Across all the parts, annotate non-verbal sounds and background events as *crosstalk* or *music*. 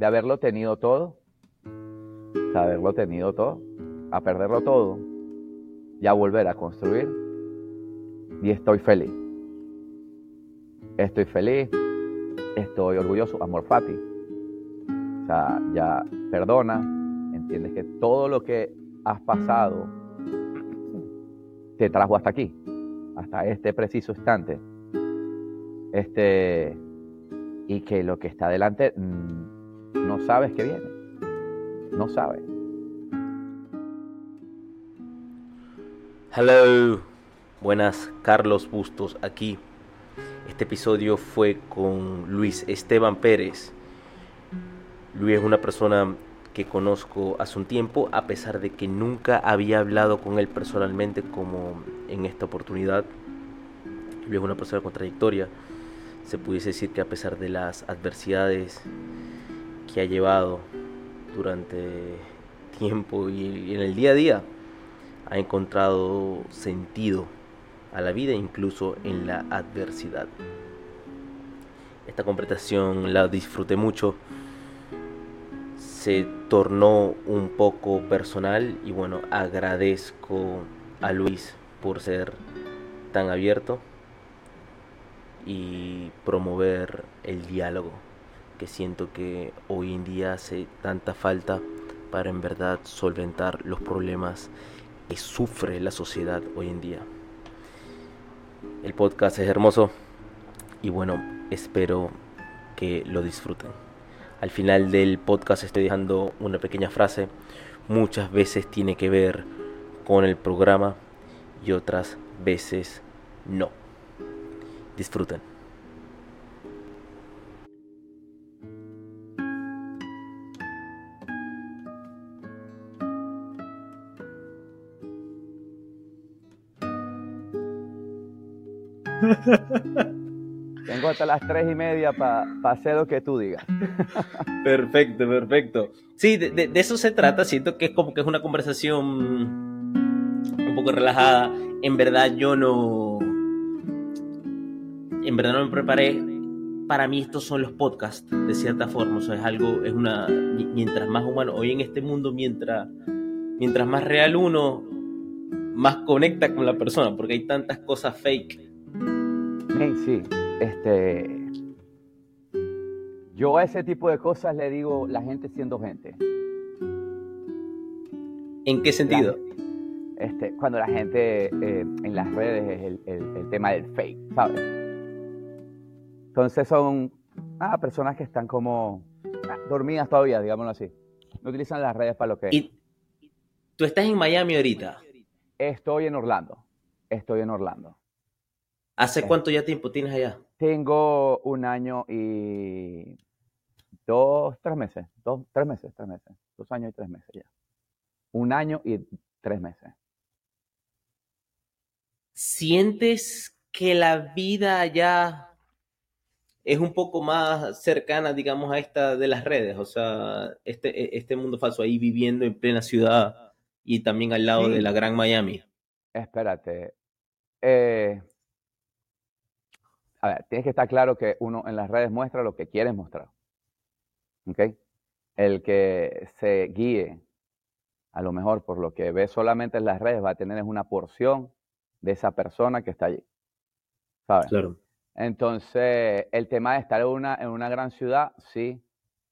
de haberlo tenido todo, de haberlo tenido todo, a perderlo todo y a volver a construir. Y estoy feliz. Estoy feliz, estoy orgulloso, amor fati. O sea, ya perdona, entiendes que todo lo que has pasado te trajo hasta aquí, hasta este preciso instante. Este, y que lo que está adelante mm, no sabes que viene. No sabes. Hello, buenas, Carlos Bustos aquí. Este episodio fue con Luis Esteban Pérez. Luis es una persona que conozco hace un tiempo, a pesar de que nunca había hablado con él personalmente como en esta oportunidad. Luis es una persona con trayectoria. Se pudiese decir que a pesar de las adversidades que ha llevado durante tiempo y en el día a día, ha encontrado sentido a la vida incluso en la adversidad. Esta conversación la disfruté mucho. Se tornó un poco personal y bueno, agradezco a Luis por ser tan abierto y promover el diálogo que siento que hoy en día hace tanta falta para en verdad solventar los problemas que sufre la sociedad hoy en día. El podcast es hermoso y bueno, espero que lo disfruten. Al final del podcast estoy dejando una pequeña frase. Muchas veces tiene que ver con el programa y otras veces no. Disfruten. *laughs* Tengo hasta las tres y media para hacer lo que tú digas. *laughs* perfecto, perfecto. Sí, de, eso se trata. Siento que es como que es una conversación un poco relajada. En verdad yo no... En verdad no me preparé. Para mí estos son los podcasts, de cierta forma. O sea, es algo, es una... Mientras más humano, hoy en este mundo, mientras, mientras más real uno, más conecta con la persona, porque hay tantas cosas fake sí. Este, yo a ese tipo de cosas le digo la gente siendo gente. ¿En qué sentido? este, cuando la gente eh, en las redes es el, tema del fake, ¿sabes? Entonces son ah, personas que están como ah, dormidas todavía, digámoslo así. No utilizan las redes para lo que ¿Y ¿Tú estás en Miami ahorita? Estoy en Orlando. Estoy en Orlando. ¿Hace cuánto ya tiempo tienes allá? Tengo un año y dos, tres meses, dos, tres meses, tres meses, dos años y tres meses ya. Un año y tres meses. ¿Sientes que la vida allá es un poco más cercana, digamos, a esta de las redes? O sea, este, e, este mundo falso ahí viviendo en plena ciudad y también al lado de la Gran Miami. Espérate. Eh, a ver, tienes que estar claro que uno en las redes muestra lo que quieres mostrar. ¿Ok? El que se guíe, a lo mejor por lo que ve solamente en las redes, va a tener una porción de esa persona que está allí. ¿Sabes? Claro. Entonces, el tema de estar en una, en una gran ciudad, sí.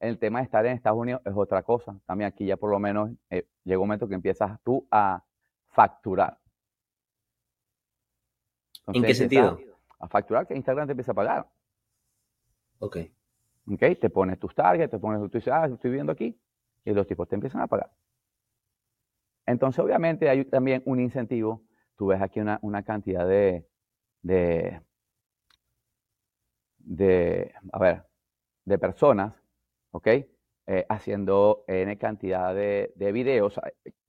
El tema de estar en Estados Unidos es otra cosa. También aquí ya por lo menos eh, llega un momento que empiezas tú a facturar. ¿En qué sentido? A facturar que Instagram te empieza a pagar. Ok. Ok, te pones tus targets, te pones, tú dices, ah, estoy viviendo aquí, y los tipos te empiezan a pagar. Entonces, obviamente, hay también un incentivo. Tú ves aquí una, cantidad de, de, de, a ver, de personas, ¿ok? Eh, haciendo N cantidad de, de videos.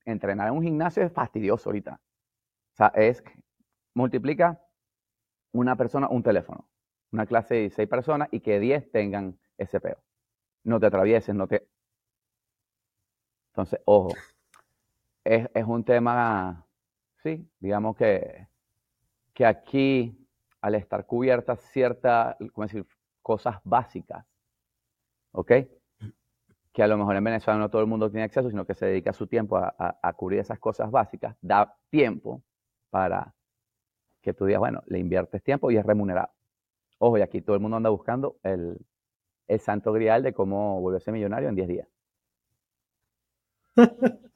Entrenar en un gimnasio es fastidioso ahorita. O sea, es, multiplica una persona un teléfono. Una clase de seis personas y que 10 tengan ese peo. No te atravieses, no te... Entonces, ojo, *laughs* es, un tema, sí, digamos que, que aquí, al estar cubiertas ciertas, ¿cómo decir?, cosas básicas, ¿ok? que a lo mejor en Venezuela no todo el mundo tiene acceso, sino que se dedica su tiempo a, cubrir esas cosas básicas, da tiempo para que tú digas, bueno, le inviertes tiempo y es remunerado. Ojo, y aquí todo el mundo anda buscando el, el santo grial de cómo volverse millonario en 10 días. *laughs*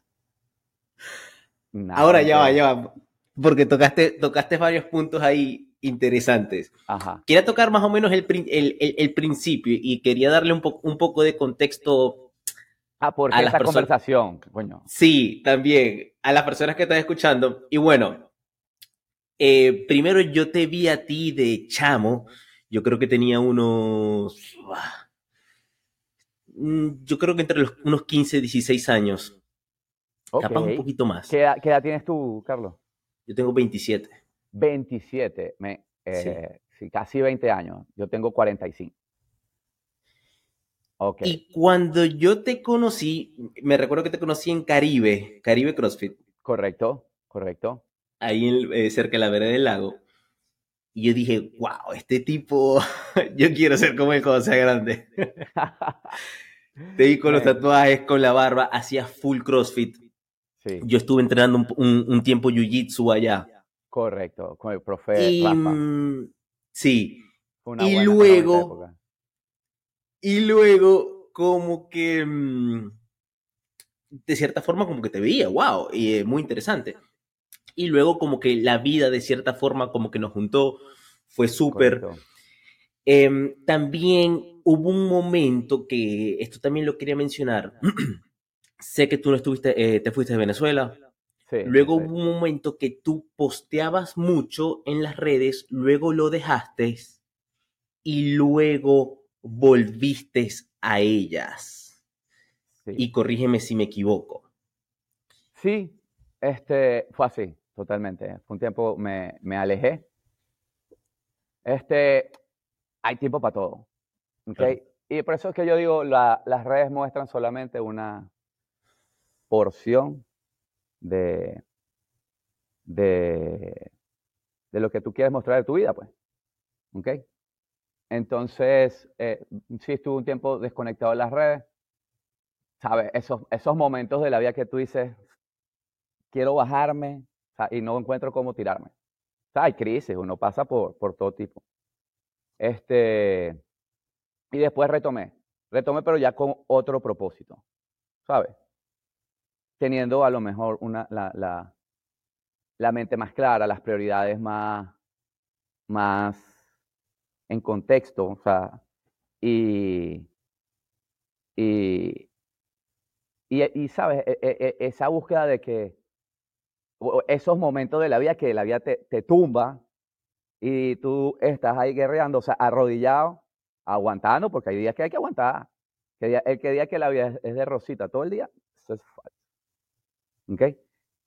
Ahora ya va, ya va, porque tocaste, tocaste varios puntos ahí interesantes. Ajá. Quería tocar más o menos el, el, principio y quería darle un, un poco de contexto Ah, porque a esta conversación, coño. Sí, también, a las personas que están escuchando. Y bueno, eh, primero yo te vi a ti de chamo, yo creo que tenía unos, mm, yo creo que entre los, unos 15, 16 años. Capaz un poquito más. ¿Qué edad, tienes tú, Carlos? Yo tengo 27. 27, me, eh, sí. casi 20 años. Yo tengo 45. Y cuando yo te conocí, me recuerdo que te conocí en Caribe, Caribe CrossFit. Correcto, correcto. Ahí en, eh, cerca de la vereda del lago. Y yo dije, wow, este tipo, *laughs* yo quiero ser como él cuando sea grande. *laughs* te vi con los tatuajes, con la barba, hacías full CrossFit. Sí. Yo estuve entrenando un, tiempo Jiu-Jitsu allá. Correcto, con el profe y, mm, Sí. y luego y luego, como que, mm, de cierta forma, como que te veía, wow, y es muy interesante. Y luego, como que la vida, de cierta forma, como que nos juntó, fue súper. Em, también hubo un momento que, esto también lo quería mencionar, *clears throat* sé que tú no estuviste, eh, te fuiste de Venezuela. luego hubo un momento que tú posteabas mucho en las redes, luego lo dejaste y luego volviste a ellas. Y corrígeme si me equivoco. Sí, este, fue así, totalmente. Fue un tiempo, me, me alejé. Este, hay tiempo para todo. ¿okay? Y por eso es que yo digo, las redes muestran solamente una porción de, de, de lo que tú quieres mostrar de tu vida, pues. ¿Ok? Entonces, eh, sí estuve un tiempo desconectado de las redes. ¿Sabes? Esos, esos momentos de la vida que tú dices, quiero bajarme y no encuentro cómo tirarme. Hay crisis, uno pasa por, por todo tipo. Este, y después retomé. Retomé, pero ya con otro propósito. ¿Sabes? Teniendo a lo mejor una, la, la, la mente más clara, las prioridades más, más en contexto, o sea, y, y, y, sabes, e, e, e, esa búsqueda de que esos momentos de la vida que la vida te, tumba y tú estás ahí guerreando, o sea, arrodillado, aguantando, porque hay días que hay que aguantar. El que día que la vida es de rosita todo el día, eso es falso. ¿Ok?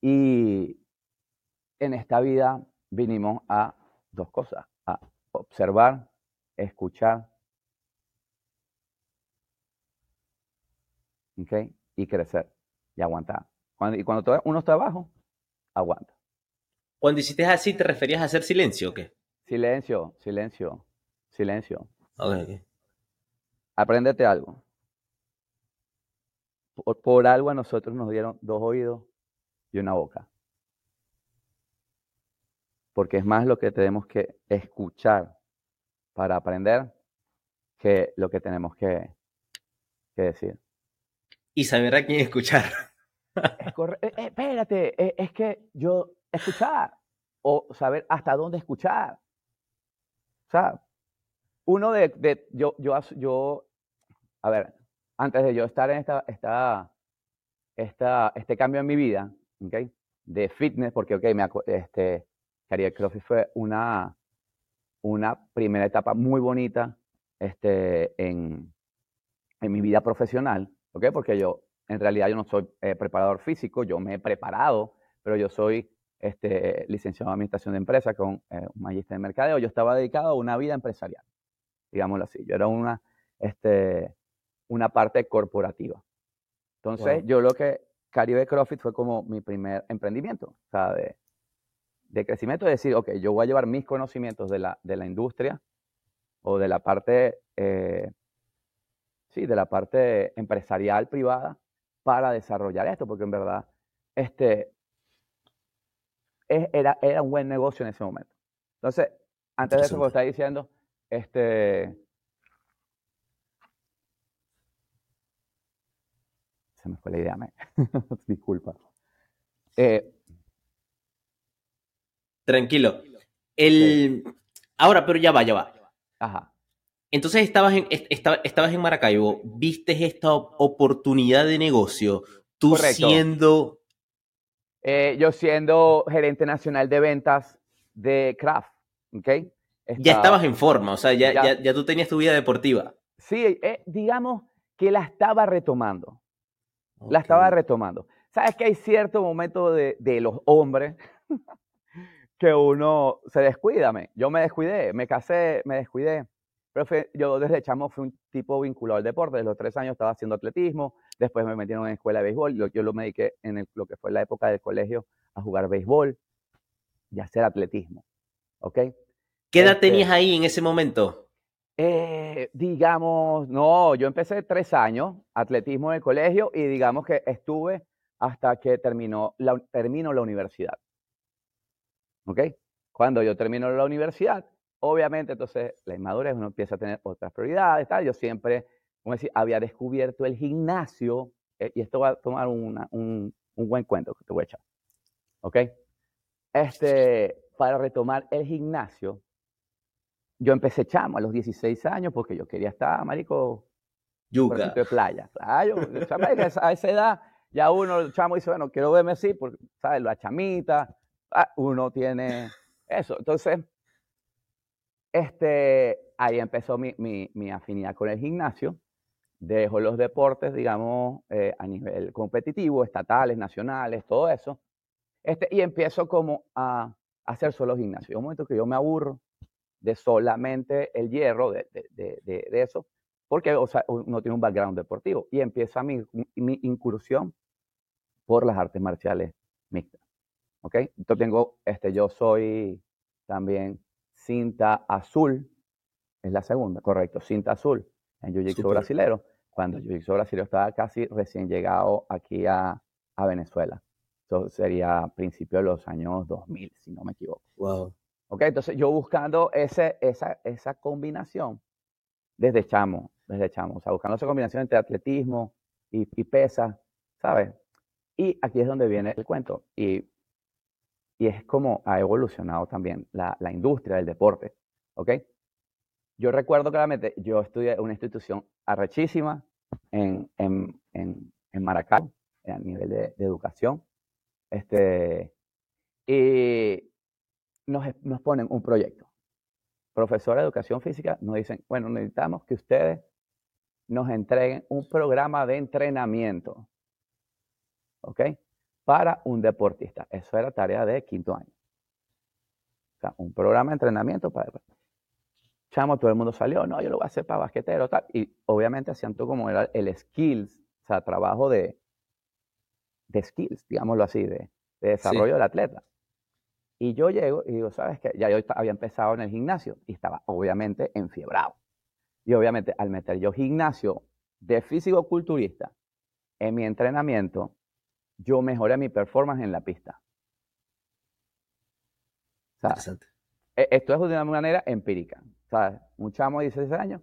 Y en esta vida vinimos a dos cosas, a observar, escuchar, ¿okay? y crecer y aguantar. Cuando, y cuando uno está abajo, aguanta. Cuando hiciste así, ¿te referías a hacer silencio o qué? Silencio, silencio, silencio. Okay, Apréndete algo. Por, por algo a nosotros nos dieron dos oídos y una boca porque es más lo que tenemos que escuchar para aprender que lo que tenemos que, decir. Y saber a quién escuchar. Eh, eh, espérate, eh, es que yo escuchar o saber hasta dónde escuchar. O sea, uno de, yo, yo, yo, a ver, antes de yo estar en esta, esta, esta, este cambio en mi vida, ¿okay? de fitness, porque, ok, me, este, Caribe CrossFit fue una, una primera etapa muy bonita este, en, en mi vida profesional, ¿ok? Porque yo, en realidad, yo no soy eh, preparador físico, yo me he preparado, pero yo soy este, licenciado en Administración de Empresas con eh, un magíster en Mercadeo. Yo estaba dedicado a una vida empresarial, digámoslo así. Yo era una, este, una parte corporativa. Entonces, yo lo que Caribe CrossFit fue como mi primer emprendimiento, o sea, de, de crecimiento es decir, ok, yo voy a llevar mis conocimientos de la, de la industria o de la parte sí, de la parte empresarial privada para desarrollar esto, porque en verdad este, era, era un buen negocio en ese momento. Entonces, antes de eso, como está diciendo, este, se me fue la idea, me. *laughs* disculpa. Eh, Tranquilo. El, Ahora, pero ya va, ya va. Ajá. Entonces estabas en, estabas en Maracaibo, viste esta oportunidad de negocio, tú siendo... Eh, yo siendo gerente nacional de ventas de Kraft, ¿ok? ya estabas en forma, o sea, ya, ya, ya, tú tenías tu vida deportiva. Sí, eh, digamos que la estaba retomando. La estaba retomando. ¿Sabes que hay cierto momento de, de los hombres *laughs* que uno se descuida. Yo me descuidé, me casé, me descuidé. Pero yo desde chamo fui un tipo vinculado al deporte. Desde los tres años estaba haciendo atletismo. Después me metieron en escuela de béisbol. Yo, lo me dediqué en lo que fue la época del colegio a jugar béisbol y hacer atletismo. ¿Ok? ¿Qué edad este tenías ahí en ese momento? Eh, digamos, no, yo empecé tres años, atletismo en el colegio, y digamos que estuve hasta que terminó la, terminó la universidad. ¿Ok? Cuando yo termino la universidad, obviamente entonces la inmadurez uno empieza a tener otras prioridades, tal. Yo siempre, como decir, había descubierto el gimnasio, eh, y esto va a tomar un, un, buen cuento que te voy a echar. ¿Ok? Este, para retomar el gimnasio, yo empecé chamo a los 16 años porque yo quería estar, marico, Yuca. de playa. Claro, *laughs* a esa edad ya uno, chamo, dice, bueno, quiero verme así, porque, ¿sabes? La chamita, ah, uno tiene eso. Entonces, este, ahí empezó mi, mi, afinidad con el gimnasio. Dejo los deportes, digamos, eh, a nivel competitivo, estatales, nacionales, todo eso. Este, y empiezo como a, hacer solo gimnasio. un momento que yo me aburro de solamente el hierro, de, de, de, de eso, porque o sea, uno tiene un background deportivo. Y empieza mi, mi incursión por las artes marciales mixtas. ¿Ok? Entonces tengo, este, yo soy también cinta azul, es la segunda, correcto, cinta azul en Jiu-Jitsu brasilero, cuando Jiu-Jitsu brasilero estaba casi recién llegado aquí a, a Venezuela. Eso sería principio de los años 2000, si no me equivoco. Wow. Ok, entonces yo buscando ese, esa, esa combinación desde chamo, desde chamo, o sea, buscando esa combinación entre atletismo y, y pesa, ¿sabes? Y aquí es donde viene el cuento. Y, y es como ha evolucionado también la, la industria del deporte. ¿Ok? Yo recuerdo claramente, yo estudié en una institución arrechísima en, en, en, en Maracay, a nivel de, de, educación. Este, y nos, nos ponen un proyecto. Profesora de educación física nos dicen, bueno, necesitamos que ustedes nos entreguen un programa de entrenamiento ¿ok? Para un deportista. Eso era tarea de quinto año. O sea, un programa de entrenamiento para... Chamo, todo el mundo salió, no, yo lo voy a hacer para basquetero, tal. Y obviamente hacían todo como era el skills, o sea, trabajo de, de skills, digámoslo así, de, desarrollo del atleta. Y yo llego y digo, ¿sabes qué? Ya yo había empezado en el gimnasio y estaba obviamente enfiebrado. Y obviamente al meter yo gimnasio de físico-culturista en mi entrenamiento, yo mejoré mi performance en la pista. E, esto es de una manera empírica. ¿sabes? Un chamo de 16 años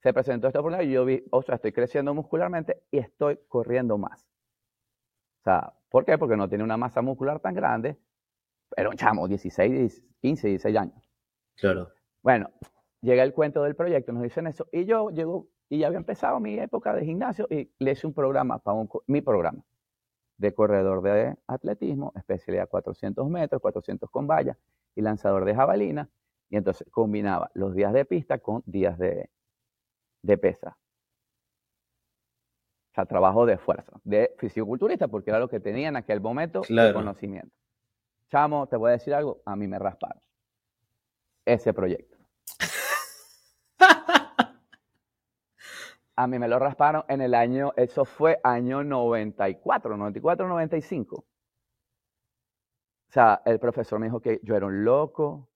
se presentó esta oportunidad y yo vi, o sea, estoy creciendo muscularmente y estoy corriendo más. O sea, ¿por qué? Porque no tiene una masa muscular tan grande, pero un chamo, 16, 15, 16 años. Claro. Bueno, llega el cuento del proyecto, nos dicen eso, y yo llego, y ya había empezado mi época de gimnasio y le hice un programa para un, mi programa de corredor de atletismo, especialidad 400 metros, 400 con valla y lanzador de jabalina. Y entonces combinaba los días de pista con días de, de pesa. O sea, trabajo de fuerza, de fisiculturista, porque era lo que tenía en aquel momento de conocimiento. Chamo, te voy a decir algo, a mí me rasparon ese proyecto. A mí me lo rasparon en el año, eso fue año 94, 94, 95. O sea, el profesor me dijo que yo era un loco,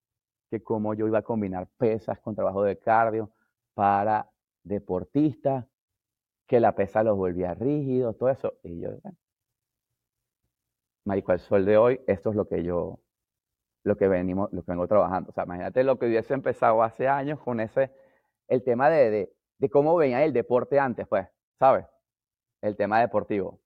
que cómo yo iba a combinar pesas con trabajo de cardio para deportistas. que la pesa los volvía rígidos, todo eso. Y yo, bueno, marico, el sol de hoy, esto es lo que yo, lo que venimos, lo que vengo trabajando. O sea, imagínate lo que hubiese empezado hace años con ese, el tema de, de cómo venía el deporte antes, pues, ¿sabes? El tema deportivo.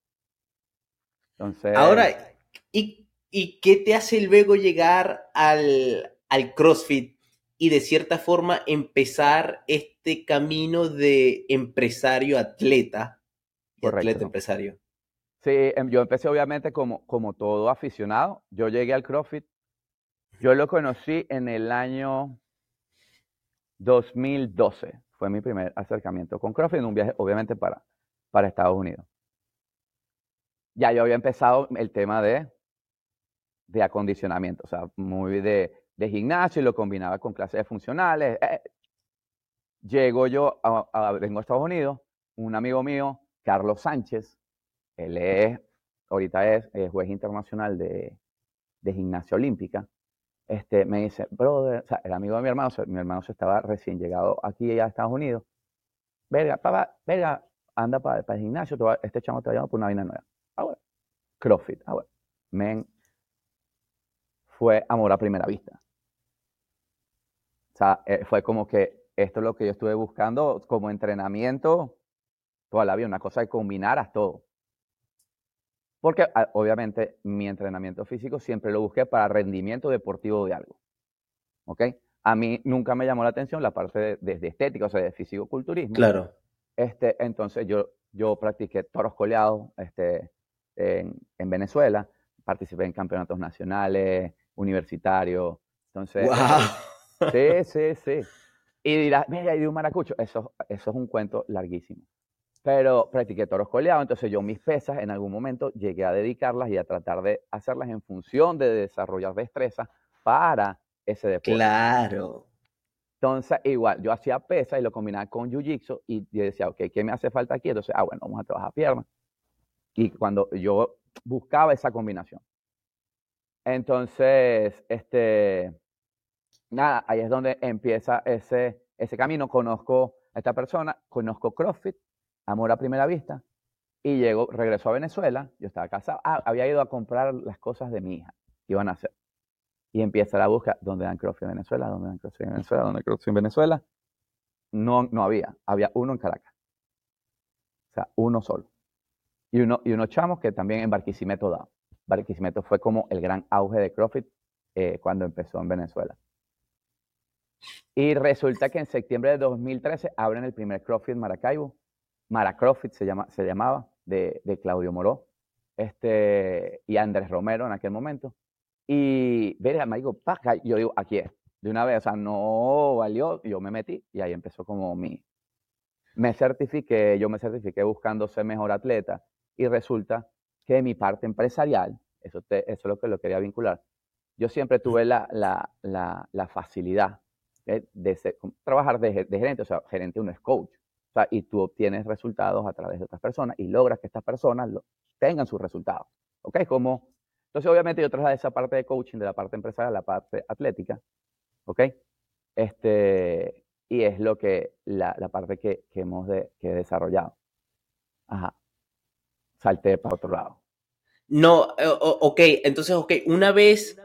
Entonces. Ahora, ¿y, ¿y qué te hace luego llegar al, al CrossFit y de cierta forma empezar este camino de empresario atleta y atleta empresario? Sí, em, yo empecé obviamente como, como todo aficionado. Yo llegué al CrossFit. Yo lo conocí en el año 2012. Fue mi primer acercamiento con CrossFit en un viaje, obviamente, para, para Estados Unidos. Ya yo había empezado el tema de, de acondicionamiento, o sea, muy de, de gimnasio y lo combinaba con clases funcionales. Eh, llego yo, a, Estados Unidos, un amigo mío, Carlos Sánchez, él es, ahorita es, juez internacional de, de, gimnasia olímpica, este, me dice, brother, el amigo de mi hermano, mi hermano se estaba recién llegado aquí a Estados Unidos, verga, papá, verga, anda para el gimnasio, este chamo te va por una vaina nueva. Ah, bueno. CrossFit, ah, bueno. Men, fue amor a primera vista. O sea, eh, fue como que esto es lo que yo estuve buscando como entrenamiento toda la vida, una cosa de combinar todo. Porque ah, obviamente mi entrenamiento físico siempre lo busqué para rendimiento deportivo de algo. ¿Ok? A mí nunca me llamó la atención la parte de, de estética, o sea, de fisicoculturismo. Claro. Este, entonces yo, yo practiqué toros coleados este, en, en Venezuela, participé en campeonatos nacionales, universitarios. Entonces, wow. sí, *laughs* sí, sí. Y dirás, mira, hay un maracucho. Eso, eso es un cuento larguísimo. Pero practiqué toros coleados, entonces yo mis pesas en algún momento llegué a dedicarlas y a tratar de hacerlas en función de desarrollar destreza para ese deporte. Claro. Entonces, igual, yo hacía pesa y lo combinaba con jiu-jitsu y yo decía, ok, ¿qué me hace falta aquí? Entonces, ah, bueno, vamos a trabajar piernas. Y cuando yo buscaba esa combinación. Entonces, este, nada, ahí es donde empieza ese, ese camino. Conozco a esta persona, conozco CrossFit, amor a primera vista, y llego, regreso a Venezuela, yo estaba casado, ah, había ido a comprar las cosas de mi hija, que iban a hacer y empieza la búsqueda, ¿dónde dan CrossFit en Venezuela? ¿Dónde dan CrossFit en Venezuela? ¿Dónde CrossFit en Venezuela? No, no había, había uno en Caracas. O sea, uno solo. Y, uno, y unos chamos que también en Barquisimeto da. Barquisimeto fue como el gran auge de CrossFit eh, cuando empezó en Venezuela. Y resulta que en septiembre de 2013 abren el primer CrossFit Maracaibo. Maracrossfit se, llama, se llamaba, de, Claudio Moró este, y Andrés Romero en aquel momento. Y, verga, me digo, paja, yo digo, aquí es, de una vez, o sea, no valió, yo me metí y ahí empezó como mi, me certifiqué, yo me certifiqué buscando ser mejor atleta y resulta que mi parte empresarial, eso, te, eso es lo que lo quería vincular, yo siempre tuve la, la, la, facilidad de, de trabajar de, de, gerente, o sea, gerente uno es coach, o sea, y tú obtienes resultados a través de otras personas y logras que estas personas tengan sus resultados, ¿ok? Como entonces, obviamente, yo trasladé esa parte de coaching de la parte empresarial a la parte atlética, ¿ok? Este, y es lo que, la, la parte que, que hemos de, que he desarrollado. Ajá. Salté para otro lado. No, eh, ok, entonces, ok, una vez,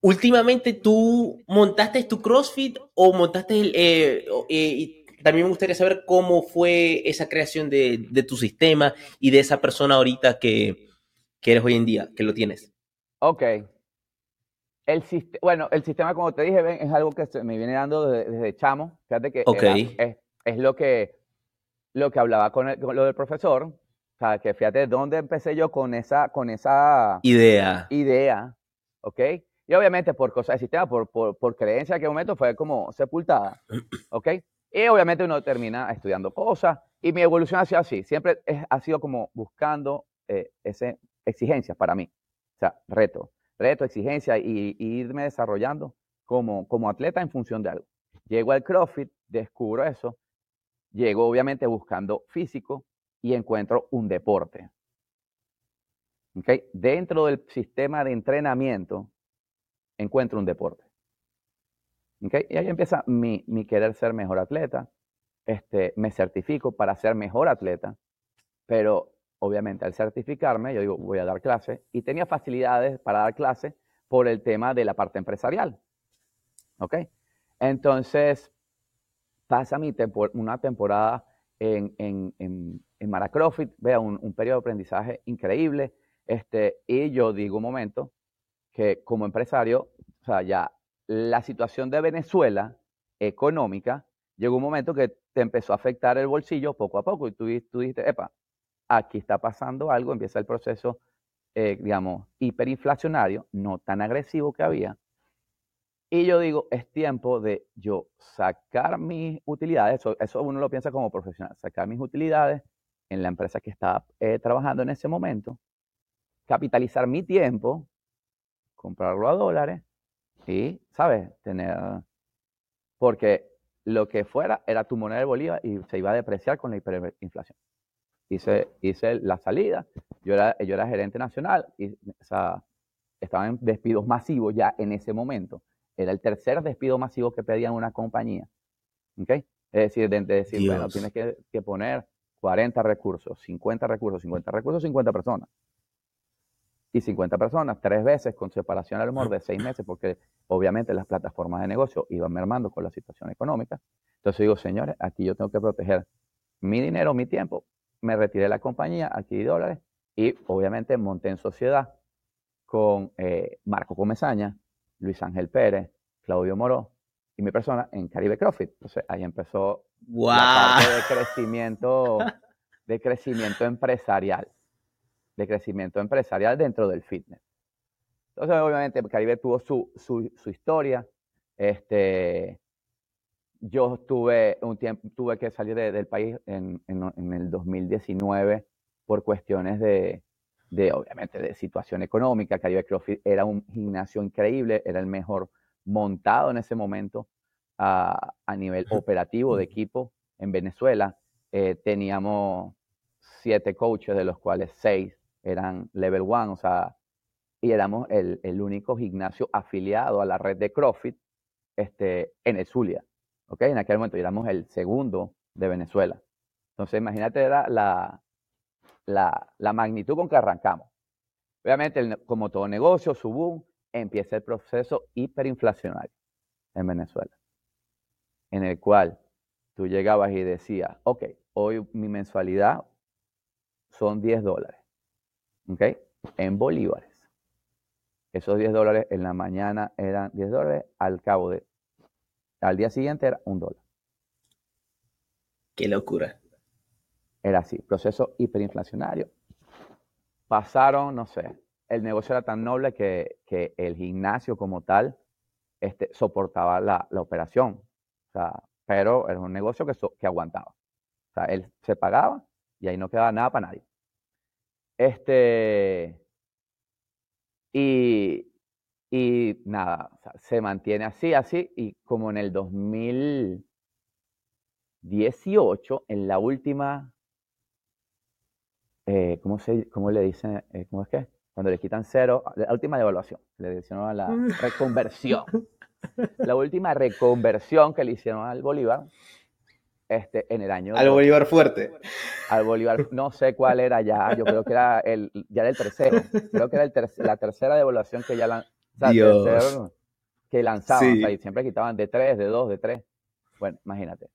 últimamente tú montaste tu CrossFit o montaste el, eh, eh, también me gustaría saber cómo fue esa creación de, de tu sistema y de esa persona ahorita que, que eres hoy en día, que lo tienes? Ok. El bueno, el sistema, como te dije, es algo que me viene dando desde, chamo. Fíjate que okay. es, es, lo que lo que hablaba con, el, con, lo del profesor. O sea, que fíjate dónde empecé yo con esa, con esa idea. Idea. ¿Ok? Y obviamente por cosas de sistema, por, por, por creencia en aquel momento fue como sepultada. ¿Ok? Y obviamente uno termina estudiando cosas. Y mi evolución ha sido así. Siempre es, ha sido como buscando eh, exigencias para mí. O sea, reto, reto, exigencia y, y, irme desarrollando como, como atleta en función de algo. Llego al CrossFit, descubro eso, llego obviamente buscando físico y encuentro un deporte. ¿Okay? Dentro del sistema de entrenamiento encuentro un deporte. ¿Okay? Y ahí empieza mi, querer ser mejor atleta, este, me certifico para ser mejor atleta, pero obviamente al certificarme, yo digo, voy a dar clase y tenía facilidades para dar clase por el tema de la parte empresarial. ¿Ok? Entonces, pasa mi una temporada en, en, en, en Maracrofit, vea, un, un, periodo de aprendizaje increíble, este, y yo digo un momento que como empresario, o sea, ya la situación de Venezuela económica, llegó un momento que te empezó a afectar el bolsillo poco a poco y tú, tú dijiste, epa, aquí está pasando algo, empieza el proceso, eh, digamos, hiperinflacionario, no tan agresivo que había. Y yo digo, es tiempo de yo sacar mis utilidades, eso, uno lo piensa como profesional, sacar mis utilidades en la empresa que estaba eh, trabajando en ese momento, capitalizar mi tiempo, comprarlo a dólares y, ¿sabes? Tener, porque lo que fuera era tu moneda de Bolívar y se iba a depreciar con la hiperinflación hice, hice la salida. Yo era, yo era gerente nacional y o sea, estaban en despidos masivos ya en ese momento. Era el tercer despido masivo que pedían una compañía. ¿Okay? Es decir, de, decir, bueno, tienes que, que, poner 40 recursos, 50 recursos, 50 recursos, 50 personas. Y 50 personas, tres veces con separación al humor de seis meses, porque obviamente las plataformas de negocio iban mermando con la situación económica. Entonces digo, señores, aquí yo tengo que proteger mi dinero, mi tiempo, me retiré de la compañía, adquirí dólares y obviamente monté en sociedad con eh, Marco Comezaña, Luis Ángel Pérez, Claudio Moró y mi persona en Caribe CrossFit. Entonces ahí empezó la parte de crecimiento, de crecimiento empresarial, de crecimiento empresarial dentro del fitness. Entonces obviamente Caribe tuvo su, su, su historia, este, yo tuve un tiempo, tuve que salir del país en, en, el 2019 por cuestiones de, de, obviamente, de situación económica. Caribe CrossFit era un gimnasio increíble, era el mejor montado en ese momento a, a nivel operativo de equipo en Venezuela. Eh, teníamos siete coaches, de los cuales seis eran level one, o sea, y éramos el, el único gimnasio afiliado a la red de CrossFit este, en el Zulia. ¿ok? En aquel momento éramos el segundo de Venezuela. Entonces, imagínate la, la, la, magnitud con que arrancamos. Obviamente, como todo negocio, su boom, empieza el proceso hiperinflacionario en Venezuela, en el cual tú llegabas y decías, ok, hoy mi mensualidad son 10 dólares, ¿ok? En bolívares. Esos 10 dólares en la mañana eran 10 dólares, al cabo de al día siguiente era un dólar. Qué locura. Era así, proceso hiperinflacionario. Pasaron, no sé, el negocio era tan noble que, el gimnasio como tal este, soportaba la, operación. O sea, pero era un negocio que, que aguantaba. O sea, él se pagaba y ahí no quedaba nada para nadie. Este, y, y nada, se mantiene así, así, y como en el 2018, en la última, eh, ¿cómo, se, ¿cómo le dicen? Eh, ¿Cómo es que? Cuando le quitan cero, la última devaluación, le hicieron a la mm. reconversión. *laughs* la última reconversión que le hicieron al Bolívar, este, en el año... Al Bolívar fuerte. Al Bolívar, no sé cuál era ya, yo creo que era el, ya era el tercero, creo que era el la tercera devaluación que ya la, que lanzaban, y siempre quitaban de 3, de 2, de 3. Bueno, imagínate.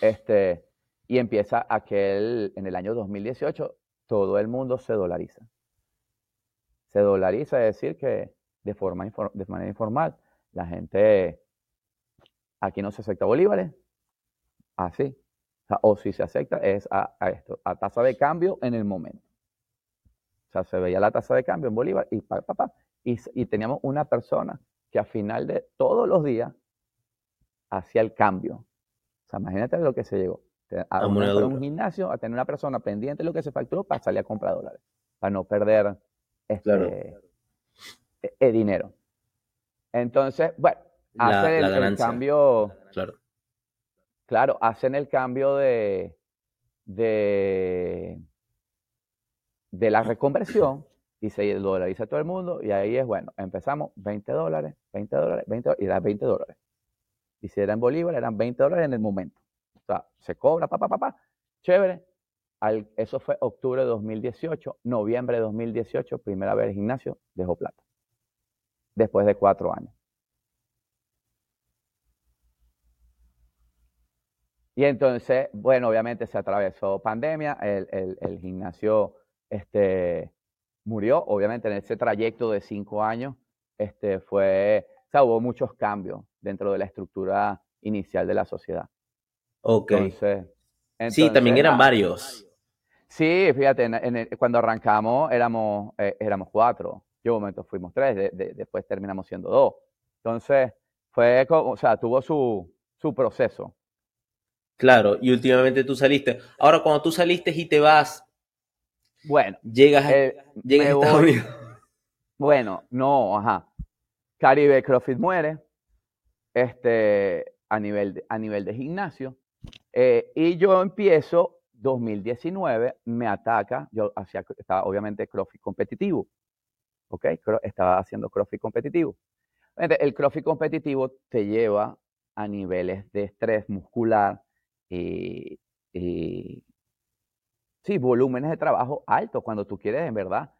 Este, y empieza aquel, en el año 2018, todo el mundo se dolariza. Se dolariza, es decir, que de, forma de manera informal, la gente, aquí no se acepta bolívares, así. O, si se acepta es a, esto, a tasa de cambio en el momento. O sea, se veía la tasa de cambio en bolívar y pa, pa, pa, y, teníamos una persona que al final de todos los días hacía el cambio. O sea, imagínate lo que se llegó. A, un gimnasio, a tener una persona pendiente de lo que se facturó para salir a comprar dólares, para no perder este, e, e dinero. Entonces, bueno, hacen el, cambio. Claro. Claro, hacen el cambio de, la reconversión y se dolariza todo el mundo y ahí es, bueno, empezamos 20 dólares, 20 dólares, 20 y da 20 dólares. Y si era en Bolívar, eran 20 dólares en el momento. sea, se cobra, papá, papá, chévere. eso fue octubre de 2018, noviembre de 2018, primera vez el gimnasio dejó plata. Después de cuatro años. Y entonces, bueno, obviamente se atravesó pandemia, el, el, gimnasio este, murió, obviamente en ese trayecto de cinco años, este, fue, o sea, hubo muchos cambios dentro de la estructura inicial de la sociedad. Ok. sí, también eran varios. Sí, fíjate, cuando arrancamos éramos, eh, éramos cuatro. Yo un momento fuimos tres, después terminamos siendo dos. Entonces, fue, o sea, tuvo su, su proceso. Claro, y últimamente tú saliste. Ahora, cuando tú saliste y te vas, bueno, llegas, a, eh, Estados Unidos. Bueno, no, ajá. Caribe CrossFit muere este, a, nivel de, a nivel de gimnasio. Eh, y yo empiezo 2019, me ataca, yo hacía, estaba obviamente CrossFit competitivo. ¿Ok? Estaba haciendo CrossFit competitivo. El CrossFit competitivo te lleva a niveles de estrés muscular, y, sí, volúmenes de trabajo altos cuando tú quieres en verdad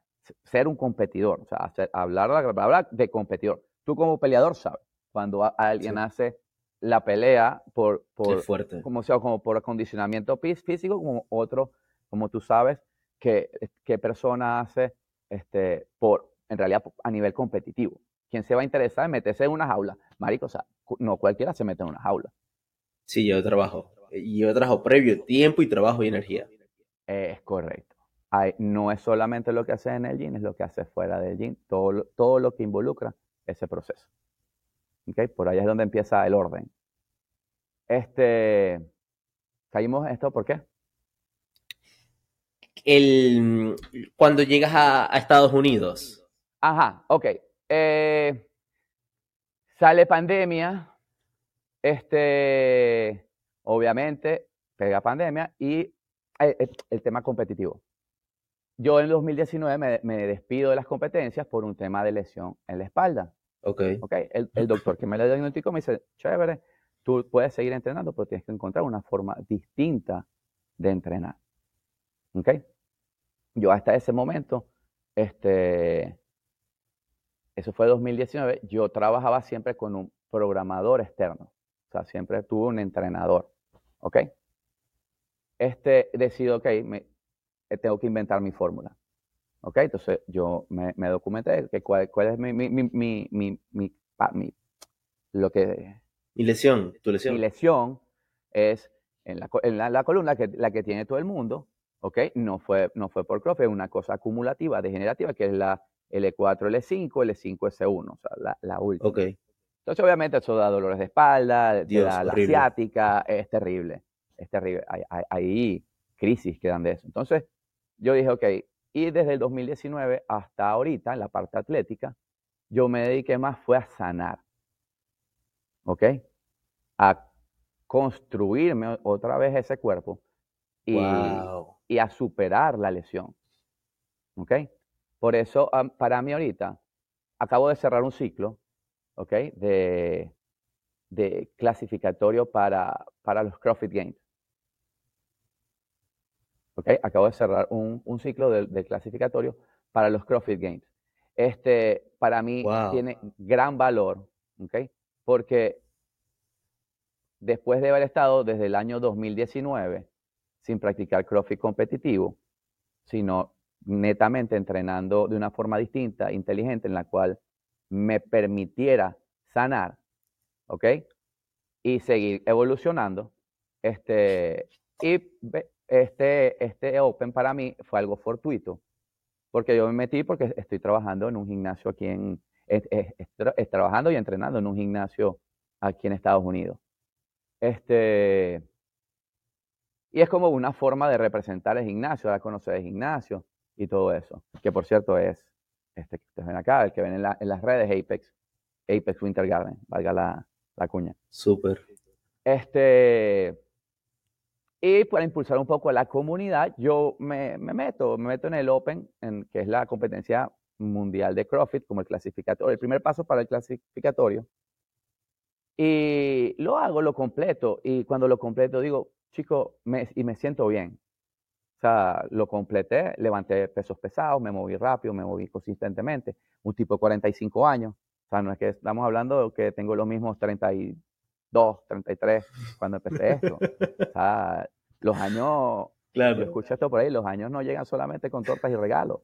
ser un competidor, o sea, hablar, hablar de competidor. Tú como peleador sabes, cuando alguien hace la pelea por, por Como, sea, como por acondicionamiento físico, como otro, como tú sabes, que, que persona hace este, por, en realidad a nivel competitivo. ¿Quién se va a interesar en meterse en una jaula? Marico, o sea, no cualquiera se mete en una jaula. Sí, yo trabajo y yo trabajo previo tiempo y trabajo y energía. Es correcto. no es solamente lo que haces en el gym, es lo que haces fuera del gym, todo, todo lo que involucra ese proceso. ¿Okay? Por ahí es donde empieza el orden. Este, caímos en esto, ¿por qué? El, cuando llegas a, Estados Unidos. Ajá, ok. Eh, sale pandemia, este, obviamente pega pandemia y eh, eh, el, tema competitivo. Yo en 2019 me, despido de las competencias por un tema de lesión en la espalda. Ok. okay. El, doctor que me lo diagnosticó me dice, chévere, tú puedes seguir entrenando, pero tienes que encontrar una forma distinta de entrenar. ¿Ok? Yo hasta ese momento, este, eso fue 2019, yo trabajaba siempre con un programador externo. O sea, siempre tuve un entrenador. ¿Ok? Este decido, ok, me, eh, tengo que inventar mi fórmula. ¿Ok? Entonces yo me, me documenté que cuál, cuál, es mi, mi, mi, mi, mi, lo que... Mi lesión, tu lesión. Mi lesión es en la, en la, columna, que, la que tiene todo el mundo, ¿ok? No fue, no fue por CrossFit, es una cosa acumulativa, degenerativa, que es la L4, L5, L5, S1, o sea, la, la última. Ok. Entonces, obviamente, eso da dolores de espalda, da la, asiática, es terrible, es terrible. Hay, crisis que dan de eso. Entonces, yo dije, ok, y desde el 2019 hasta ahorita, en la parte atlética, yo me dediqué más fue a sanar, ¿ok? A construirme otra vez ese cuerpo y, y a superar la lesión, ¿ok? Por eso, para mí ahorita, acabo de cerrar un ciclo ¿ok? De, de clasificatorio para, para los CrossFit Games. ¿Ok? Acabo de cerrar un, un ciclo de, clasificatorio para los CrossFit Games. Este, para mí, tiene gran valor, ¿ok? Porque después de haber estado desde el año 2019 sin practicar CrossFit competitivo, sino netamente entrenando de una forma distinta, inteligente, en la cual me permitiera sanar, ¿ok? Y seguir evolucionando. Este, y este, este Open para mí fue algo fortuito, porque yo me metí porque estoy trabajando en un gimnasio aquí en, trabajando y entrenando en un gimnasio aquí en Estados Unidos. Este, y es como una forma de representar el gimnasio, de conocer el gimnasio y todo eso, que por cierto es este que ustedes ven acá, el que ven en, las redes, Apex, Apex Winter Garden, valga la, la cuña. Súper. Este, y para impulsar un poco a la comunidad, yo me, me, meto, me meto en el Open, en, que es la competencia mundial de CrossFit, como el clasificatorio, el primer paso para el clasificatorio. Y lo hago, lo completo. Y cuando lo completo, digo, chico, y me siento bien. O sea, lo completé, levanté pesos pesados, me moví rápido, me moví consistentemente. Un tipo de 45 años. O sea, no es que estamos hablando de que tengo los mismos 32, 33 cuando empecé esto. O sea, los años, *laughs* claro. escucho esto por ahí, los años no llegan solamente con tortas y regalos.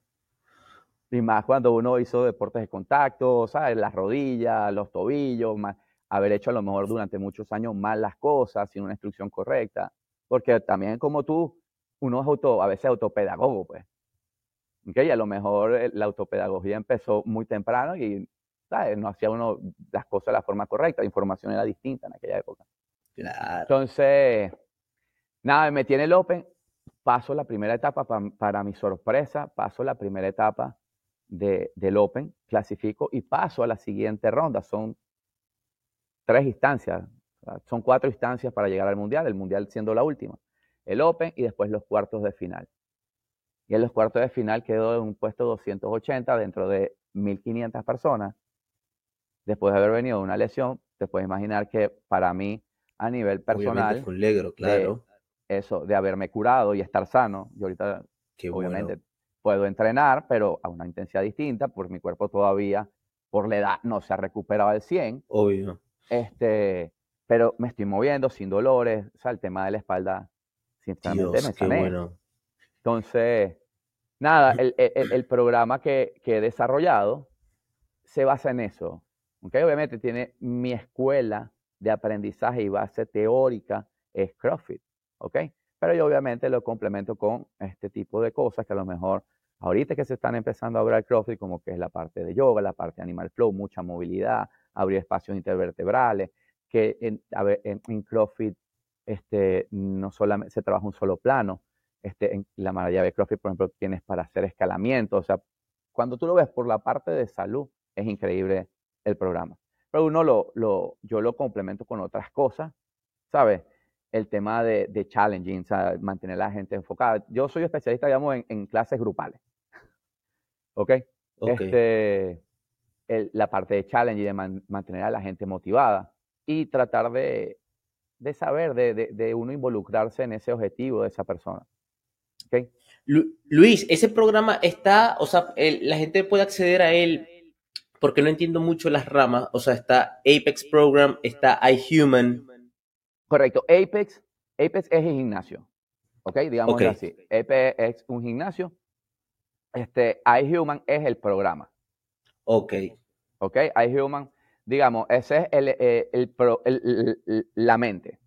Y más cuando uno hizo deportes de contacto, ¿sabes? Las rodillas, los tobillos, más, haber hecho a lo mejor durante muchos años mal las cosas, sin una instrucción correcta. Porque también como tú, uno es auto, a veces autopedagogo, pues. ¿Okay? Y a lo mejor eh, la autopedagogía empezó muy temprano y ¿sabes? no hacía uno las cosas de la forma correcta, la información era distinta en aquella época. Claro. Entonces, nada, me metí en el Open, paso la primera etapa, para mi sorpresa, paso la primera etapa de, del Open, clasifico y paso a la siguiente ronda. Son tres instancias, son cuatro instancias para llegar al Mundial, el Mundial siendo la última el Open y después los cuartos de final. Y en los cuartos de final quedó en un puesto 280 dentro de 1.500 personas. Después de haber venido una lesión, te puedes imaginar que para mí, a nivel personal, fue un legro, claro. eso, de haberme curado y estar sano, yo ahorita obviamente puedo entrenar, pero a una intensidad distinta, porque mi cuerpo todavía, por la edad, no se ha recuperado al 100. Obvio. Este, pero me estoy moviendo sin dolores, o sea, el tema de la espalda entonces, nada, el, programa que, he desarrollado se basa en eso. ¿okay? Obviamente tiene mi escuela de aprendizaje y base teórica es CrossFit, ¿ok? Pero yo obviamente lo complemento con este tipo de cosas que a lo mejor ahorita que se están empezando a hablar CrossFit, como que es la parte de yoga, la parte de Animal Flow, mucha movilidad, abrir espacios intervertebrales, que en, en CrossFit este, no solamente se trabaja un solo plano. Este, en la maravilla de CrossFit, por ejemplo, tienes para hacer escalamiento. O sea, cuando tú lo ves por la parte de salud, es increíble el programa. Pero uno lo, lo yo lo complemento con otras cosas, ¿sabes? El tema de, de challenging, o mantener a la gente enfocada. Yo soy especialista, digamos, en, clases grupales. *laughs* ¿Ok? Este, la parte de challenging, de mantener a la gente motivada y tratar de, de saber, de, de, uno involucrarse en ese objetivo de esa persona. ¿Okay? Luis, ese programa está, o sea, la gente puede acceder a él porque no entiendo mucho las ramas, o sea, está Apex Program, está iHuman. Correcto, Apex, Apex es el gimnasio, ¿ok? Digamos así. Apex es un gimnasio, este, iHuman es el programa. Ok. Ok, iHuman digamos, ese es el, eh, el, la mente,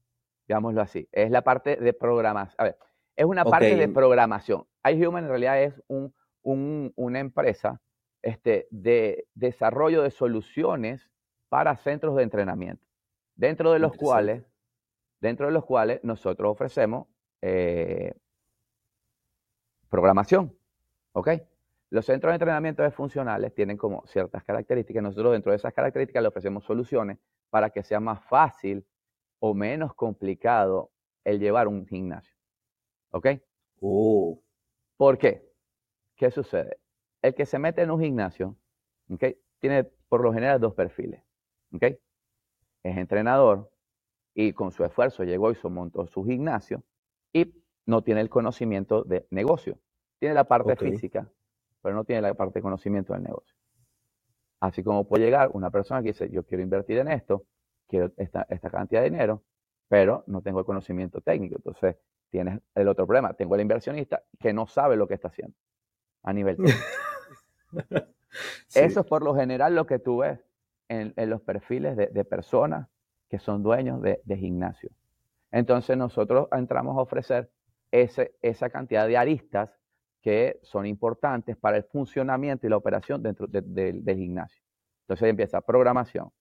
digámoslo así. Es la parte de programación. A ver, es una parte de programación. iHuman en realidad es un, una empresa este, de desarrollo de soluciones para centros de entrenamiento, dentro de los cuales, dentro de los cuales nosotros ofrecemos eh, programación. ¿Ok? Los centros de entrenamiento funcionales tienen como ciertas características. Nosotros dentro de esas características le ofrecemos soluciones para que sea más fácil o menos complicado el llevar un gimnasio. ¿Ok? Oh. ¿Por qué? ¿Qué sucede? El que se mete en un gimnasio, ¿ok? Tiene por lo general dos perfiles. ¿Ok? Es entrenador y con su esfuerzo llegó y se montó su gimnasio y no tiene el conocimiento de negocio. Tiene la parte física, pero no tiene la parte de conocimiento del negocio. Así como puede llegar una persona que dice, yo quiero invertir en esto, quiero esta, esta cantidad de dinero, pero no tengo el conocimiento técnico. Entonces, tienes el otro problema. Tengo el inversionista que no sabe lo que está haciendo a nivel *laughs* técnico. Eso es por lo general lo que tú ves en, los perfiles de, personas que son dueños de, de gimnasio. Entonces nosotros entramos a ofrecer ese, esa cantidad de aristas que son importantes para el funcionamiento y la operación dentro del gimnasio. Entonces empieza programación,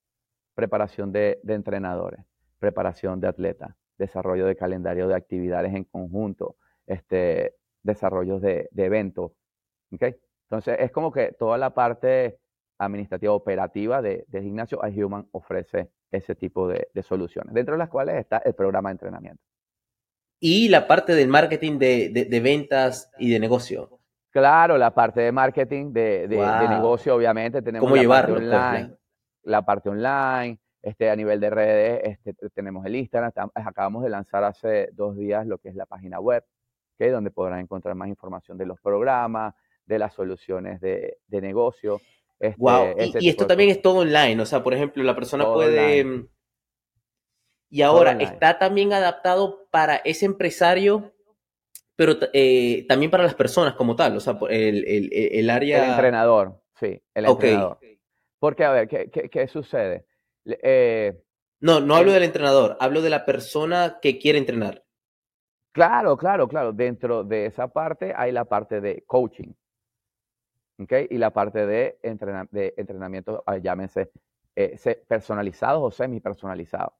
preparación de, entrenadores, preparación de atletas, desarrollo de calendario de actividades en conjunto, este, desarrollos de, eventos. ¿okay? Entonces es como que toda la parte administrativa operativa de, del gimnasio, iHuman ofrece ese tipo de, soluciones, dentro de las cuales está el programa de entrenamiento y la parte del marketing de, ventas y de negocio. Claro, la parte de marketing, de, negocio, obviamente. Tenemos ¿Cómo la llevarlo? Parte online, la parte online, Este, a nivel de redes, este, tenemos el Instagram, acabamos de lanzar hace dos días lo que es la página web, ¿okay? donde podrán encontrar más información de los programas, de las soluciones de, de negocio. wow. Este, y, esto también es todo online, o sea, por ejemplo, la persona puede... y ahora está también adaptado para ese empresario, pero eh, también para las personas como tal, o sea, el, el, el área... El entrenador, sí, el entrenador. Porque, a ver, ¿qué, qué, qué sucede? Eh, no, no hablo del entrenador, hablo de la persona que quiere entrenar. Claro, claro, claro. Dentro de esa parte hay la parte de coaching. ¿Ok? Y la parte de, de entrenamiento, ah, llámense eh, personalizados o semi personalizados.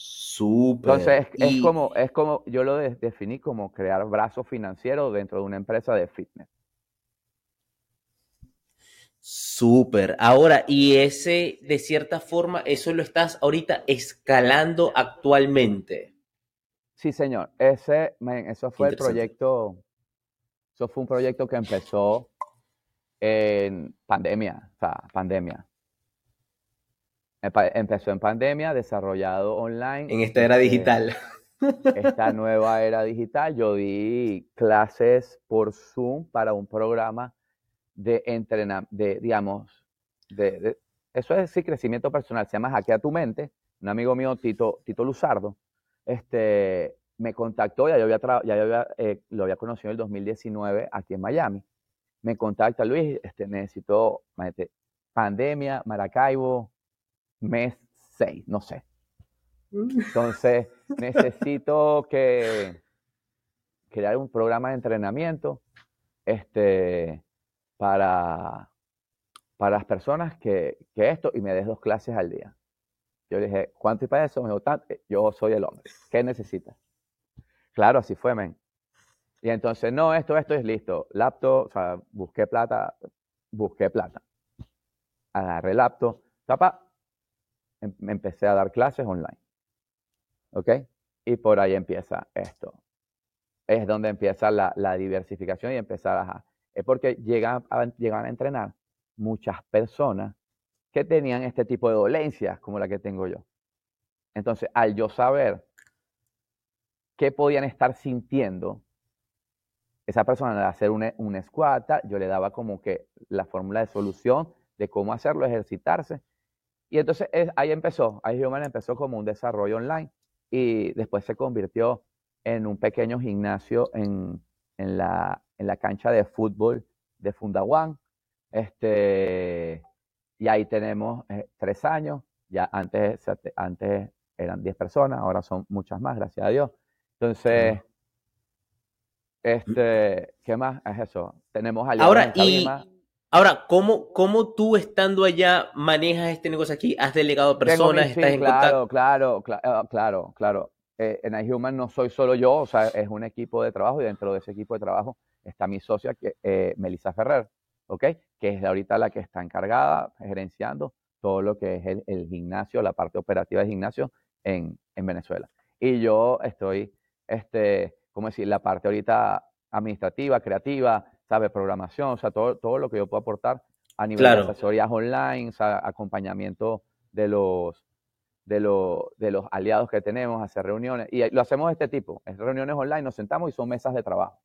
Súper. Entonces, es, como, es como, yo lo definí como crear brazos financieros dentro de una empresa de fitness. Súper. Ahora, y ese, de cierta forma, eso lo estás ahorita escalando actualmente. Sí, señor. Ese, eso fue el proyecto, eso fue un proyecto que empezó en pandemia, o sea, pandemia. Empezó en pandemia, desarrollado online. En esta era este, digital. Esta *laughs* nueva era digital. Yo di clases por Zoom para un programa de entrenar, de, digamos, de, eso es sí, crecimiento personal, se llama Hackea tu mente. Un amigo mío, Tito, Tito Luzardo, este, me contactó, ya yo había, ya eh, lo había conocido en el 2019 aquí en Miami. Me contacta Luis, este, necesito, pandemia, Maracaibo, mes 6, no sé. Mm. Entonces, *laughs* necesito que crear un programa de entrenamiento. Este, para, para las personas que, que esto y me des dos clases al día. Yo le dije, ¿cuánto y para eso? Me dijo, yo soy el hombre. ¿Qué necesitas? Claro, así fue, men. Y entonces, no, esto, esto es listo. Laptop, o sea, busqué plata, busqué plata. Agarré laptop, tapa, me empecé a dar clases online. ¿Ok? Y por ahí empieza esto. Es donde empieza la, diversificación y empezar a, es porque llegan a, a entrenar muchas personas que tenían este tipo de dolencias como la que tengo yo. Entonces, al yo saber qué podían estar sintiendo, esa persona al hacer un, un squat, yo le daba como que la fórmula de solución de cómo hacerlo, ejercitarse. Y entonces ahí empezó, ahí Human empezó como un desarrollo online y después se convirtió en un pequeño gimnasio en, en la, en la cancha de fútbol de Fundawan. Este, y ahí tenemos eh, tres años. Ya antes, antes eran diez personas, ahora son muchas más, gracias a Dios. Entonces, este, ¿qué más es eso? Tenemos ahora y ahora cómo cómo tú estando allá manejas este negocio aquí? ¿Has delegado personas? ¿Estás en claro, claro, claro, claro, claro. Eh, en iHuman no soy solo yo, o sea, es un equipo de trabajo y dentro de ese equipo de trabajo está mi socia, que, eh, Melissa Ferrer, ¿ok? Que es ahorita la que está encargada, gerenciando todo lo que es el, gimnasio, la parte operativa del gimnasio en, Venezuela. Y yo estoy, este, ¿cómo decir? La parte ahorita administrativa, creativa, ¿sabe? Programación, o sea, todo, todo lo que yo puedo aportar a nivel de asesorías online, o sea, acompañamiento de los de, de los aliados que tenemos, hacer reuniones. Y lo hacemos de este tipo, es reuniones online, nos sentamos y son mesas de trabajo.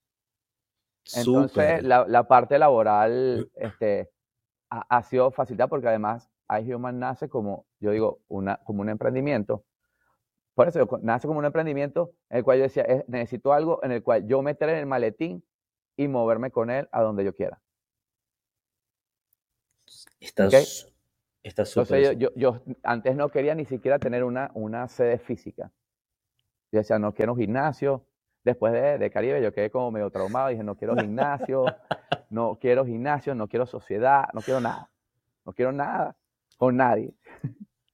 Entonces, la, parte laboral *clears throat* este, ha, sido facilitada porque además iHuman nace como, yo digo, una, como un emprendimiento. Por eso nace como un emprendimiento en el cual yo decía, necesito algo en el cual yo meter en el maletín y moverme con él a donde yo quiera. Estás Está Entonces yo, yo, antes no quería ni siquiera tener una, una sede física. Yo decía, no quiero un gimnasio. Después de, de Caribe yo quedé como medio traumado. Dije, no quiero gimnasio, *laughs* no quiero gimnasio, no quiero sociedad, no quiero nada. No quiero nada con nadie.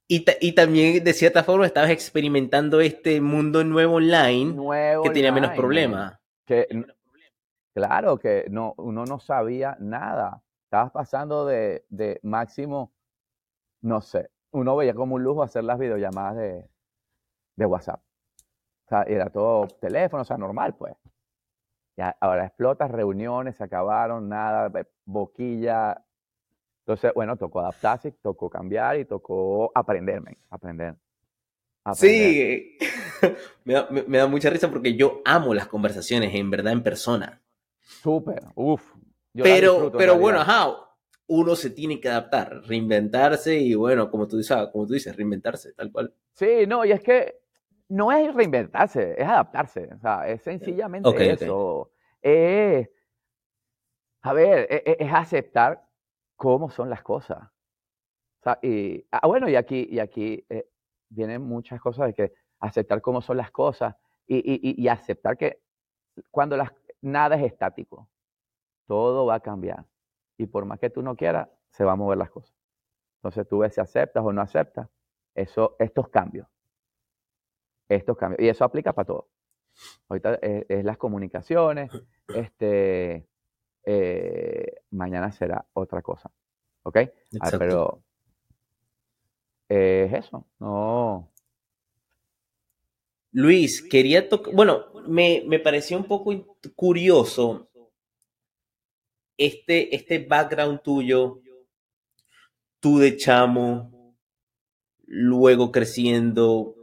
Y, y, también, de cierta forma, estabas experimentando este mundo nuevo online que tenía menos problemas. Que, claro, que no, uno no sabía nada. Estabas pasando de, máximo no sé, uno veía como un lujo hacer las videollamadas de, de WhatsApp. O sea, era todo teléfono, o sea, normal, pues. Ya, ahora explota, reuniones, se acabaron, nada, boquilla. Entonces, bueno, tocó adaptarse, tocó cambiar y tocó aprenderme, aprender. Sí, *laughs* me da, mucha risa porque yo amo las conversaciones en verdad en persona. Súper, uff. Pero, pero bueno, ajá, uno se tiene que adaptar, reinventarse y bueno, como tú, dices, como tú dices, reinventarse, tal cual. Sí, no, y es que no es reinventarse, es adaptarse, o sea, es sencillamente eso. a ver, e, e, es, aceptar cómo son las cosas. O sea, y, ah, bueno, y aquí, y aquí eh, vienen muchas cosas de que aceptar cómo son las cosas y, y, y aceptar que cuando las, nada es estático, todo va a cambiar y por más que tú no quieras, se van a mover las cosas. Entonces tú ves si aceptas o no aceptas eso, estos cambios. Estos cambios. Y eso aplica para todo. Ahorita es, las comunicaciones, *coughs* este, eh, mañana será otra cosa. ¿Ok? Ah, pero es eso, no. Luis, quería tocar, bueno, me, me pareció un poco curioso este, este background tuyo, tú de chamo, luego creciendo,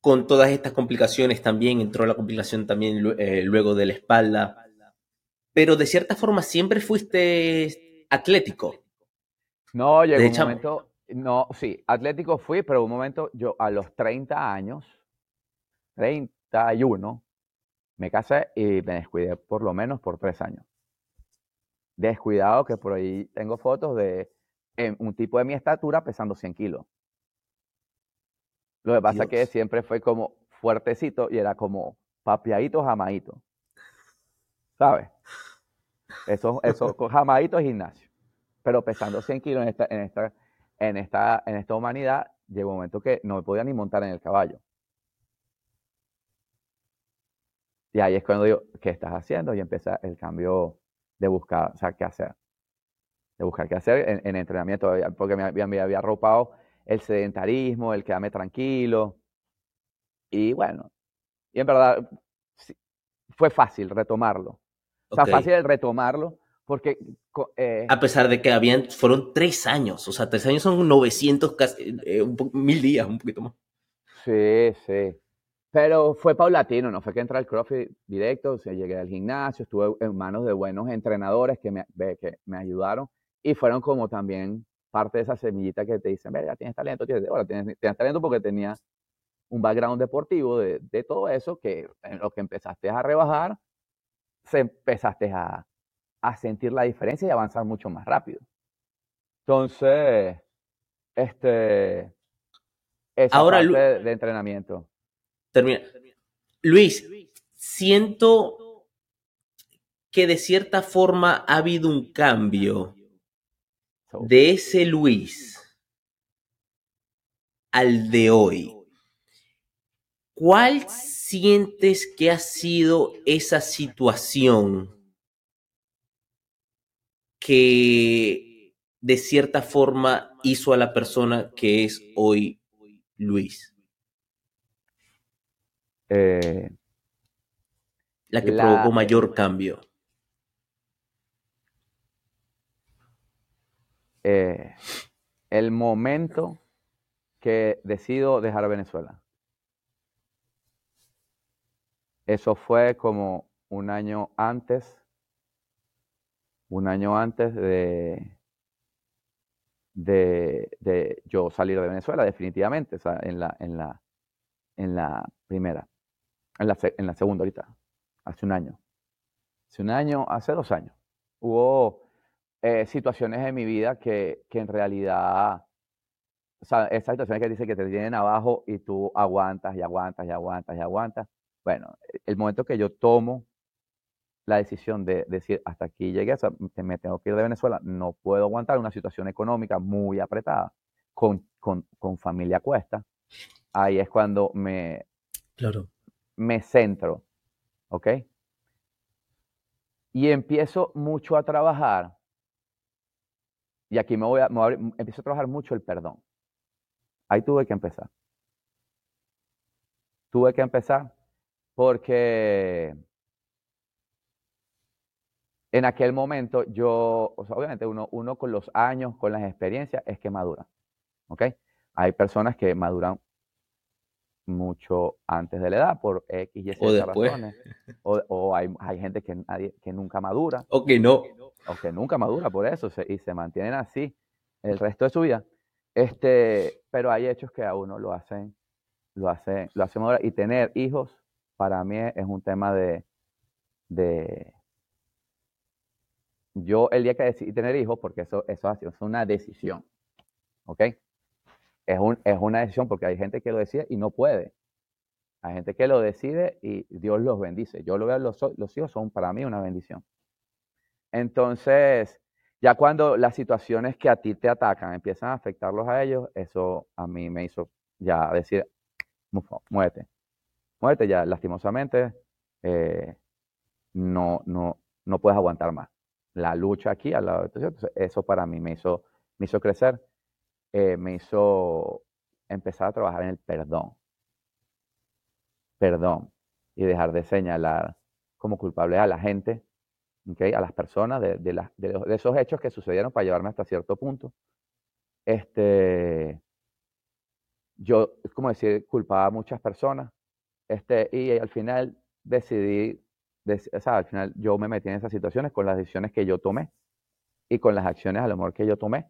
con todas estas complicaciones también, entró la complicación también eh, luego de la espalda, pero de cierta forma siempre fuiste atlético. No, llegó un momento, no, sí, atlético fui, pero un momento, yo a los 30 años, 31, me casé y me descuidé por lo menos por tres años. Descuidado que por ahí tengo fotos de un tipo de mi estatura pesando 100 kilos. Lo que pasa es que siempre fue como fuertecito y era como papiadito, jamadito. ¿Sabes? Eso, eso, *laughs* jamadito gimnasio. Pero pesando 100 kilos en esta, en esta, en esta, en esta humanidad, llegó un momento que no me podía ni montar en el caballo. Y ahí es cuando digo, ¿qué estás haciendo? Y empieza el cambio de buscar, o sea, qué hacer. De buscar qué hacer en, entrenamiento, porque me, me, había arropado el sedentarismo, el quedarme tranquilo. Y bueno, y en verdad fue fácil retomarlo. O sea, fácil retomarlo porque... Eh, a pesar de que habían, fueron tres años, o sea, tres años son 900, casi, eh, mil días, un poquito más. Sí, sí. Pero fue paulatino, no fue que entré al CrossFit directo, o sea, llegué al gimnasio, estuve en manos de buenos entrenadores que me, que me ayudaron y fueron como también parte de esa semillita que te dicen, ya tienes talento, tienes, ahora tienes, talento porque tenías un background deportivo de, de, todo eso que en lo que empezaste a rebajar, se empezaste a, a sentir la diferencia y avanzar mucho más rápido. Entonces, este, esa Ahora, parte de entrenamiento. Luis, siento que de cierta forma ha habido un cambio de ese Luis al de hoy. ¿Cuál sientes que ha sido esa situación que de cierta forma hizo a la persona que es hoy Luis? Eh, la que provocó mayor cambio. Eh, el momento que decido dejar Venezuela. Eso fue como un año antes, un año antes de, de, yo salir de Venezuela, definitivamente, en, la, en, la, en la primera en la, en la segunda ahorita, hace un año. Hace un año, hace dos años. Hubo eh, situaciones en mi vida que, que en realidad, o sea, esas situaciones que dice que te tienen abajo y tú aguantas y aguantas y aguantas y aguantas. Bueno, el momento que yo tomo la decisión de decir hasta aquí llegué, o sea, me tengo que ir de Venezuela, no puedo aguantar una situación económica muy apretada con, con, con familia cuesta. Ahí es cuando me, claro me centro, ¿ok? Y empiezo mucho a trabajar, y aquí me voy a, empiezo a trabajar mucho el perdón. Ahí tuve que empezar. Tuve que empezar porque en aquel momento yo, obviamente uno, uno con los años, con las experiencias, es que madura. ¿Ok? Hay personas que maduran mucho antes de la edad por X y Z razones. O, hay, gente que, que nunca madura. O que no. O que nunca madura por eso y se mantienen así el resto de su vida. Este, pero hay hechos que a uno lo hacen, lo hacen, lo hacen ahora. Y tener hijos, para mí es un tema de, de yo el día que decidí tener hijos, porque eso, eso es una decisión, ¿ok? Es, un, es una decisión porque hay gente que lo decide y no puede. Hay gente que lo decide y Dios los bendice. Yo lo veo, los, los hijos son para mí una bendición. Entonces, ya cuando las situaciones que a ti te atacan empiezan a afectarlos a ellos, eso a mí me hizo ya decir, muévete, muévete ya, lastimosamente, eh, no, no, no puedes aguantar más. La lucha aquí al lado de eso para mí me hizo, me hizo crecer, eh, me hizo empezar a trabajar en el perdón. Perdón. Y dejar de señalar como culpable a la gente a las personas de, de, esos hechos que sucedieron para llevarme hasta cierto punto. Este, yo, es como decir, culpaba a muchas personas este, y al final decidí, o sea, al final yo me metí en esas situaciones con las decisiones que yo tomé y con las acciones al amor que yo tomé.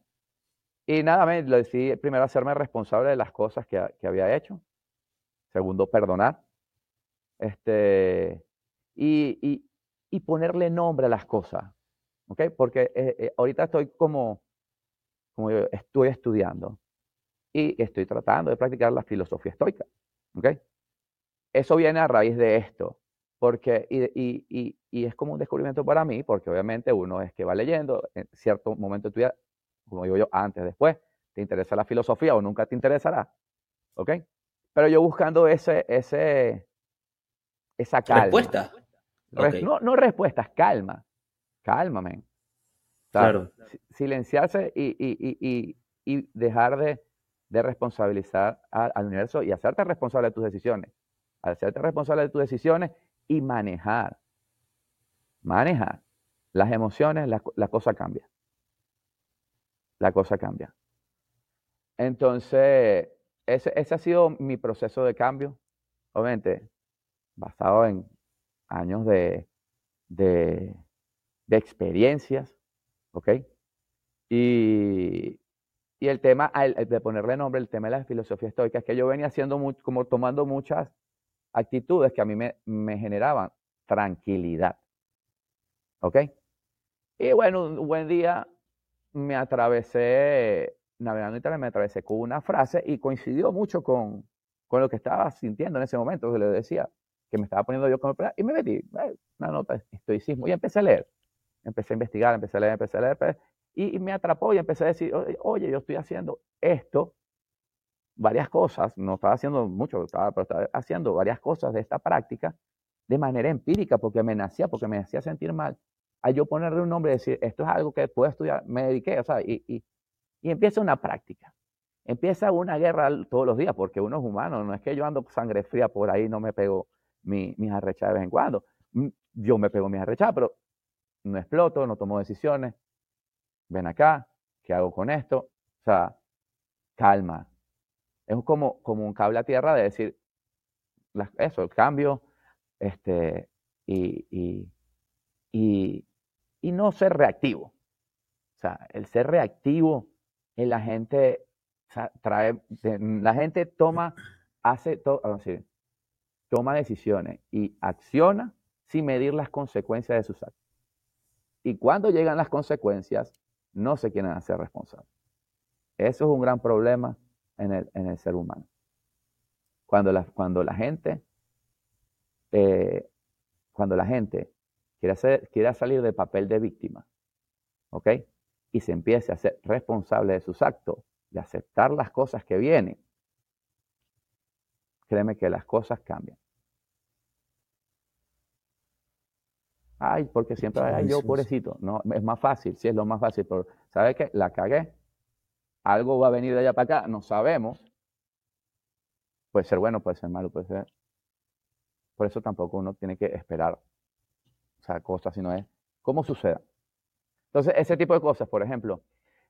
Y nada, me lo decidí primero hacerme responsable de las cosas que, que había hecho. Segundo, perdonar. Este, y, y, y ponerle nombre a las cosas. ¿Ok? Porque eh, eh, ahorita estoy como, como yo estoy estudiando y estoy tratando de practicar la filosofía estoica. ¿Ok? Eso viene a raíz de esto. Porque, y, y, es como un descubrimiento para mí, porque obviamente uno es que va leyendo, en cierto momento de como digo yo, antes, después, te interesa la filosofía o nunca te interesará. ¿Ok? Pero yo buscando ese, ese, esa calma. Respuesta. No, no respuestas, calma. Calma, men. Claro. Silenciarse y, dejar de, responsabilizar al, universo y hacerte responsable de tus decisiones. Hacerte responsable de tus decisiones y manejar. Manejar. Las emociones, la, cosa cambia. La cosa cambia. Entonces, ese, ese ha sido mi proceso de cambio. Obviamente, basado en, años de, de, experiencias, ¿ok? Y, y el tema, de ponerle nombre, el tema de la filosofía estoica, es que yo venía haciendo, como tomando muchas actitudes que a mí me, me generaban tranquilidad, ¿ok? Y bueno, un buen día me atravesé, navegando internet, me atravesé con una frase y coincidió mucho con, con lo que estaba sintiendo en ese momento, que le decía, que me estaba poniendo yo como y me metí, una nota de estoicismo, y empecé a leer. Empecé a investigar, empecé a leer, empecé a leer, y, me atrapó y empecé a decir, oye, yo estoy haciendo esto, varias cosas, no estaba haciendo mucho, estaba, pero estaba haciendo varias cosas de esta práctica de manera empírica, porque me nacía, porque me hacía sentir mal. A yo ponerle un nombre y decir, esto es algo que puedo estudiar, me dediqué, o sea, y, y, y empieza una práctica. Empieza una guerra todos los días, porque uno es humano, no es que yo ando sangre fría por ahí, no me pego mi, mis arrechadas de vez en cuando. Mm, yo me pego mis arrechadas, pero no exploto, no tomo decisiones. Ven acá, ¿qué hago con esto? O sea, calma. Es como, como un cable a tierra de decir, eso, el cambio, este, y, y, y, y, no ser reactivo. O sea, el ser reactivo en la gente trae, la gente toma, hace todo, toma decisiones y acciona sin medir las consecuencias de sus actos. Y cuando llegan las consecuencias, no se quieren hacer responsables. Eso es un gran problema en el, en el ser humano. Cuando la, cuando la gente, eh, cuando la gente quiere salir del papel de víctima, ¿ok? Y se empiece a ser responsable de sus actos, de aceptar las cosas que vienen, créeme que las cosas cambian. Ay, porque siempre hay yo, pobrecito. No, es más fácil, sí es lo más fácil, pero ¿sabes qué? La cagué. Algo va a venir de allá para acá, no sabemos. Puede ser bueno, puede ser malo, puede ser. Por eso tampoco uno tiene que esperar o sea, cosas, sino es ¿Cómo suceda? Entonces, ese tipo de cosas, por ejemplo,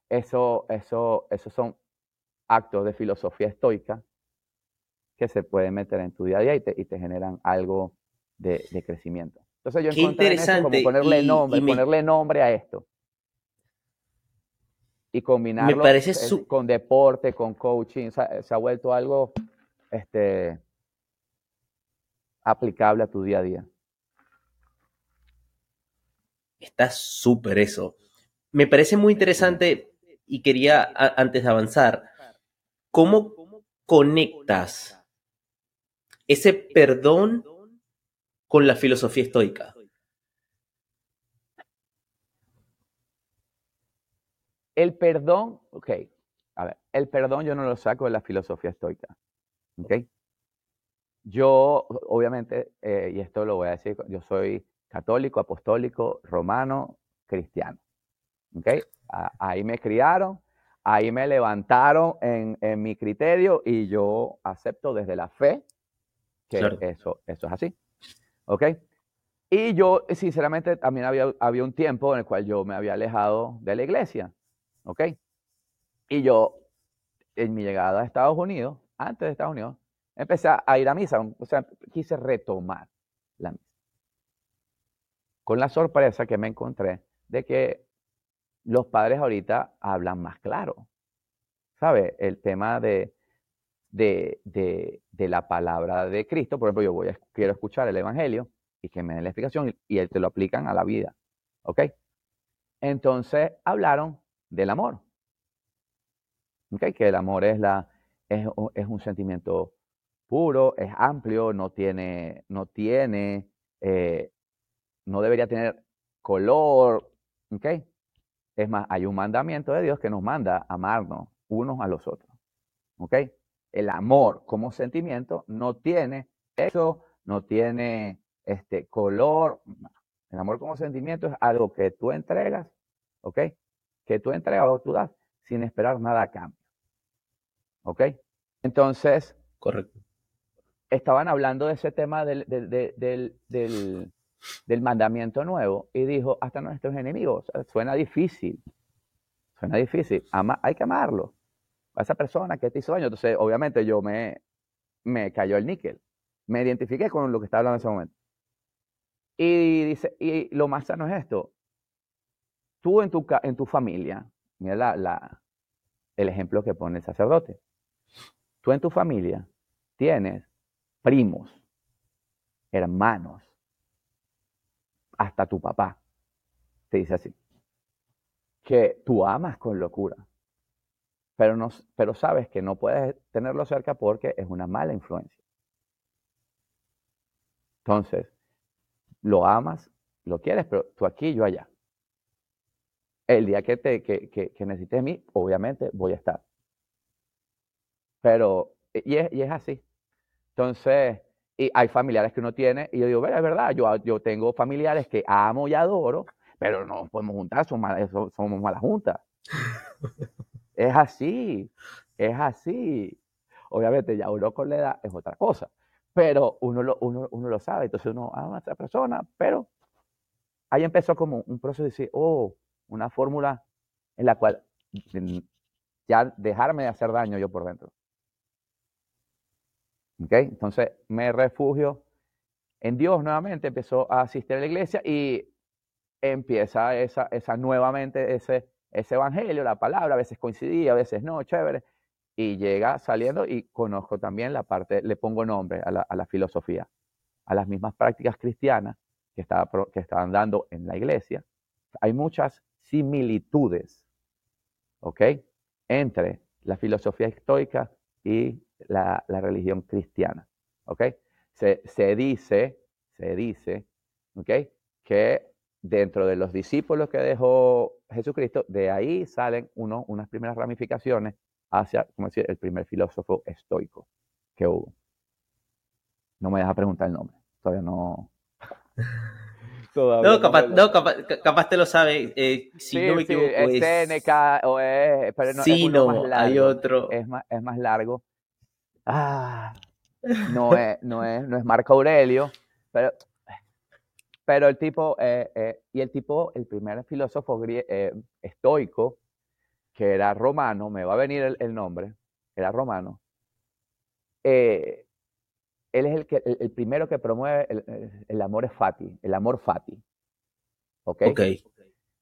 eso, eso, esos son actos de filosofía estoica que se pueden meter en tu día a día y te, y te generan algo de, de, crecimiento. Entonces yo Qué interesante. como ponerle, y, nombre, y me, ponerle nombre a esto. Y combinarlo me parece su, con deporte, con coaching, se, se ha vuelto algo este, aplicable a tu día a día. Está súper eso. Me parece muy interesante y quería, antes de avanzar, ¿cómo conectas ese perdón con la filosofía estoica? El perdón, ok, a ver, el perdón yo no lo saco de la filosofía estoica, ok. Yo, obviamente, eh, y esto lo voy a decir, yo soy católico, apostólico, romano, cristiano, ok. Ahí me criaron, ahí me levantaron en, en, mi criterio y yo acepto desde la fe que claro. eso, eso es así. ¿Ok? Y yo, sinceramente, también había, había un tiempo en el cual yo me había alejado de la iglesia. ¿Ok? Y yo, en mi llegada a Estados Unidos, antes de Estados Unidos, empecé a ir a misa. O sea, quise retomar la misa. Con la sorpresa que me encontré de que los padres ahorita hablan más claro. ¿Sabe? El tema de, de, de, la palabra de Cristo. Por ejemplo, yo voy a, quiero escuchar el Evangelio y que me den la explicación y, y te lo aplican a la vida. ¿Ok? Entonces hablaron del amor. ¿Ok? Que el amor es, la, es, es un sentimiento puro, es amplio, no tiene, no tiene, eh, no debería tener color. ¿Ok? Es más, hay un mandamiento de Dios que nos manda amarnos unos a los otros. ¿Ok? El amor como sentimiento no tiene eso, no tiene este color. El amor como sentimiento es algo que tú entregas, ¿ok? Que tú entregas o tú das sin esperar nada a cambio. ¿Ok? Entonces, correcto. Estaban hablando de ese tema del, del, del, del, del mandamiento nuevo y dijo, hasta nuestros enemigos, suena difícil, suena difícil, Ama, hay que amarlo. A esa persona que te hizo daño. Entonces, obviamente, yo me, me cayó el níquel. Me identifiqué con lo que estaba hablando en ese momento. Y dice, y lo más sano es esto. Tú en tu, en tu familia, mira la, la, el ejemplo que pone el sacerdote. Tú en tu familia tienes primos, hermanos, hasta tu papá, te dice así, que tú amas con locura, pero, no, pero sabes que no puedes tenerlo cerca porque es una mala influencia. Entonces, lo amas, lo quieres, pero tú aquí, yo allá. El día que, te, que, que, que necesites de mí, obviamente voy a estar. Pero, y es, y es así. Entonces, y hay familiares que uno tiene, y yo digo, es verdad, yo, yo tengo familiares que amo y adoro, pero no podemos juntar, somos, malas, somos malas juntas. *laughs* es así, es así. Obviamente ya uno con la edad es otra cosa, pero uno lo, uno, uno lo sabe, entonces uno ama a esa persona, pero ahí empezó como un proceso de decir, oh, una fórmula en la cual ya dejarme de hacer daño yo por dentro. ¿Okay? Entonces me refugio en Dios nuevamente, empezó a asistir a la iglesia y empieza esa, esa nuevamente ese, ese evangelio, la palabra, a veces coincidía, a veces no, chévere, y llega saliendo y conozco también la parte, le pongo nombre a la, filosofía, a las mismas prácticas cristianas que, estaba, que estaban dando en la iglesia. Hay muchas similitudes, ¿ok? Entre la filosofía estoica y la, la religión cristiana. ¿Ok? Se, se, dice, se dice, ¿ok? Que dentro de los discípulos que dejó Jesucristo, de ahí salen uno, unas primeras ramificaciones hacia, como decir, el primer filósofo estoico que hubo. No me deja preguntar el nombre, todavía no. *laughs* Todavía no, capaz, no, capaz, capaz, te lo sabe. Eh, si sí, no me sí, equivoco, es Seneca o es, pero no, sí, es uno más largo, hay otro. Es más, es más largo. Ah, *laughs* no es, no es, no es Marco Aurelio, pero Pero el tipo, eh, eh, y el tipo, el primer filósofo estoico, que era romano, me va a venir el, nombre, era romano, él es el, que, el, primero que promueve el, amor fati, el amor fati. ¿Ok?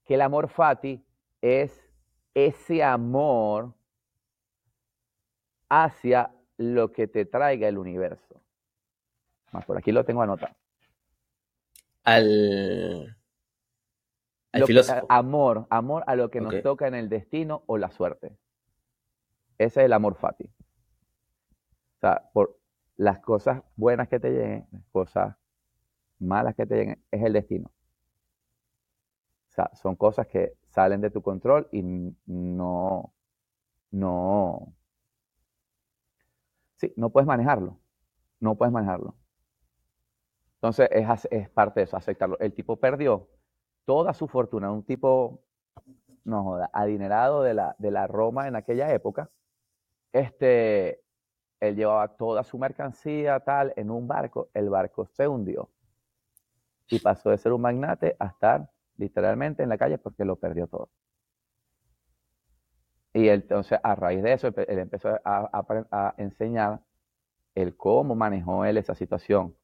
Que el amor fati es ese amor hacia lo que te traiga el universo. Más por aquí lo tengo anotado. Al, amor, amor a lo que nos toca en el destino o la suerte. Ese es el amor fati. O sea, por las cosas buenas que te lleguen, las cosas malas que te lleguen, es el destino. O sea, son cosas que salen de tu control y no, no, no puedes manejarlo. No puedes manejarlo. Entonces es, es parte de eso, aceptarlo. El tipo perdió toda su fortuna, un tipo, no adinerado de la, de la Roma en aquella época. Este, él llevaba toda su mercancía tal en un barco, el barco se hundió y pasó de ser un magnate a estar literalmente en la calle porque lo perdió todo. Y entonces a raíz de eso él empezó a, enseñar el cómo manejó él esa situación,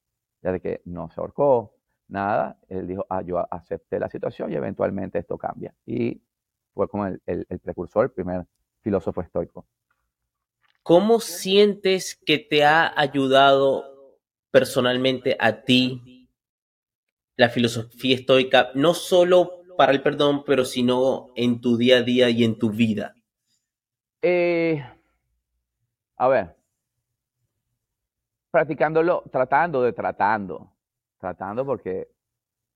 ya de que no se ahorcó, nada, él dijo, ah, yo acepté la situación y eventualmente esto cambia. Y fue como el, el precursor, el primer filósofo estoico. ¿Cómo sientes que te ha ayudado personalmente a ti la filosofía estoica, no solo para el perdón, pero sino en tu día a día y en tu vida? Eh, a ver, practicándolo, tratando de tratando, tratando porque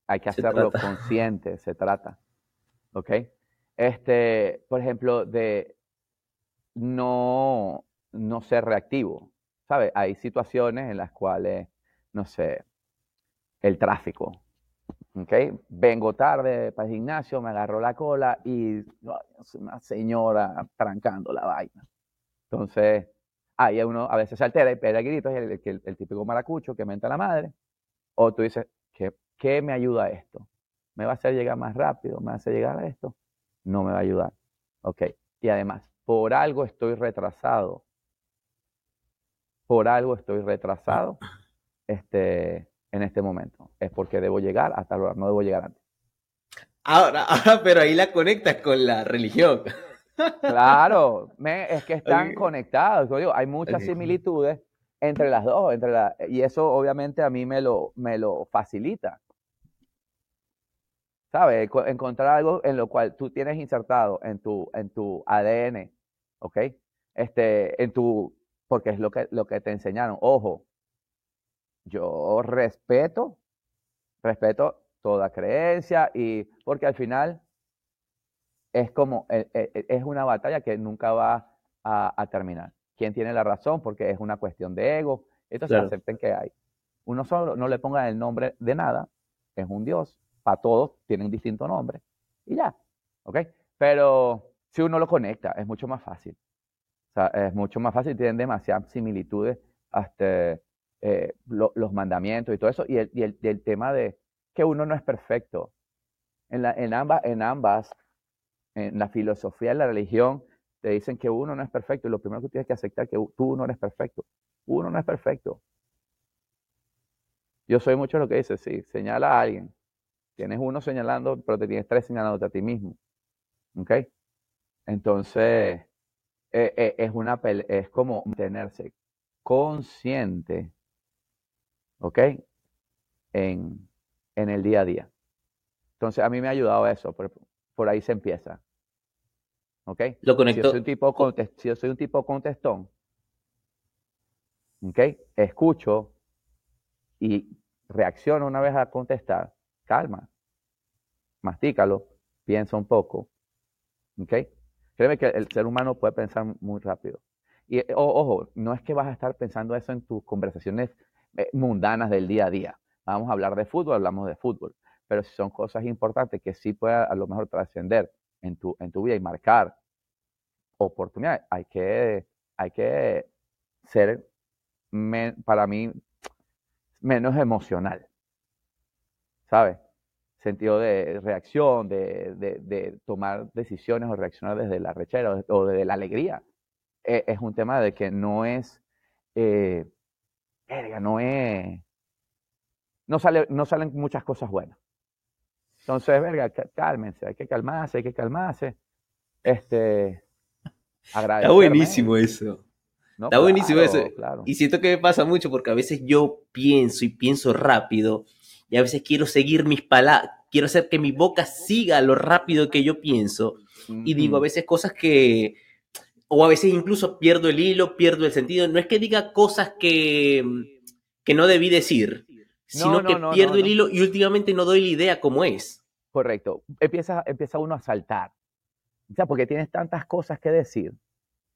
hay que hacerlo consciente, se trata. ¿Ok? Este, por ejemplo, de no, no ser reactivo. ¿Sabes? Hay situaciones en las cuales, no sé, el tráfico. ¿Ok? Vengo tarde para el gimnasio, me agarro la cola y una señora trancando la vaina. Entonces, ahí uno a veces se altera y pega gritos, el, el, el, típico maracucho que menta la madre. O tú dices, ¿qué, ¿qué me ayuda esto? ¿Me va a hacer llegar más rápido? ¿Me va a hacer llegar a esto? No me va a ayudar. Ok. Y además, por algo estoy retrasado. Por algo estoy retrasado. Este, en este momento. Es porque debo llegar hasta hora, no debo llegar antes. Ahora, *laughs* ahora, pero ahí la conectas con la religión. Claro, es que están conectados. Digo, hay muchas similitudes entre las dos, entre la, y eso obviamente a mí me lo, me lo facilita. ¿Sabes? Encontrar algo en lo cual tú tienes insertado en tu, en tu ADN, ¿ok? Este, en tu, porque es lo que, lo que te enseñaron. Ojo, yo respeto, respeto toda creencia y porque al final es como, e, e, e, es una batalla que nunca va a, terminar. ¿Quién tiene la razón? Porque es una cuestión de ego. Entonces acepten que hay. Uno solo no le ponga el nombre de nada, es un Dios, para todos tienen distinto nombre y ya, ¿ok? Pero si uno lo conecta, es mucho más fácil. O sea, es mucho más fácil, tienen demasiadas similitudes hasta eh, los mandamientos y todo eso, y el, y, el, tema de que uno no es perfecto. En, la, en, ambas, en ambas, en la filosofía y la religión, te dicen que uno no es perfecto, y lo primero que tienes que aceptar es que tú no eres perfecto. Uno no es perfecto. Yo soy mucho lo que dice, sí, señala a alguien. Tienes uno señalando, pero te tienes tres señalando a ti mismo. ¿Ok? Entonces, eh, eh, es, una es como tenerse consciente ¿ok? En, el día a día. Entonces, a mí me ha ayudado eso, por, por ahí se empieza. ¿Ok? Lo conecto. Si yo soy un tipo, si yo soy un tipo contestón, ¿ok? Escucho y reacciono una vez a contestar, calma, mastícalo, piensa un poco, ¿ok? Créeme que el ser humano puede pensar muy rápido. Y ojo, no es que vas a estar pensando eso en tus conversaciones eh, mundanas del día a día. Vamos a hablar de fútbol, hablamos de fútbol. Pero si son cosas importantes que sí puedan a lo mejor trascender en tu, en tu vida y marcar oportunidades, hay que, hay que ser, para mí, menos emocional. ¿sabes? Sentido de reacción, de, de, de tomar decisiones o reaccionar desde la rechera o desde la alegría. E, es un tema de que no es, eh, no es, no, sale, no salen muchas cosas buenas. Entonces, verga, cálmense, hay que calmarse, hay que calmarse. Este, Está buenísimo eso. Está buenísimo eso. Y siento que me pasa mucho porque a veces yo pienso y pienso rápido y a veces quiero seguir mis palabras, quiero hacer que mi boca siga lo rápido que yo pienso y digo a veces cosas que, o a veces incluso pierdo el hilo, pierdo el sentido. No es que diga cosas que, que no debí decir, sino que pierdo el hilo y últimamente no doy la idea cómo es. Correcto. Empieza, empieza uno a saltar. O sea, porque tienes tantas cosas que decir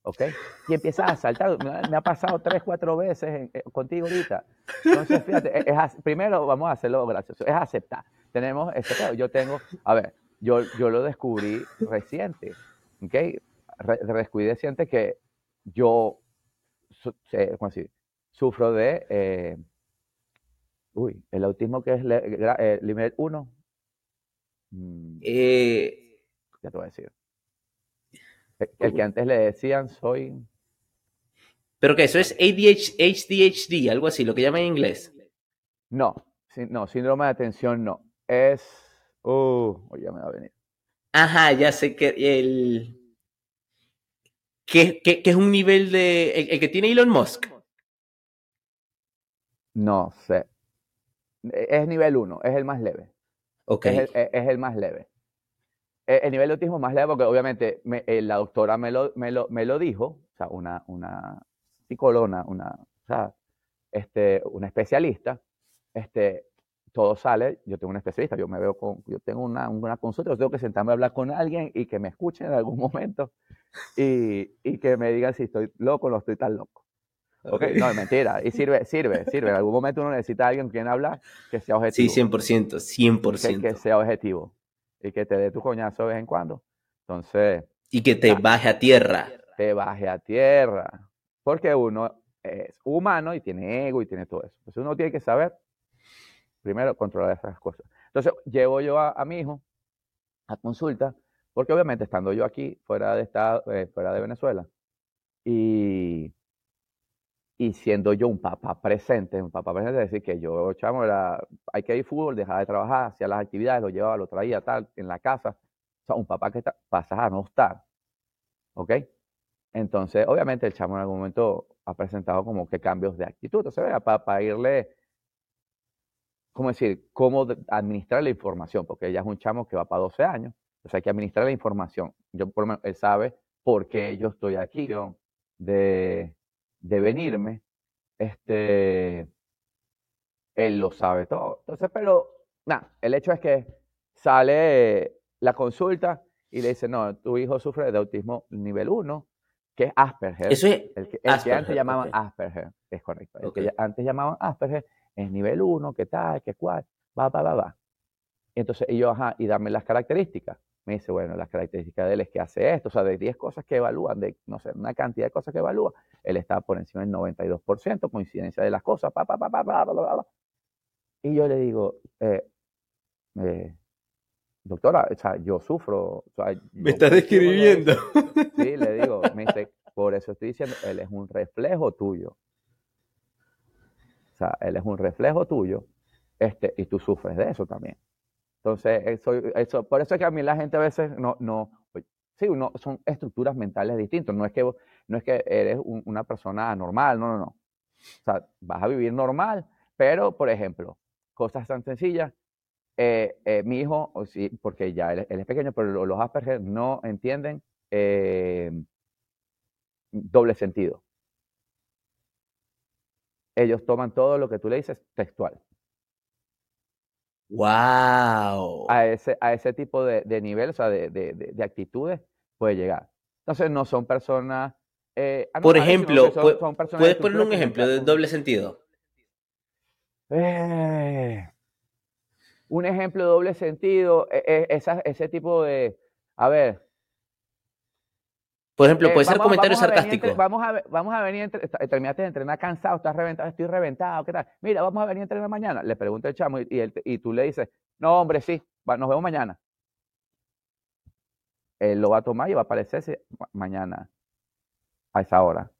¿ok? Y empiezas a saltar. Me ha pasado tres, cuatro veces eh, contigo ahorita. Entonces, fíjate, es, primero vamos a hacerlo gracioso, es aceptar. Tenemos este yo tengo, a ver, yo, yo lo descubrí reciente, ¿ok? Descubrí reciente que yo, ¿cómo decir? Sufro de, eh, uy, el autismo que es eh, nivel 1. Mm, ya te voy a decir. El que antes le decían soy. ¿Pero qué? ¿Eso es ADHD, algo así, lo que llaman en inglés? No, no, síndrome de atención no. Es. Uh, ya me va a venir. Ajá, ya sé que el. ¿Qué, es un nivel de. El, que tiene Elon Musk? No sé. Es nivel 1, es el más leve. Ok. es el más leve. Eh, el nivel de autismo más leve, porque obviamente eh, la doctora me lo, me, lo, me lo, dijo, o sea, una, una psicóloga, una, o sea, este, una especialista, este, todo sale, yo tengo un especialista, yo me veo con, yo tengo una, una consulta, yo tengo que sentarme a hablar con alguien y que me escuchen en algún *laughs* momento y, y que me digan si estoy loco o no estoy tan loco. Okay. No, es mentira. Y *laughs* sirve, sirve, sirve. En algún momento uno necesita a alguien con quien hablar que sea objetivo. Sí, 100%, 100%. que sea objetivo y que te dé tu coñazo de vez en cuando. Entonces. Y que te baje a tierra. Te baje a tierra. Porque uno es humano y tiene ego y tiene todo eso. Entonces uno tiene que saber, primero, controlar esas cosas. Entonces llevo yo a, mi hijo a consulta, porque obviamente estando yo aquí, fuera de, estado, eh, fuera de Venezuela, y, y siendo yo un papá presente, un papá presente, es decir, que yo, chamo, era, hay que ir fútbol, dejaba de trabajar, hacía las actividades, lo llevaba, lo traía, tal, en la casa. O sea, un papá que está, pasas a no estar. ¿Ok? Entonces, obviamente, el chamo en algún momento ha presentado como que cambios de actitud. Entonces, vea, para, irle, ¿cómo decir? Cómo administrar la información, porque ella es un chamo que va para 12 años. Entonces, hay que administrar la información. Yo, por lo menos, él sabe por qué yo estoy aquí, de de venirme, este, él lo sabe todo. Entonces, pero, nada, el hecho es que sale la consulta y le dice, no, tu hijo sufre de autismo nivel 1, que es Asperger. Eso es el que, antes llamaban Asperger, es correcto. El que antes llamaban Asperger es nivel 1, que tal, que cual, va, va, va, va. Entonces, ellos, ajá, y dame las características me dice, bueno, las características de él es que hace esto, o sea, de 10 cosas que evalúan, de, no sé, una cantidad de cosas que evalúa, él está por encima del 92%, coincidencia de las cosas, pa, pa, pa, pa, pa, pa, pa, Y yo le digo, eh, eh, doctora, o sea, yo sufro. O sea, me estás describiendo. Sí, le digo, me dice, por eso estoy diciendo, él es un reflejo tuyo. O sea, él es un reflejo tuyo, este, y tú sufres de eso también. Entonces, eso, eso, por eso es que a mí la gente a veces no, no, sí, uno, son estructuras mentales distintas. No es que, no es que eres una persona anormal, no, no, no. O sea, vas a vivir normal, pero, por ejemplo, cosas tan sencillas. Eh, eh, mi hijo, sí, porque ya él, es pequeño, pero los Asperger no entienden eh, doble sentido. Ellos toman todo lo que tú le dices textual. ¡Wow! A ese, a ese tipo de, de nivel, o sea, de, de, de, actitudes puede llegar. Entonces, no son personas. Eh, Por ejemplo, ¿puedes poner un ejemplo de doble sentido? Eh, un ejemplo de doble sentido, e, e, esa, ese tipo de. A ver, por ejemplo, eh, puede ser comentario sarcástico. vamos, a, vamos a venir, terminaste de entrenar cansado, estás reventado, estoy reventado, ¿qué tal? Mira, vamos a venir a entrenar mañana. Le pregunta el chamo y, y, tú le dices, no, hombre, sí, nos vemos mañana. Él lo va a tomar y va a aparecerse mañana a esa hora.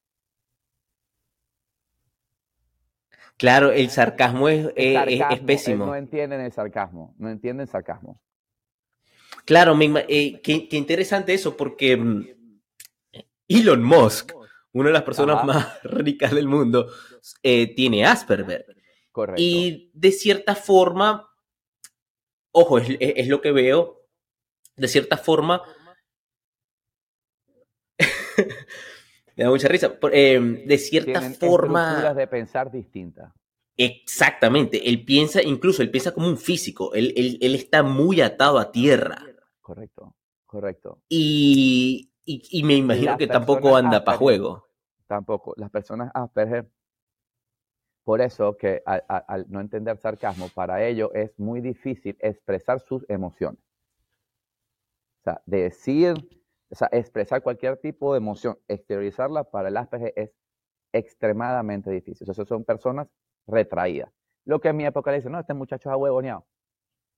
Claro, el sarcasmo es, es, pésimo. No entienden el sarcasmo, no entienden el sarcasmo. Claro, eh, qué, interesante eso, porque mm, Elon Musk, una de las personas más *laughs* ricas del mundo, eh, tiene Asperger. Correcto. Y de cierta forma, ojo, es, lo que veo, de cierta forma, *laughs* me da mucha risa, eh, de cierta forma... de pensar distintas. Exactamente, él piensa, incluso él piensa como un físico, él, él, está muy atado a tierra. Correcto, correcto. Y, y, me imagino que tampoco anda para juego. Tampoco, las personas Asperger por eso que al, no entender sarcasmo, para ellos es muy difícil expresar sus emociones. O sea, decir, o sea, expresar cualquier tipo de emoción, exteriorizarla para el Asperger es extremadamente difícil. O sea, son personas retraídas. Lo que en mi época le dicen, no, este muchacho es ahuevoneado.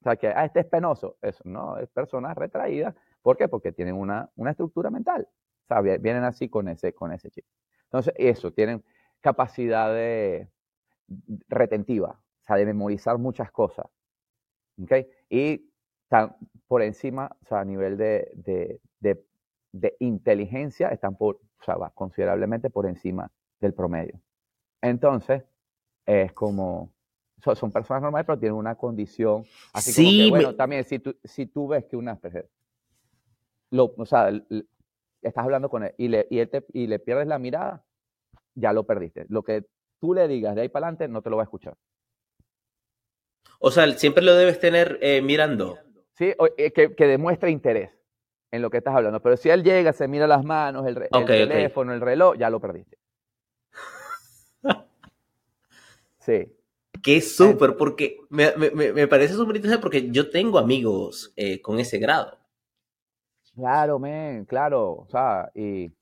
O sea, que, ah, este es penoso. Eso, no, es personas retraídas. ¿Por qué? Porque tienen una, una estructura mental. O sea, vienen así con ese, con ese chip. Entonces, eso, tienen capacidad de, retentiva, o sea, de memorizar muchas cosas. ¿okay? Y están por encima, o sea, a nivel de, de, de, inteligencia, están por, o sea, considerablemente por encima del promedio. Entonces, es como, son, personas normales, pero tienen una condición, así como que, bueno, también si tú, si tú ves que una lo, o sea, estás hablando con él y le, y, él te, y le pierdes la mirada, ya lo perdiste. Lo que tú le digas de ahí para adelante, no te lo va a escuchar. O sea, siempre lo debes tener eh, mirando. Sí, eh, que, que, demuestre interés en lo que estás hablando. Pero si él llega, se mira las manos, el, teléfono, el reloj, ya lo perdiste. *laughs* sí. Qué súper, porque me, me, parece súper interesante porque yo tengo amigos eh, con ese grado. Claro, men, claro. O sea, y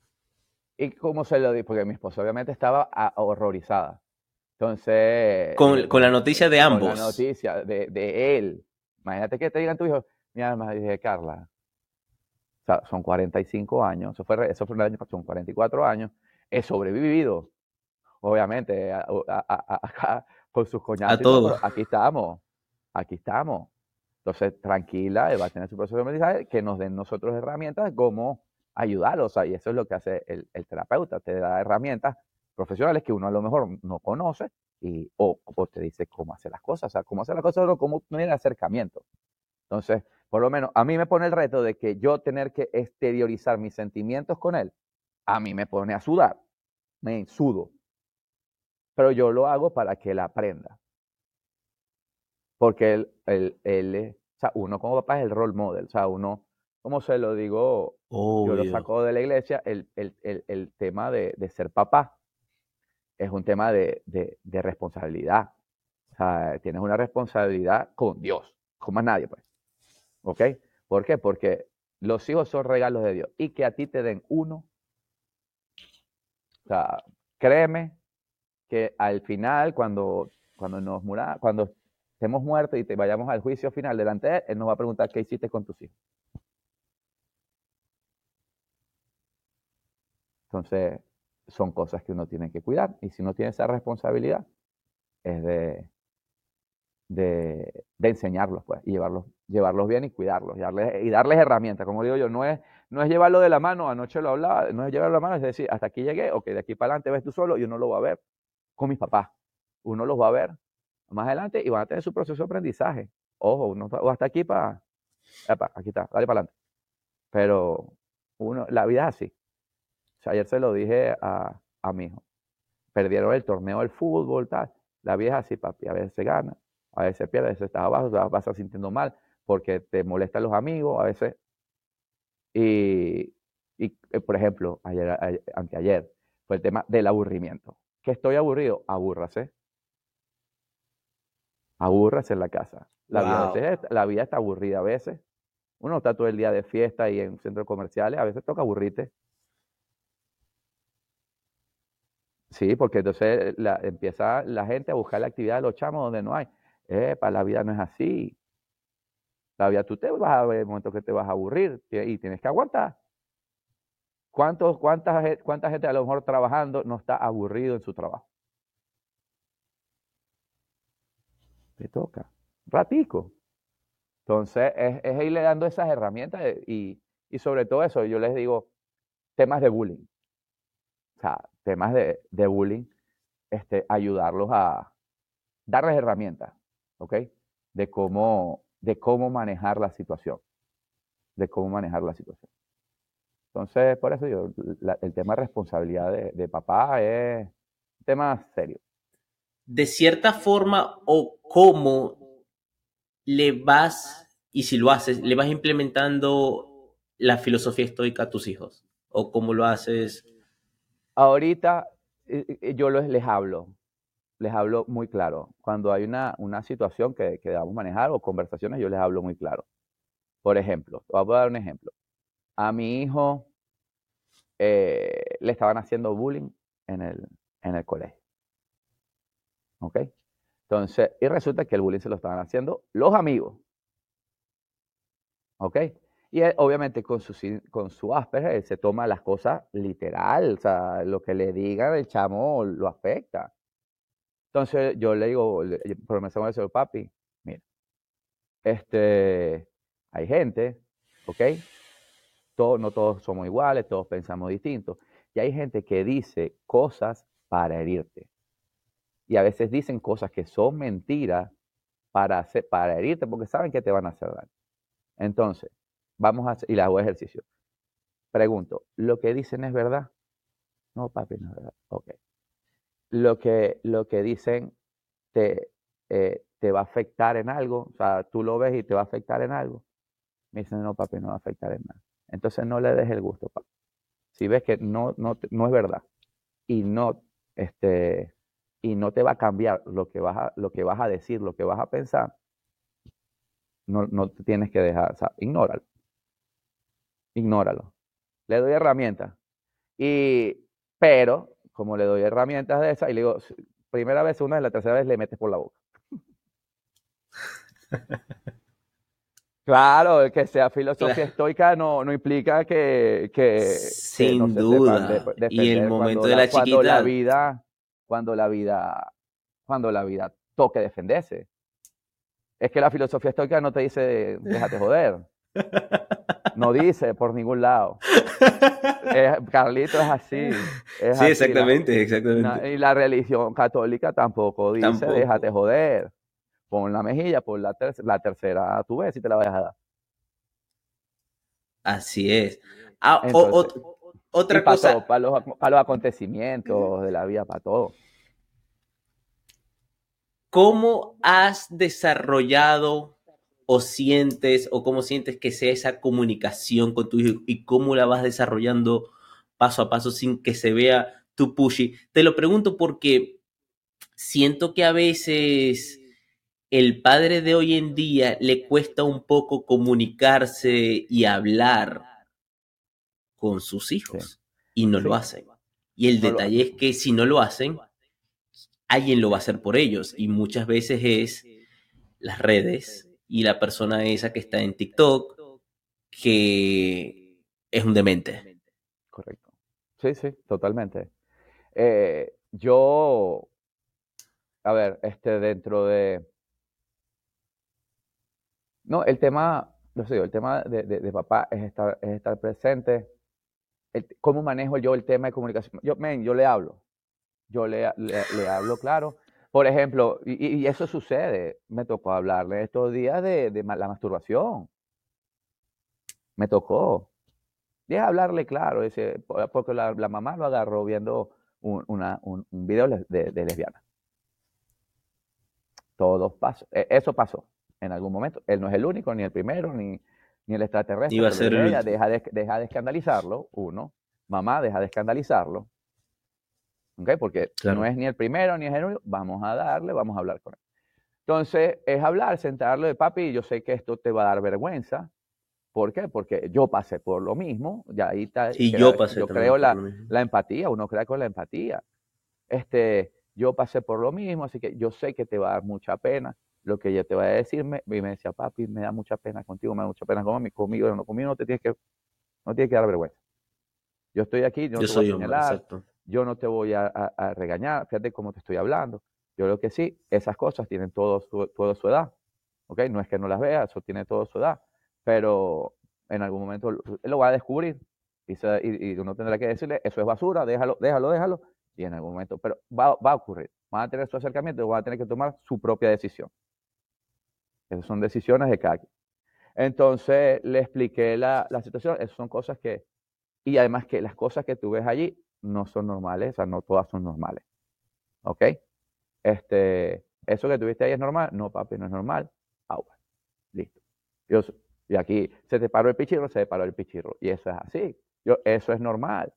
¿Y cómo se lo di? Porque mi esposa obviamente estaba horrorizada. Entonces... Con, con, la noticia de ambos. Con la noticia de, de él. Imagínate que te digan tu hijo, mi alma, dije, Carla, o sea, son 45 años, eso fue, eso fue el año son 44 años, he sobrevivido, obviamente, acá con sus coñados. A todos. Aquí estamos, aquí estamos. Entonces, tranquila, él va a tener su proceso de aprendizaje, que nos den nosotros herramientas como ayudarlos. y eso es lo que hace el, terapeuta, te da herramientas profesionales que uno a lo mejor no conoce y, o, te dice cómo hacer las cosas, o sea, cómo hacer las cosas o cómo tener acercamiento. Entonces, por lo menos a mí me pone el reto de que yo tener que exteriorizar mis sentimientos con él, a mí me pone a sudar, me sudo. Pero yo lo hago para que él aprenda. Porque él, él, él, o sea, uno como papá es el role model, o sea, uno como se lo digo, yo lo saco de la iglesia, el, tema de, ser papá es un tema de, responsabilidad. O sea, tienes una responsabilidad con Dios, con más nadie, pues. ¿Ok? ¿Por qué? Porque los hijos son regalos de Dios y que a ti te den uno. O sea, créeme que al final, cuando, cuando nos mura, cuando estemos muertos y te vayamos al juicio final delante de él, él nos va a preguntar qué hiciste con tus hijos. Entonces, son cosas que uno tiene que cuidar. Y si no tiene esa responsabilidad, es de, de, enseñarlos, pues, y llevarlos, llevarlos bien y cuidarlos, y darles, y darles herramientas. Como digo yo, no es, no es llevarlo de la mano, anoche lo hablaba, no es llevarlo de la mano, es decir, hasta aquí llegué, ok, de aquí para adelante ves tú solo, y uno lo va a ver con mis papás. Uno los va a ver más adelante y van a tener su proceso de aprendizaje. Ojo, uno, o hasta aquí para, aquí está, dale para adelante. Pero uno, la vida es así ayer se lo dije a, a mi hijo. Perdieron el torneo del fútbol, tal. La vieja así, papi, a veces gana, a veces pierde, a veces estás abajo, te vas a sintiendo mal porque te molestan los amigos, a veces. Y, y eh, por ejemplo, ayer, anteayer, fue el tema del aburrimiento. Que estoy aburrido, abúrrase. Abúrrase en la casa. La, vida, la vida está aburrida a veces. Uno está todo el día de fiesta y en centros comerciales, a veces toca aburrirte. Sí, porque entonces empieza la gente a buscar la actividad de los chamos donde no hay. para la vida no es así. Todavía tú te vas a ver el momento que te vas a aburrir y tienes que aguantar. ¿Cuántos, cuánta, ¿Cuánta gente a lo mejor trabajando no está aburrido en su trabajo? Te toca. Ratico. Entonces, es, es, irle dando esas herramientas y, y, sobre todo eso, yo les digo, temas de bullying. O sea, temas de, de bullying, este, ayudarlos a darles herramientas, ¿ok? De cómo, de cómo manejar la situación. De cómo manejar la situación. Entonces, por eso yo, el tema de responsabilidad de, papá es un tema serio. De cierta forma, o cómo le vas, y si lo haces, le vas implementando la filosofía estoica a tus hijos, o cómo lo haces. Ahorita eh, eh, yo les hablo, les hablo muy claro. Cuando hay una, una situación que, que debamos manejar o conversaciones, yo les hablo muy claro. Por ejemplo, voy a dar un ejemplo a mi hijo eh, le estaban haciendo bullying en el, en el colegio. ¿Ok? Entonces, y resulta que el bullying se lo estaban haciendo los amigos. ¿Ok? Y obviamente con su, con su Asperger, él se toma las cosas literal, o sea, lo que le digan el chamo lo afecta. Entonces yo le digo, por me decir, papi, mira, este, hay gente, ¿ok? no todos somos iguales, todos pensamos distintos. Y hay gente que dice cosas para herirte. Y a veces dicen cosas que son mentiras para, para herirte porque saben que te van a hacer daño. Entonces, vamos a hacer, y le hago ejercicio. Pregunto, ¿lo que dicen es verdad? No, papi, no es verdad. Ok. Lo que, lo que dicen te, eh, te va a afectar en algo, o sea, tú lo ves y te va a afectar en algo. Me dicen, no, papi, no va a afectar en nada. Entonces no le des el gusto, papá. Si ves que no, no, no es verdad y no, este, y no te va a cambiar lo que vas a, lo que vas a decir, lo que vas a pensar, no, no te tienes que dejar, o sea, ignóralo. Ignóralo. Le doy herramientas. Y, pero, como le doy herramientas de esas, y le digo, primera vez una y la tercera vez le metes por la boca. *laughs* Claro, que sea filosofía estoica no, no implica que, que sin duda y el momento de la, chiquita la vida cuando la vida cuando la vida toque defenderse. Es que la filosofía estoica no te dice déjate joder no dice por ningún lado. Carlito es así sí exactamente exactamente. y la religión católica tampoco dice déjate joder pon la mejilla, por la, la tercera tú ves si te la vayas a dar. Así es. Ah, otra cosa. para, los, para los acontecimientos de la vida, para todo. ¿Cómo has desarrollado o sientes o cómo sientes que sea esa comunicación con tu hijo y cómo la vas desarrollando paso a paso sin que se vea tu pushy? Te lo pregunto porque siento que a veces el padre de hoy en día le cuesta un poco comunicarse y hablar con sus hijos y no lo hacen. Y el detalle es que si no lo hacen, alguien lo va a hacer por ellos y muchas veces es las redes y la persona esa que está en TikTok que es un demente. Correcto. Sí, sí, totalmente. Eh, yo, a ver, este, dentro de, no, el tema, no sé, el tema de, papá es estar, es estar presente. ¿Cómo manejo yo el tema de comunicación? Yo, yo le hablo. Yo le, le, hablo claro. Por ejemplo, y, eso sucede, me tocó hablarle estos días de, la masturbación. Me tocó. Deja hablarle claro, dice, porque la, mamá lo agarró viendo un, video de, de lesbiana. Todo pasó. E, eso pasó en algún momento. Él no es el único, ni el primero, ni, ni el extraterrestre. Iba a ser ella deja de, deja de escandalizarlo, uno. Mamá, deja de escandalizarlo. ¿Ok? Porque no es ni el primero ni es el único. Vamos a darle, vamos a hablar con él. Entonces, es hablar, sentarlo de papi, yo sé que esto te va a dar vergüenza. ¿Por qué? Porque yo pasé por lo mismo. Ya ahí está. Y yo pasé Yo creo la, la empatía, uno crea con la empatía. Este, yo pasé por lo mismo, así que yo sé que te va a dar mucha pena lo que ella te va a decir, me, y me decía, papi, me da mucha pena contigo, me da mucha pena conmigo, conmigo, no, conmigo no te tienes que, no tienes que dar vergüenza. Yo estoy aquí, yo no te voy a señalar, yo no te voy a, regañar, fíjate cómo te estoy hablando. Yo creo que sí, esas cosas tienen todo su, toda su edad, ¿ok? No es que no las vea, eso tiene toda su edad, pero en algún momento lo va a descubrir y, uno tendrá que decirle, eso es basura, déjalo, déjalo, déjalo, y en algún momento, pero va, va a ocurrir, van a tener su acercamiento y van a tener que tomar su propia decisión. Esas son decisiones de cada quien. Entonces le expliqué la, la situación, esas son cosas que, y además que las cosas que tú ves allí no son normales, o sea, no todas son normales. ¿Ok? Este, eso que tuviste ahí es normal, no papi, no es normal. Agua. Listo. Yo, y aquí se te paró el pichirro, se te paró el pichirro. Y eso es así. Yo, eso es normal.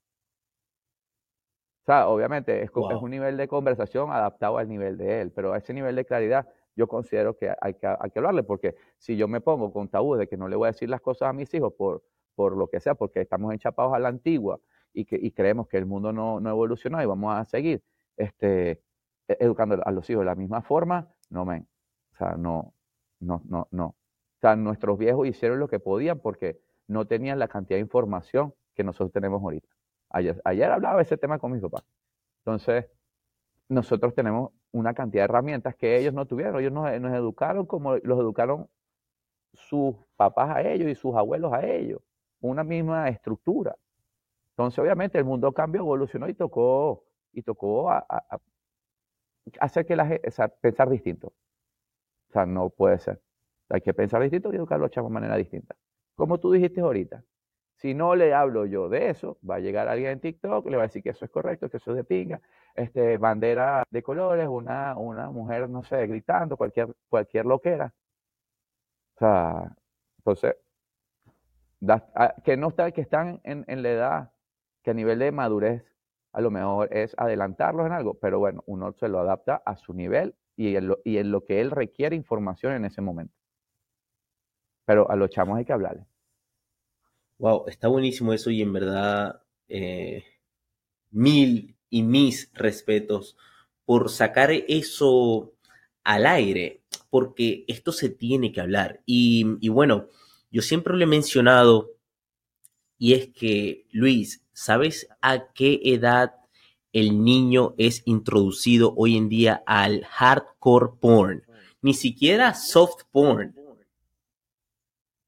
O sea, obviamente es, es, un nivel de conversación adaptado al nivel de él, pero a ese nivel de claridad yo considero que hay que, hay que hablarle, porque si yo me pongo con tabú de que no le voy a decir las cosas a mis hijos por, por lo que sea, porque estamos enchapados a la antigua y, que, y creemos que el mundo no, no evolucionó y vamos a seguir este, e, educando a los hijos de la misma forma, no, men. O sea, no, no, no, no. O sea, nuestros viejos hicieron lo que podían porque no tenían la cantidad de información que nosotros tenemos ahorita. Ayer, ayer hablaba de ese tema con mis papás. Entonces, nosotros tenemos una cantidad de herramientas que ellos no tuvieron. Ellos nos, educaron como los educaron sus papás a ellos y sus abuelos a ellos. Una misma estructura. Entonces, obviamente, el mundo cambió, evolucionó y tocó, y tocó hacer que la gente, pensar distinto. O sea, no puede ser. Hay que pensar distinto y educarlo a de manera distinta. Como tú dijiste ahorita, si no le hablo yo de eso, va a llegar alguien en TikTok, le va a decir que eso es correcto, que eso es de pinga, este, bandera de colores, una, una mujer, no sé, gritando, cualquier, cualquier loquera. O sea, entonces, que no está, que están en, en la edad, que a nivel de madurez, a lo mejor es adelantarlos en algo, pero bueno, uno se lo adapta a su nivel y en lo, y en lo que él requiere información en ese momento pero a los chamos hay que hablarle. Wow, está buenísimo eso y en verdad eh, mil y mis respetos por sacar eso al aire, porque esto se tiene que hablar. Y, bueno, yo siempre lo he mencionado y es que, Luis, ¿sabes a qué edad el niño es introducido hoy en día al hardcore porn? Ni siquiera soft porn,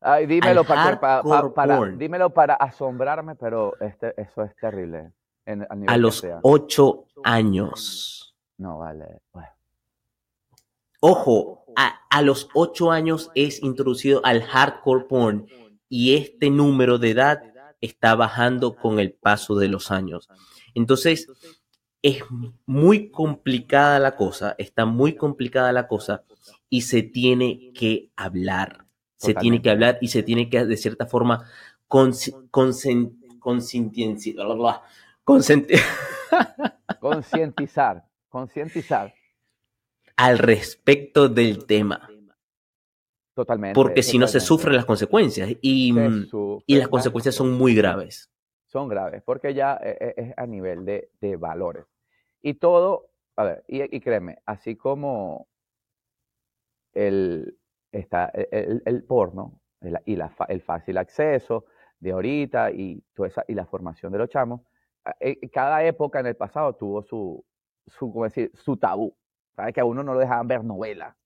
Ay, dímelo para, para, dímelo para asombrarme, pero este, eso es terrible. a, los ocho años. No, vale. Ojo, a, a, los ocho años es introducido al hardcore porn y este número de edad está bajando con el paso de los años. Entonces, es muy complicada la cosa, está muy complicada la cosa y se tiene que hablar se tiene que hablar y se tiene que, de cierta forma, *laughs* concientizar, concientizar al respecto del tema. Totalmente. Porque si no se sufren las consecuencias y, y las consecuencias son muy graves. Son graves, porque ya e, e, es a nivel de, de valores. Y todo, a ver, y, y créeme, así como el, está el, el porno y la, el fácil acceso de ahorita y, toda esa, y la formación de los chamos. Eh, cada época en el pasado tuvo su, su, ¿cómo decir? su tabú. ¿Sabes? Que a uno no lo dejaban ver novela.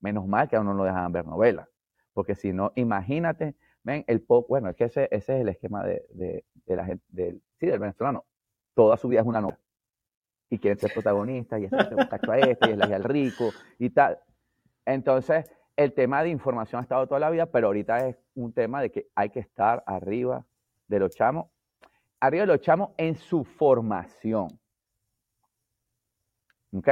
Menos mal que a uno no lo dejaban ver novela. Porque si no, imagínate, ven, el pop, bueno, es que ese, ese es el esquema de, de, de la gente, del, sí, del venezolano. Toda su vida es una novela. Y quieren ser protagonistas, y es el muchacho a este, y es el rico, y tal. Entonces, el tema de información ha estado toda la vida, pero ahorita es un tema de que hay que estar arriba de los chamos, arriba de los chamos en su formación. ¿Ok?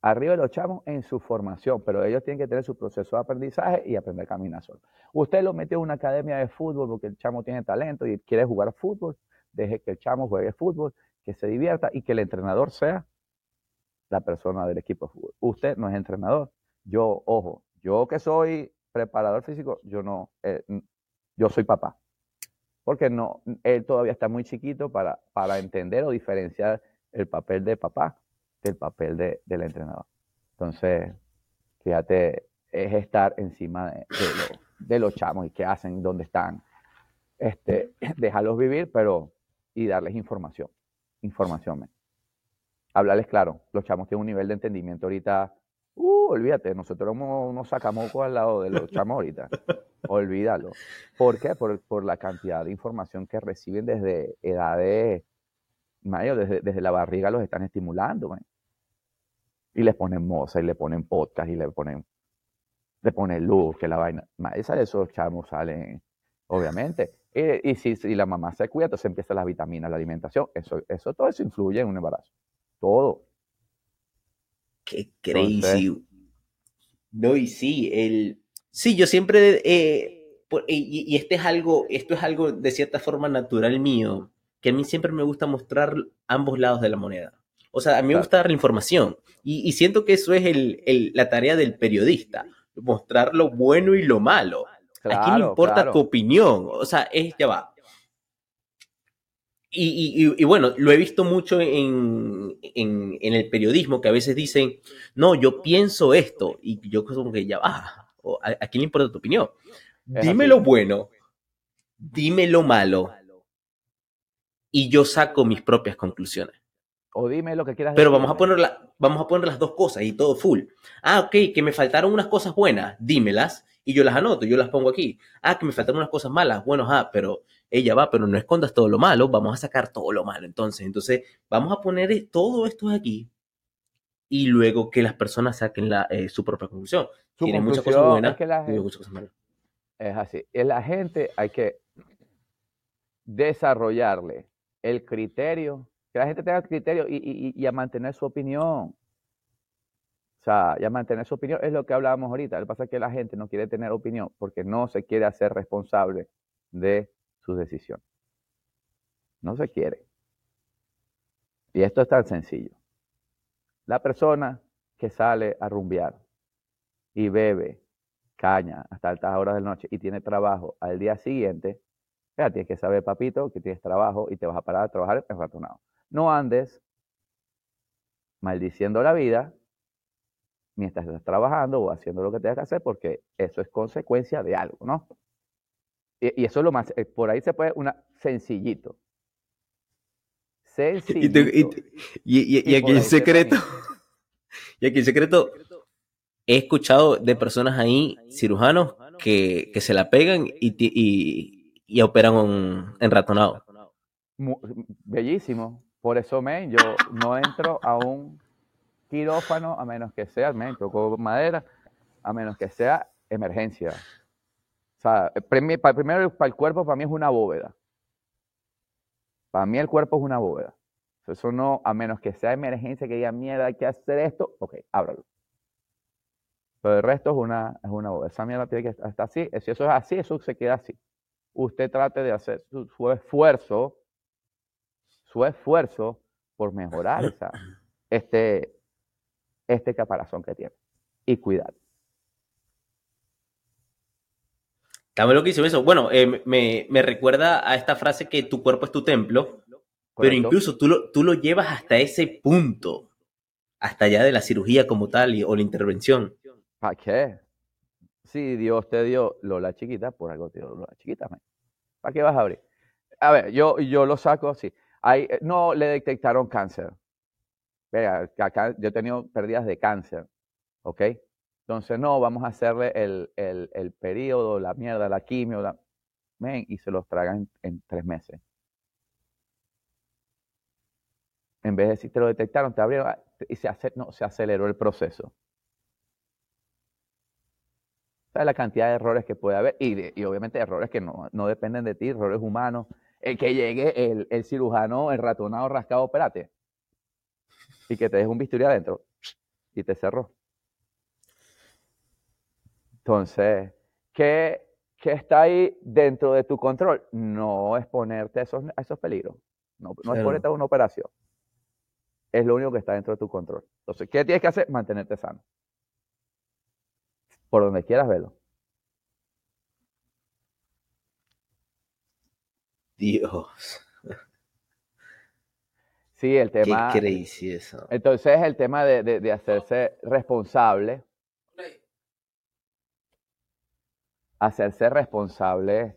Arriba de los chamos en su formación, pero ellos tienen que tener su proceso de aprendizaje y aprender a caminar solo. Usted lo mete en una academia de fútbol porque el chamo tiene talento y quiere jugar fútbol, deje que el chamo juegue fútbol, que se divierta y que el entrenador sea la persona del equipo de fútbol. Usted no es entrenador. Yo, ojo, yo que soy preparador físico, yo no, eh, yo soy papá. Porque no, él todavía está muy chiquito para, para entender o diferenciar el papel de papá del papel de, del entrenador. Entonces, fíjate, es estar encima de, de, los chamos y qué hacen, dónde están. Este, *clears throat* dejarlos vivir, pero y darles información. Información. Hablarles claro. Los chamos tienen un nivel de entendimiento ahorita. Uh, olvídate, nosotros somos unos sacamocos al lado de los chamos ahorita. *laughs* Olvídalo. ¿Por qué? Por, por, la cantidad de información que reciben desde edades, mayo, desde, desde la barriga los están estimulando. Y les ponen moza, y le ponen podcast, y le ponen, le ponen luz, que la vaina. Esa de esos chamos salen, obviamente. Y, si, si, la mamá se cuida, entonces empiezan las vitaminas, la alimentación. Eso, eso, todo eso influye en un embarazo. Todo. Qué crazy. no, y sí, el, sí, yo siempre, eh, y, este es algo, esto es algo de cierta forma natural mío, que a mí siempre me gusta mostrar ambos lados de la moneda. O sea, a mí me gusta dar la información y, siento que eso es el, la tarea del periodista, mostrar lo bueno y lo malo. ¿A quién le importa tu opinión? O sea, es, ya va. Y, bueno, lo he visto mucho en, el periodismo que a veces dicen, no, yo pienso esto, y yo como que ya va, ¿a, quién le importa tu opinión? dime lo bueno, dime lo malo, y yo saco mis propias conclusiones. O dime lo que quieras. Pero vamos a, poner vamos a poner las dos cosas y todo full. Ah, ok, que me faltaron unas cosas buenas, dímelas y yo las anoto, yo las pongo aquí. Ah, que me faltan unas cosas malas. Bueno, ah, pero ella va, pero no escondas todo lo malo, vamos a sacar todo lo malo. Entonces, entonces vamos a poner todo esto aquí y luego que las personas saquen la, eh, su propia conclusión. Tiene muchas cosas buenas y muchas cosas malas. Es así. La gente hay que desarrollarle el criterio, que la gente tenga el criterio y, y, y a mantener su opinión. O sea, ya mantener su opinión es lo que hablábamos ahorita. Lo que pasa es que la gente no quiere tener opinión porque no se quiere hacer responsable de sus decisiones. No se quiere. Y esto es tan sencillo. La persona que sale a rumbear y bebe caña hasta altas horas de la noche y tiene trabajo al día siguiente, ya tienes que saber, papito, que tienes trabajo y te vas a parar a trabajar en ratonado. No andes maldiciendo la vida mientras estás trabajando o haciendo lo que tengas que hacer, porque eso es consecuencia de algo, ¿no? Y, eso es lo más, eh, por ahí se puede, una, sencillito. *laughs* Sencillito. Y, aquí en secreto, y aquí en *laughs* secreto, he escuchado de personas ahí, cirujanos, que, que se la pegan y, y, operan en ratonado. Bellísimo. Por eso, men, yo no entro a un quirófano a menos que sea, me tocó madera, a menos que sea emergencia. Sea, primero para el cuerpo, para mí es una bóveda. Para mí el cuerpo es una bóveda. Eso no, a menos que sea emergencia, que diga, mierda, hay que hacer esto, ok, ábralo. Pero el resto es una, es una bóveda. Esa mierda tiene que estar así. Si eso es así, eso se queda así. Usted trate de hacer su, esfuerzo, su esfuerzo por mejorar esa, este, este caparazón que tiene. Y cuidado. Está lo que hizo eso. Bueno, eh, me, recuerda a esta frase que tu cuerpo es tu templo, pero incluso tú lo, tú lo llevas hasta ese punto, hasta allá de la cirugía como tal o la intervención. ¿Para qué? Si Dios te dio Lola chiquita, por algo te dio Lola chiquita. ¿Para qué vas a abrir? A ver, yo, yo lo saco así. Hay, no le detectaron cáncer. Vea, acá yo he tenido pérdidas de cáncer, ¿ok? Entonces, no, vamos a hacerle el, el, periodo, la mierda, la quimio, la... Ven, y se los tragan en, tres meses. En vez de si te lo detectaron, te abrieron ah, y se, no, se aceleró el proceso. ¿Sabes la cantidad de errores que puede haber? Y, y obviamente errores que no, no, dependen de ti, errores humanos. El que llegue el, el cirujano, el ratonado, rascado, espérate y que te deje un bisturí adentro y te cerró. Entonces, ¿qué, está ahí dentro de tu control? No exponerte a esos, a esos peligros. No, no exponerte a una operación. Es lo único que está dentro de tu control. Entonces, ¿qué tienes que hacer? Mantenerte sano. Por donde quieras verlo. Dios. Sí, el tema. Qué crazy eso. Entonces, el tema de, hacerse responsable hacerse responsable,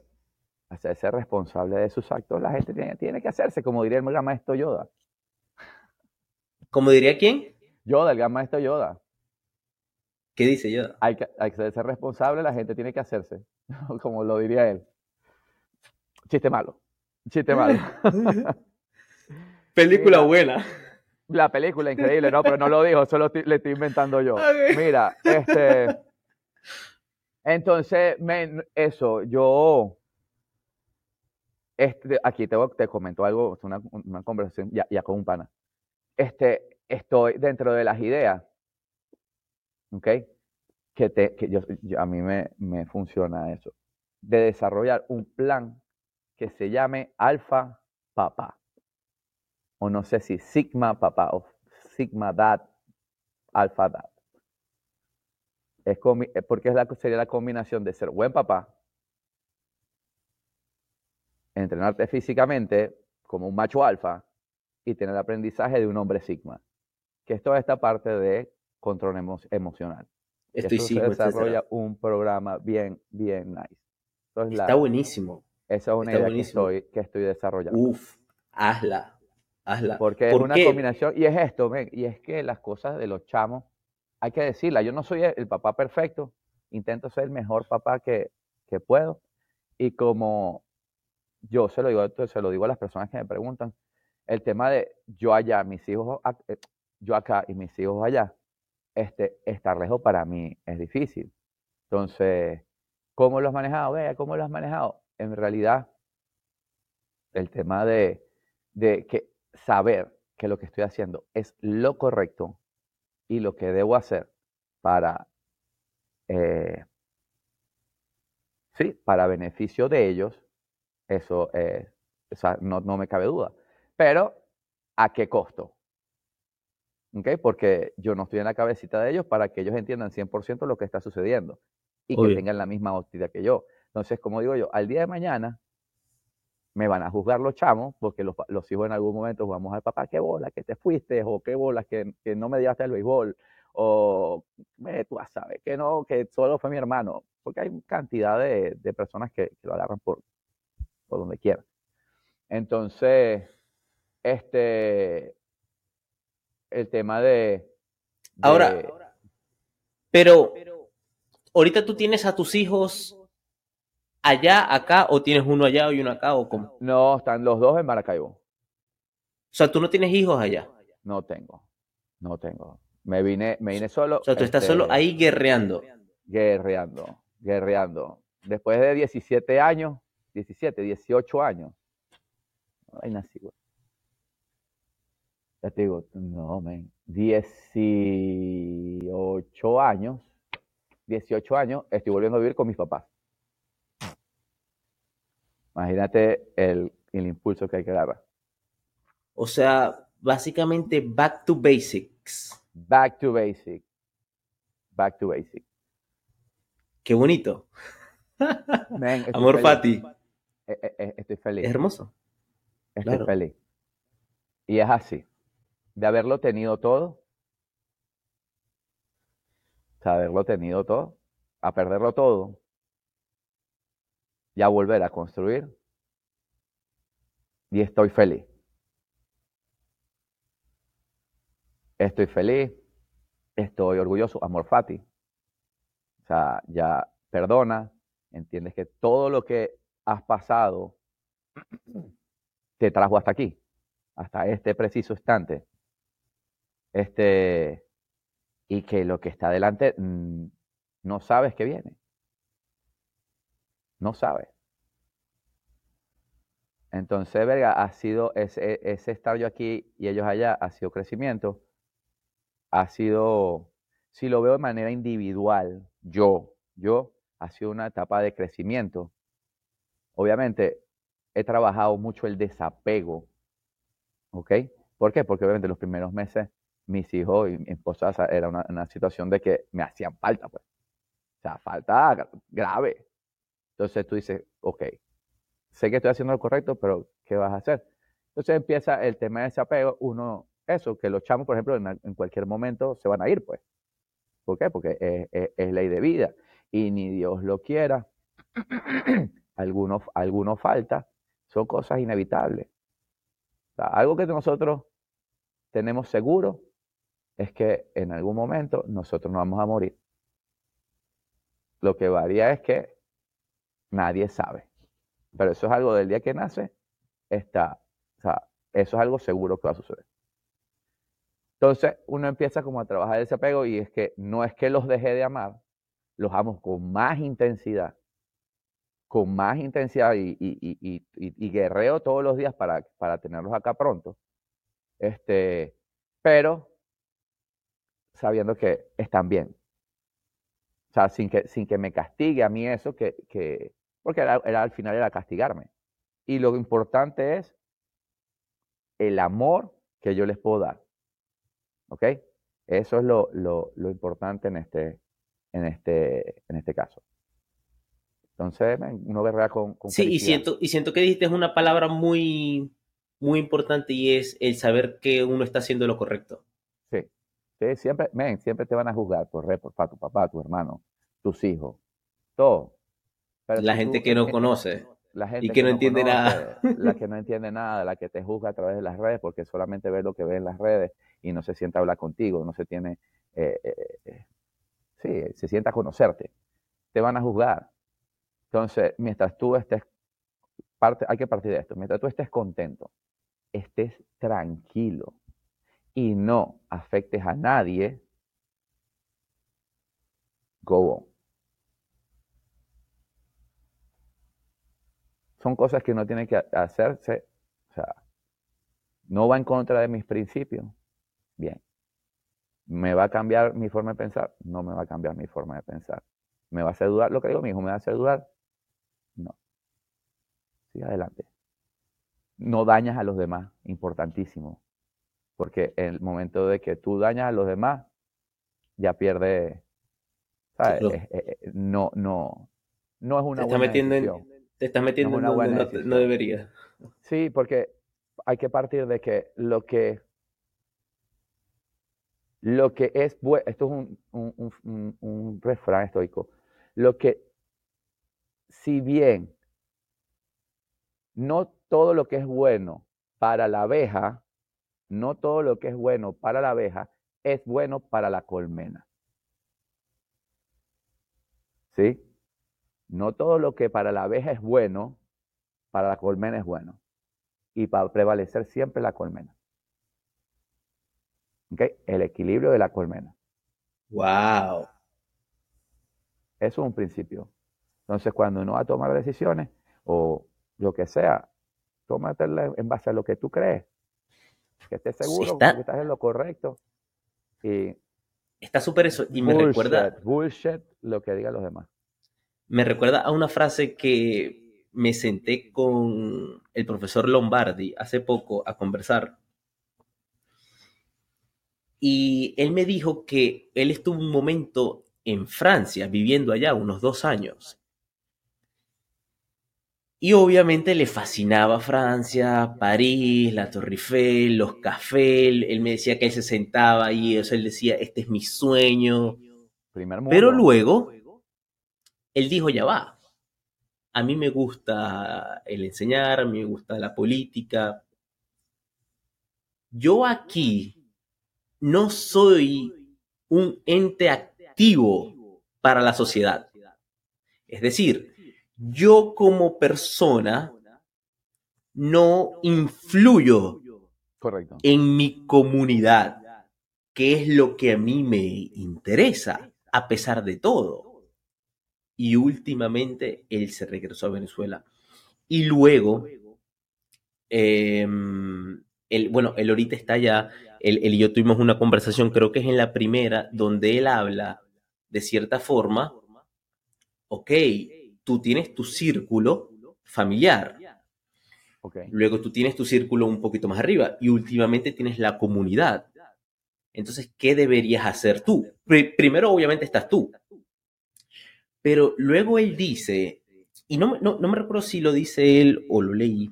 hacerse responsable de sus actos, la gente tiene, tiene que hacerse, como diría el gran maestro Yoda. ¿Cómo diría quién? Yoda, el gran maestro Yoda. ¿Qué dice Yoda? Hay que, hay que ser responsable, la gente tiene que hacerse, *laughs* como lo diría él. Chiste malo, chiste malo. *laughs* Película Mira. buena. La película, increíble, no, pero no lo dijo, solo le estoy inventando yo. *laughs* Mira, este. Entonces, eso, yo. Este, aquí te, te comento algo, una, una conversación ya, con un pana. Este, estoy dentro de las ideas, ¿ok? Que, te, que yo, yo- a mí me, me funciona eso, de desarrollar un plan que se llame Alfa Papá o no sé si Sigma Papá o Sigma Dad, Alpha Dad. Es eh, porque es la, sería la combinación de ser buen papá, entrenarte físicamente como un macho alfa y tener el aprendizaje de un hombre Sigma. Que es toda esta parte de control emo- emocional. Estoy eso sigma, se desarrolla etcétera. un programa bien, bien nice. Entonces, la- Está buenísimo. esa es una está idea que estoy, que estoy desarrollando. Uf, hazla. Hazla. Porque es ¿Por una qué? combinación, y es esto, ven, y es que las cosas de los chamos, hay que decirla, yo no soy el, papá perfecto, intento ser el mejor papá que, que puedo, y como yo se lo digo, se lo digo a las personas que me preguntan, el tema de yo allá, mis hijos, eh, yo acá y mis hijos allá, este, estar lejos para mí es difícil. Entonces, ¿cómo lo has manejado? Vea, ¿cómo lo has manejado? En realidad, el tema de, de que saber que lo que estoy haciendo es lo correcto y lo que debo hacer para, eh, sí, para beneficio de ellos, eso eh, o sea, no, no me cabe duda. Pero, ¿a qué costo? ¿Ok? Porque yo no estoy en la cabecita de ellos para que ellos entiendan 100% lo que está sucediendo y que tengan la misma óptica que yo. Entonces, como digo yo, al día de mañana me van a juzgar los chamos, porque los, los hijos en algún momento vamos al papá, qué bola, que te fuiste, o qué bola, que, que no me llevaste al béisbol, o "Ve tú a saber que no, que solo fue mi hermano, porque hay cantidad de, de personas que, lo agarran por, por donde quieran. Entonces, este, el tema de... Ahora, de- pero ahorita tú tienes a tus hijos allá, acá, o tienes uno allá y uno acá, o cómo? O no, están los dos en Maracaibo. sea, tú no tienes hijos allá. No tengo, no tengo. Me vine, me vine solo. O sea, tú estás este, solo ahí guerreando. guerreando, guerreando. Después de 17 años, 17, 18 años. Ay, nací, güey. Ya te digo, no, men. 18 años, 18 años, estoy volviendo a vivir con mis papás. Imagínate el, el impulso que hay que agarrar. O sea, básicamente back to basics. Back to basic. Back to basic. Qué bonito. *laughs* Estoy Amor. Fati. Eh, eh, eh, Estoy feliz. Es hermoso. Estoy Claro. feliz. Y es así. De haberlo tenido todo, sea, haberlo tenido todo, a perderlo todo, y a volver a construir, y estoy feliz. Estoy feliz, estoy orgulloso, amor fati. O sea, ya perdona, entiendes que todo lo que has pasado te trajo hasta aquí, hasta este preciso instante. Este, y que lo que está adelante mm, no sabes que viene. No sabes. Entonces, verga, ha sido ese, estar yo aquí y ellos allá, ha sido crecimiento. Ha sido, si lo veo de manera individual, yo, yo, ha sido una etapa de crecimiento. Obviamente, he trabajado mucho el desapego. ¿Ok? ¿Por qué? Porque obviamente los primeros meses mis hijos y mi esposa era una, una situación de que me hacían falta, pues. O sea, falta gra- grave. Entonces tú dices, ok, sé que estoy haciendo lo correcto, pero ¿qué vas a hacer? Entonces empieza el tema de desapego. Uno, eso, que los chamos, por ejemplo, en, cualquier momento se van a ir, pues. ¿Por qué? Porque es, ley de vida. Y ni Dios lo quiera, *clears throat* algunos, algunos falta, son cosas inevitables. algo que nosotros tenemos seguro es que en algún momento nosotros nos vamos a morir. Lo que varía es que nadie sabe. Pero eso es algo del día que nace, está, o sea, eso es algo seguro que va a suceder. Entonces uno empieza como a trabajar ese apego y es que no es que los dejé de amar, los amo con más intensidad, con más intensidad y, y, guerreo todos los días para, tenerlos acá pronto. Este, pero sabiendo que están bien. O sea, sin que, sin que me castigue a mí eso, que porque era, al final era castigarme. Y lo importante es el amor que yo les puedo dar. ¿Ok? Eso es lo, lo, lo importante en este, en, este, en este caso. Entonces, uno verá con, con Sí, y siento, y siento que dijiste una palabra muy, muy importante y es el saber que uno está haciendo lo correcto. Sí, sí siempre, siempre te van a juzgar por, por, por tu papá, tu hermano, tus hijos, todo. La gente que no conoce. La gente y que, no, entiende nada. La que *laughs* no entiende nada, la que te juzga a través de las redes porque solamente ve lo que ve en las redes y no se sienta a hablar contigo, no se tiene, eh, eh, eh, sí, se sienta a conocerte. Te van a juzgar. Entonces, mientras tú estés, parte, hay que partir de esto, mientras tú estés contento, estés tranquilo y no afectes a nadie, go on. Son cosas que uno tiene que hacerse, o sea, no va en contra de mis principios, Bien. ¿Me va a cambiar mi forma de pensar? No me va a cambiar mi forma de pensar. ¿Me va a hacer dudar? Lo que digo mi hijo, ¿me va a hacer dudar? No. Sigue adelante. No dañas a los demás, importantísimo. Porque en el momento de que tú dañas a los demás, ya pierde. ¿sabes? Eh, eh, eh, no, no, no es una te buena metiendo Te estás metiendo en una buena no, no debería. Sí, porque hay que partir de que lo que lo que es bueno, esto es un, refrán estoico, lo que, si bien no todo lo que es bueno para la abeja, no todo lo que es bueno para la abeja es bueno para la colmena. ¿Sí? No todo lo que para la abeja es bueno, para la colmena es bueno. Y para prevalecer siempre la colmena. El equilibrio de la colmena. ¡Wow! Eso es un principio. Entonces, cuando uno va a tomar decisiones o lo que sea, tómatela en base a lo que tú crees. Que estés seguro que estás en lo correcto. Y Está súper eso. Y me recuerda. Bullshit lo que digan los demás. Me recuerda a una frase que me senté con el profesor Lombardi hace poco a conversar. Y él me dijo que él estuvo un momento en Francia, viviendo allá unos dos años. Y obviamente le fascinaba Francia, París, la Torre Eiffel, los cafés. Él me decía que él se sentaba ahí, o sea, él decía, este es mi sueño. Pero luego, él dijo, ya va. A mí me gusta el enseñar, a mí me gusta la política. Yo aquí no soy un ente activo para la sociedad. Es decir, yo como persona no influyo en mi comunidad, que es lo que a mí me interesa, a pesar de todo. Y últimamente él se regresó a Venezuela. Y luego, em, bueno, él ahorita está allá él, y yo tuvimos una conversación, creo que es en la primera, donde él habla de cierta forma, ok, tú tienes tu círculo familiar. Luego tú tienes tu círculo un poquito más arriba y últimamente tienes la comunidad. Entonces, ¿qué deberías hacer tú? primero, obviamente, estás tú. Pero luego él dice, y no, no, no me recuerdo si lo dice él o lo leí,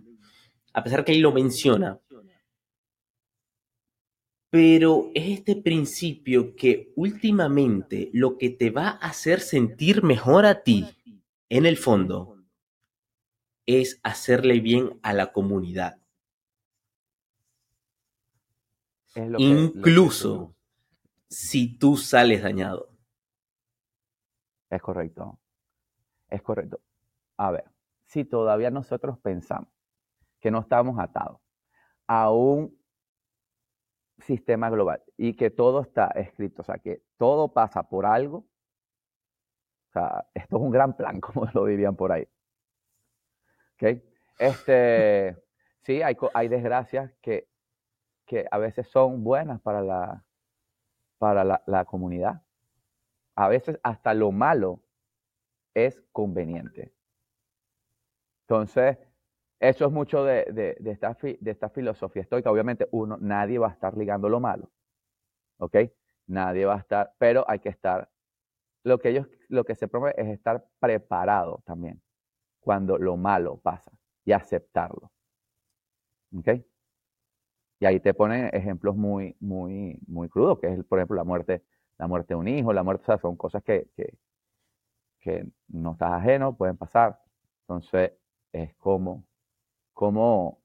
a pesar que él lo menciona, pero es este principio que últimamente lo que te va a hacer sentir mejor a ti en el fondo, es hacerle bien a la comunidad. Incluso si tú sales dañado. Es correcto. Es correcto. A ver, si todavía nosotros pensamos que no estamos atados a un sistema global y que todo está escrito, o sea, que todo pasa por algo, o sea, esto es un gran plan, *laughs* como lo dirían por ahí. ¿Ok? Este, sí, hay, hay desgracias que, que a veces son buenas para la, para la, la comunidad. A veces hasta lo malo es conveniente. Entonces, eso es mucho de, esta, de esta filosofía estoica. Obviamente, uno, nadie va a estar ligando lo malo. ¿Ok? Nadie va a estar, pero hay que estar. Lo que ellos, lo que se promueve es estar preparado también cuando lo malo pasa y aceptarlo. ¿Ok? Y ahí te ponen ejemplos muy, muy, muy crudos, que es, por ejemplo, la muerte, la muerte de un hijo, la muerte, o sea, son cosas que, que, que no estás ajeno, pueden pasar. Entonces, es como, cómo,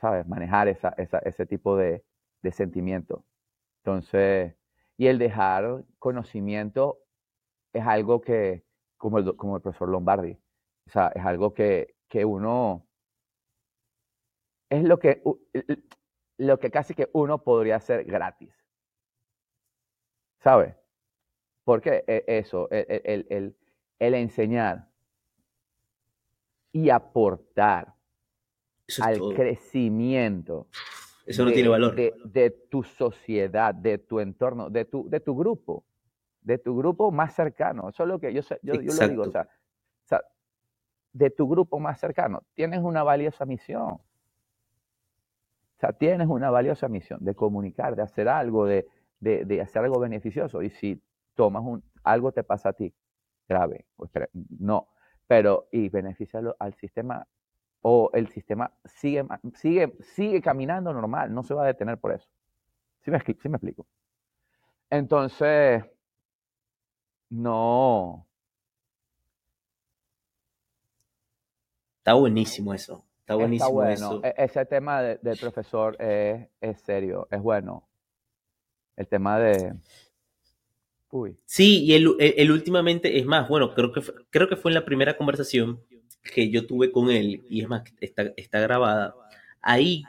¿sabes?, manejar esa, ese tipo de, de sentimiento. Entonces, y el dejar conocimiento es algo que, como el, como el profesor Lombardi, o sea, es algo que, que uno, es lo que, lo que casi que uno podría hacer gratis. ¿Sabes? Porque e, eso, el, el, el enseñar y aportar al crecimiento. Eso no tiene valor. De, tu sociedad, de tu entorno, de tu, de tu grupo, de tu grupo más cercano. Eso es lo que yo, yo, yo lo digo. O sea, de tu grupo más cercano. Tienes una valiosa misión. O sea, tienes una valiosa misión de comunicar, de hacer algo, de, de, hacer algo beneficioso. Y si tomas un, algo te pasa a ti, grave, pues, no, pero y beneficia al sistema o el sistema sigue, sigue, sigue caminando normal, no se va a detener por eso. ¿Sí me, sí me explico? Entonces, no. Está buenísimo eso. Está buenísimo bueno. eso. E, ese tema del profesor es, es, serio, es bueno. El tema de. Uy. Sí, y el, el, últimamente es más, bueno, creo que, creo que fue en la primera conversación que yo tuve con él, y es más, está, está grabada, ahí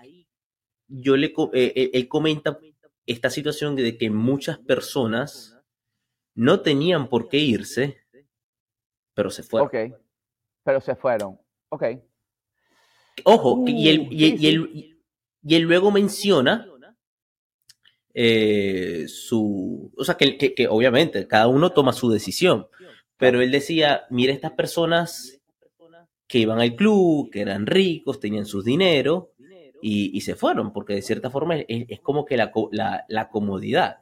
yo le, eh, eh, él comenta esta situación de que muchas personas no tenían por qué irse, pero se fueron. Ok, pero se fueron. Ok. Ojo, y, él, y, él, y, él, luego menciona eh, su, o sea, que, que, que, obviamente cada uno toma su decisión, pero él decía, mira, estas personas que iban al club, que eran ricos, tenían sus dinero y, se fueron, porque de cierta forma es, como que la, la, comodidad.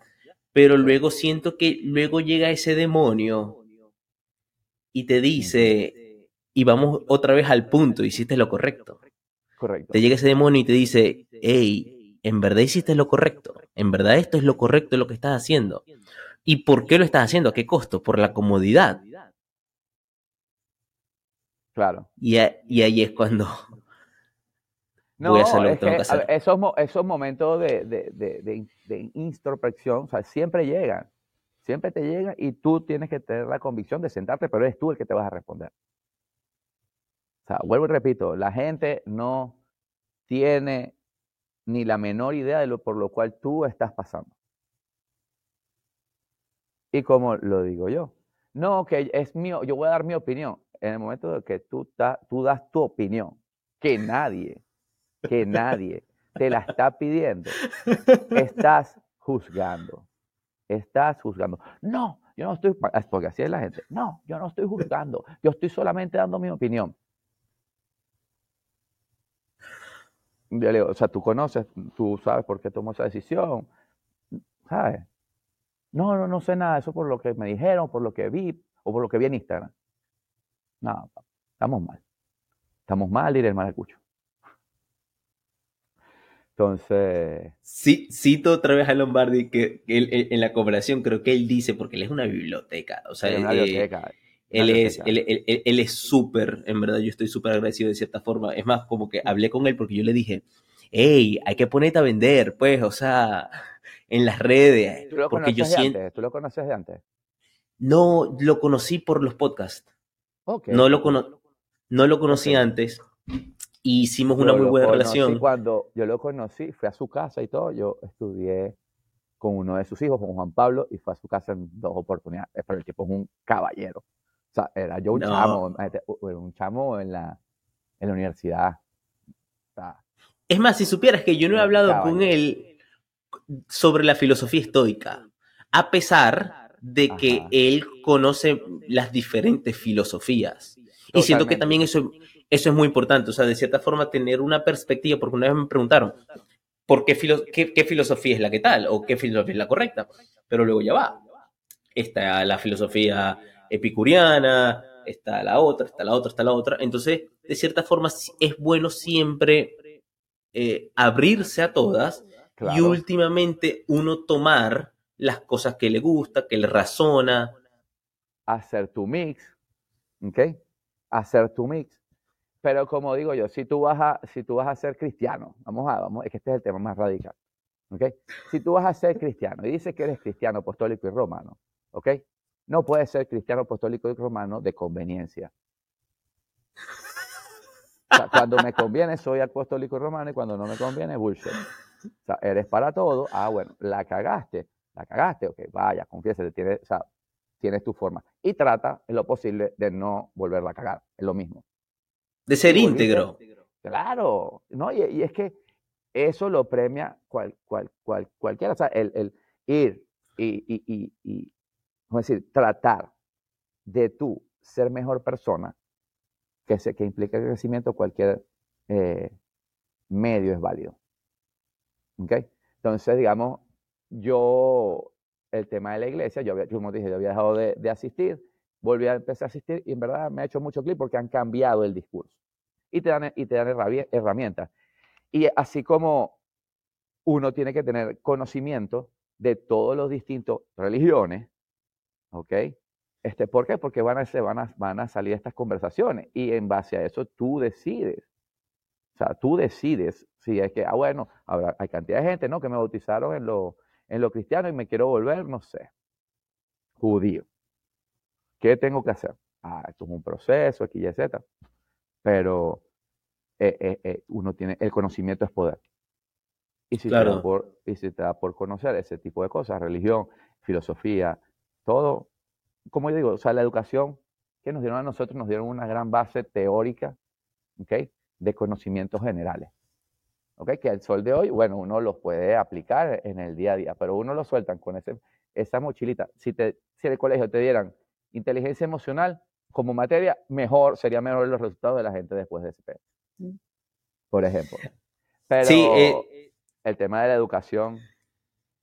Pero luego siento que luego llega ese demonio y te dice, y vamos otra vez al punto, hiciste lo correcto. Correcto. Te llega ese demonio y te dice, hey, en verdad hiciste lo correcto, en verdad esto es lo correcto lo que estás haciendo. ¿Y por qué lo estás haciendo? ¿A qué costo? Por la comodidad. Claro. Y, ahí es cuando no, voy a hacer lo que tengo que hacer. esos, esos momentos de, de, introspección, o sea, siempre llegan. Siempre te llegan y tú tienes que tener la convicción de sentarte, pero eres tú el que te vas a responder. O sea, vuelvo y repito, la gente no tiene ni la menor idea de lo por lo cual tú estás pasando. Y como lo digo yo, no, que es mío, yo voy a dar mi opinión en el momento de que tú, tú das tu opinión, que nadie, que nadie te la está pidiendo, estás juzgando. Estás juzgando. No, yo no estoy, porque así es la gente. No, yo no estoy juzgando. Yo estoy solamente dando mi opinión. Yo le digo, o sea, tú conoces, tú sabes por qué tomó esa decisión. ¿Sabes? No, no, no sé nada. Eso por lo que me dijeron, por lo que vi o por lo que vi en Instagram. No, estamos mal. Estamos mal, ir el mal cucho. Entonces. Sí, cito otra vez a Lombardi que, él, en la cooperación creo que él dice, porque él es una biblioteca. O sea, una biblioteca. Él es, él, él, es súper, en verdad, yo estoy súper agradecido de cierta forma. Es más, como que hablé con él porque yo le dije, hey, hay que ponerte a vender, pues, o sea, en las redes. ¿Tú lo porque yo siento... ¿Tú lo conoces de antes? No, lo conocí por los podcasts. No lo, no lo conocí antes y hicimos una muy buena relación. Cuando yo lo conocí, fui a su casa y todo, yo estudié con uno de sus hijos, con Juan Pablo, y fue a su casa en dos oportunidades. Pero el tipo es un caballero. O sea, era yo un chamo, un chamo en la, en la universidad. es más, si supieras que yo no he hablado con él sobre la filosofía estoica, a pesar de que él conoce las diferentes filosofías. Y siento que también eso, eso es muy importante, o sea, de cierta forma tener una perspectiva, porque una vez me preguntaron, ¿por qué, qué, filosofía es la que tal? ¿O qué filosofía es la correcta? Pero luego ya va. Está la filosofía epicuriana, está la otra, está la otra, está la otra. Entonces, de cierta forma, es bueno siempre eh, abrirse a todas y últimamente uno tomar las cosas que le gusta, que le razona. Hacer tu mix, ¿ok? Hacer tu mix. Pero como digo yo, si tú vas a, si tú vas a ser cristiano, vamos a, vamos, es que este es el tema más radical, ¿ok? Si tú vas a ser cristiano y dices que eres cristiano, apostólico y romano, ¿ok? No puedes ser cristiano, apostólico y romano de conveniencia. cuando me conviene soy apostólico y romano y cuando no me conviene, bullshit. O sea, eres para todo. Ah, bueno, la cagaste. La cagaste, ok, vaya, confiésate, tienes, o sea, tienes tu forma. Y trata en lo posible de no volverla a cagar. Es lo mismo. De ser íntegro. Claro, ¿no? Y, es que eso lo premia cual, cual, cual, cualquiera. O sea, el, el ir y, y, y, a decir, tratar de tú ser mejor persona, que, se, que implica el crecimiento, cualquier eh, medio es válido. ¿Ok? Entonces, digamos, yo, el tema de la iglesia, yo había, como dije, yo había dejado de, asistir, volví a empezar a asistir y en verdad me ha hecho mucho clic porque han cambiado el discurso y te dan, y te dan herramientas. Y así como uno tiene que tener conocimiento de todos los distintos religiones, ¿ok? Este, ¿Por qué? Porque van a, van, a, van a salir estas conversaciones y en base a eso tú decides. O sea, tú decides si es que, ah, bueno, habrá, hay cantidad de gente, ¿no? Que me bautizaron en lo, en lo cristiano y me quiero volver, no sé, judío. ¿Qué tengo que hacer? Ah, esto es un proceso, aquí y Z. Pero eh, eh, eh, uno tiene, el conocimiento es poder. Y si, te da por, y si te da por conocer ese tipo de cosas, religión, filosofía, todo, como yo digo, o sea, la educación que nos dieron a nosotros, nos dieron una gran base teórica, ¿ok? De conocimientos generales. ¿ok? Que al sol de hoy, bueno, uno los puede aplicar en el día a día, pero uno lo sueltan con ese, esa mochilita. Si, te, si en el colegio te dieran inteligencia emocional como materia, mejor, sería mejor los resultados de la gente después de ese mm. Por ejemplo. Pero sí, eh, el tema de la educación.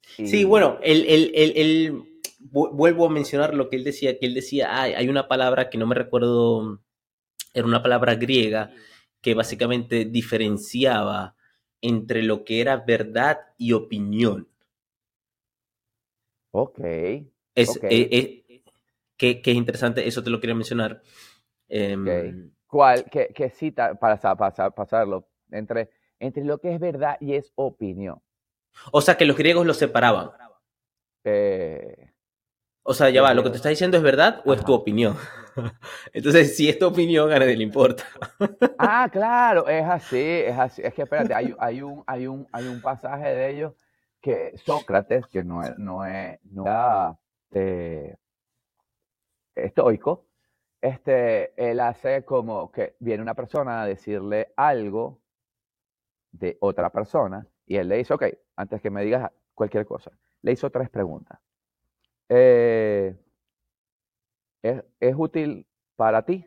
Sí, bueno, el, el, el, vuelvo a mencionar lo que él decía, que él decía, hay, hay una palabra que no me recuerdo, era una palabra griega que básicamente diferenciaba entre lo que era verdad y opinión. Ok. Es, eh, eh, que, es interesante, eso te lo quería mencionar. Em, ¿Cuál? ¿Qué, cita para, pasarlo? Entre, entre lo que es verdad y es opinión. O sea, que los griegos lo separaban. Eh, o sea, ya va, ¿lo que te está diciendo es verdad o es tu opinión? *laughs* Entonces, si es tu opinión, a nadie le importa. ah, *laughs* claro, es así, es así. Es que espérate, hay, hay, un, hay, un, hay un pasaje de ellos que Sócrates, que no, no, es, no era eh, estoico, este, él hace como que viene una persona a decirle algo de otra persona y él le dice, ok, antes que me digas cualquier cosa, le hizo tres preguntas. Eh, ¿es, útil para ti?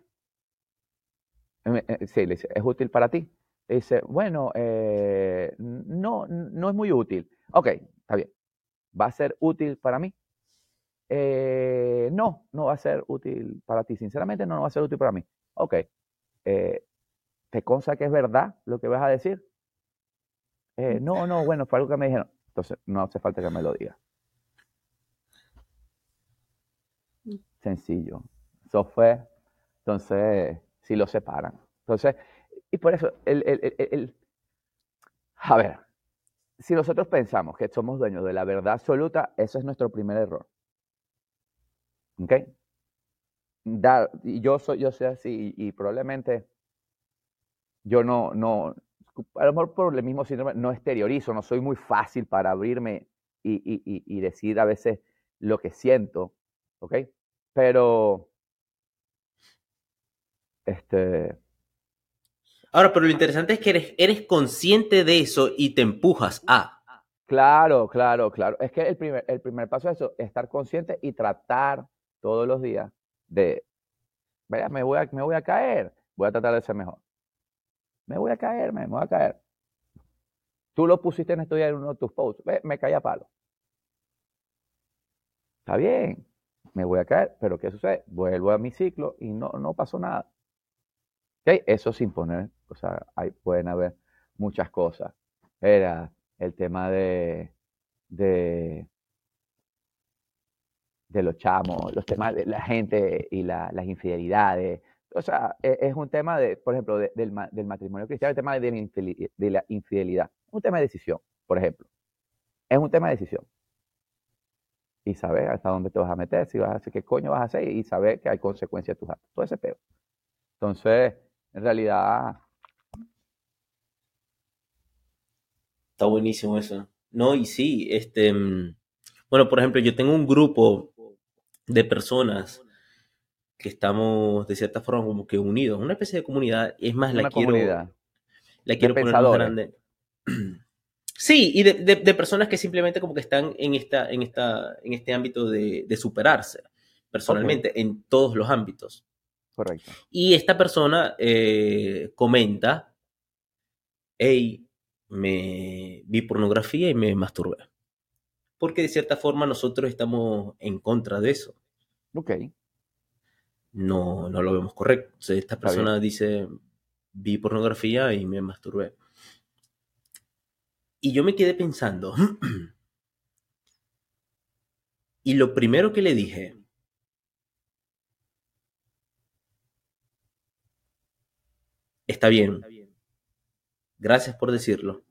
Eh, eh, sí, le dice, ¿es útil para ti? Le dice, bueno, eh, no, no es muy útil. Ok, está bien. ¿Va a ser útil para mí? no, no va a ser útil para ti. Sinceramente, no, no va a ser útil para mí. Ok. ¿Te consta que es verdad lo que vas a decir? no, no, bueno, fue algo que me dijeron. Entonces, no hace falta que me lo digas. Sencillo. software. Entonces, si lo separan. Entonces, y por eso, el, el, el, a ver, si nosotros pensamos que somos dueños de la verdad absoluta, ese es nuestro primer error. ¿Ok? y yo soy, yo soy así y, probablemente yo no, no, a lo mejor por el mismo síndrome no exteriorizo, no soy muy fácil para abrirme y, y, y decir a veces lo que siento, ¿ok? Pero, este... Ahora, pero lo interesante es que eres, eres consciente de eso y te empujas a. Claro, claro, claro. Es que el primer, el primer paso es eso, estar consciente y tratar todos los días de, vaya, me voy a, me voy a caer, voy a tratar de ser mejor. Me voy a caer, me, voy a caer. Tú lo pusiste en estudiar en uno de tus posts, Ve, me caí a palo. Está bien, me voy a caer, pero ¿qué sucede? Vuelvo a mi ciclo y no, no pasó nada. ¿Okay? Eso sin poner, o sea, hay, pueden haber muchas cosas. Era el tema de, de de los chamos, los temas de la gente y las infidelidades. O sea, e, es, un tema de, por ejemplo, del, matrimonio cristiano, el tema de la, de la infidelidad. Un tema de decisión, por ejemplo. Es un tema de decisión. Y saber hasta dónde te vas a meter, si vas a hacer, qué coño vas a hacer y saber que hay consecuencias de tus actos. Todo ese peo. Entonces, en realidad... Está buenísimo eso. No, y sí, este... Mm, bueno, por ejemplo, yo tengo un grupo de personas que estamos de cierta forma como que unidos, una especie de comunidad, es más, la quiero, la quiero poner más grande. Sí, y de, personas que simplemente como que están en, esta, en, esta, en este ámbito de, superarse personalmente en todos los ámbitos. Correcto. Y esta persona eh, comenta, hey, me vi pornografía y me masturbé porque de cierta forma nosotros estamos en contra de eso. Ok. No, no lo vemos correcto. esta persona dice, vi pornografía y me masturbé. Y yo me quedé pensando, *clears throat* y lo primero que le dije, está bien, gracias por decirlo,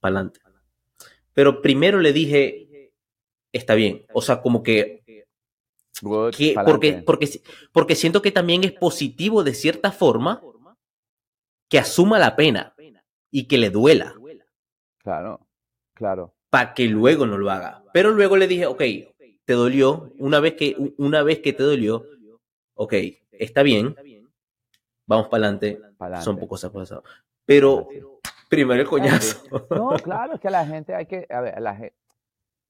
para adelante. Pero primero le dije, está bien, o sea, como que, porque, porque, porque siento que también es positivo de cierta forma que asuma la pena y que le duela. Claro, claro. Para que luego no lo haga. Pero luego le dije, ok, te dolió, una vez que, una vez que te dolió, ok, está bien, vamos para adelante, son pocos cosas Pero Primero el coñazo. No, *laughs* claro, es que la gente hay que, a ver, la gente,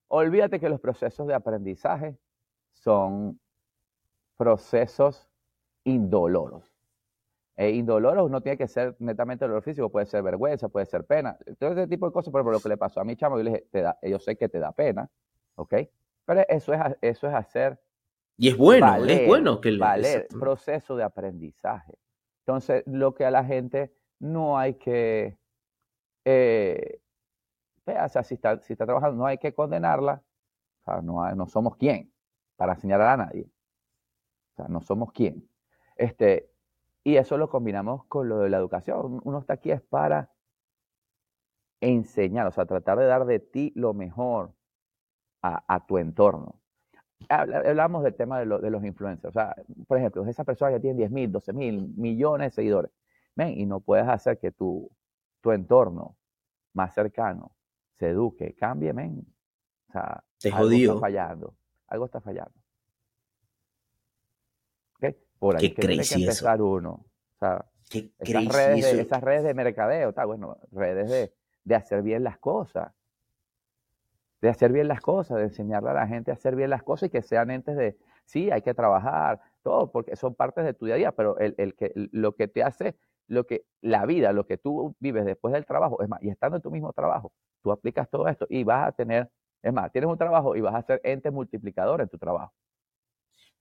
olvídate que los procesos de aprendizaje son procesos indoloros. E indoloros no tiene que ser netamente dolor físico, puede ser vergüenza, puede ser pena. Todo ese tipo de cosas, por ejemplo, lo que le pasó a mi chamo, yo le dije, te da, yo sé que te da pena, ¿ok? Pero eso es, eso es hacer... Y es bueno, es bueno que... Valer, proceso de aprendizaje. Entonces, lo que a la gente no hay que eh, o sea, si está, si está trabajando, no hay que condenarla, o sea, no, no somos quién para señalar a nadie. O sea, no somos quién. Este, y eso lo combinamos con lo de la educación. Uno está aquí es para enseñar, o sea, tratar de dar de ti lo mejor a, tu entorno. Hablamos del tema de, de, los influencers. O sea, por ejemplo, esa persona ya tiene 10 mil, 12 mil, millones de seguidores. Ven, y no puedes hacer que tu, tu entorno más cercano se eduque, cambie, men. O sea, algo está fallando. Algo está fallando. Por ahí que tiene que empezar uno. O sea, esas, redes de, esas redes de mercadeo, está bueno, redes de, de hacer bien las cosas de hacer bien las cosas, de enseñarle a la gente a hacer bien las cosas y que sean entes de, sí, hay que trabajar, todo, porque son partes de tu día a día, pero el, el que, lo que te hace lo que la vida, lo que tú vives después del trabajo, es más, y estando en tu mismo trabajo, tú aplicas todo esto y vas a tener, es más, tienes un trabajo y vas a ser ente multiplicador en tu trabajo.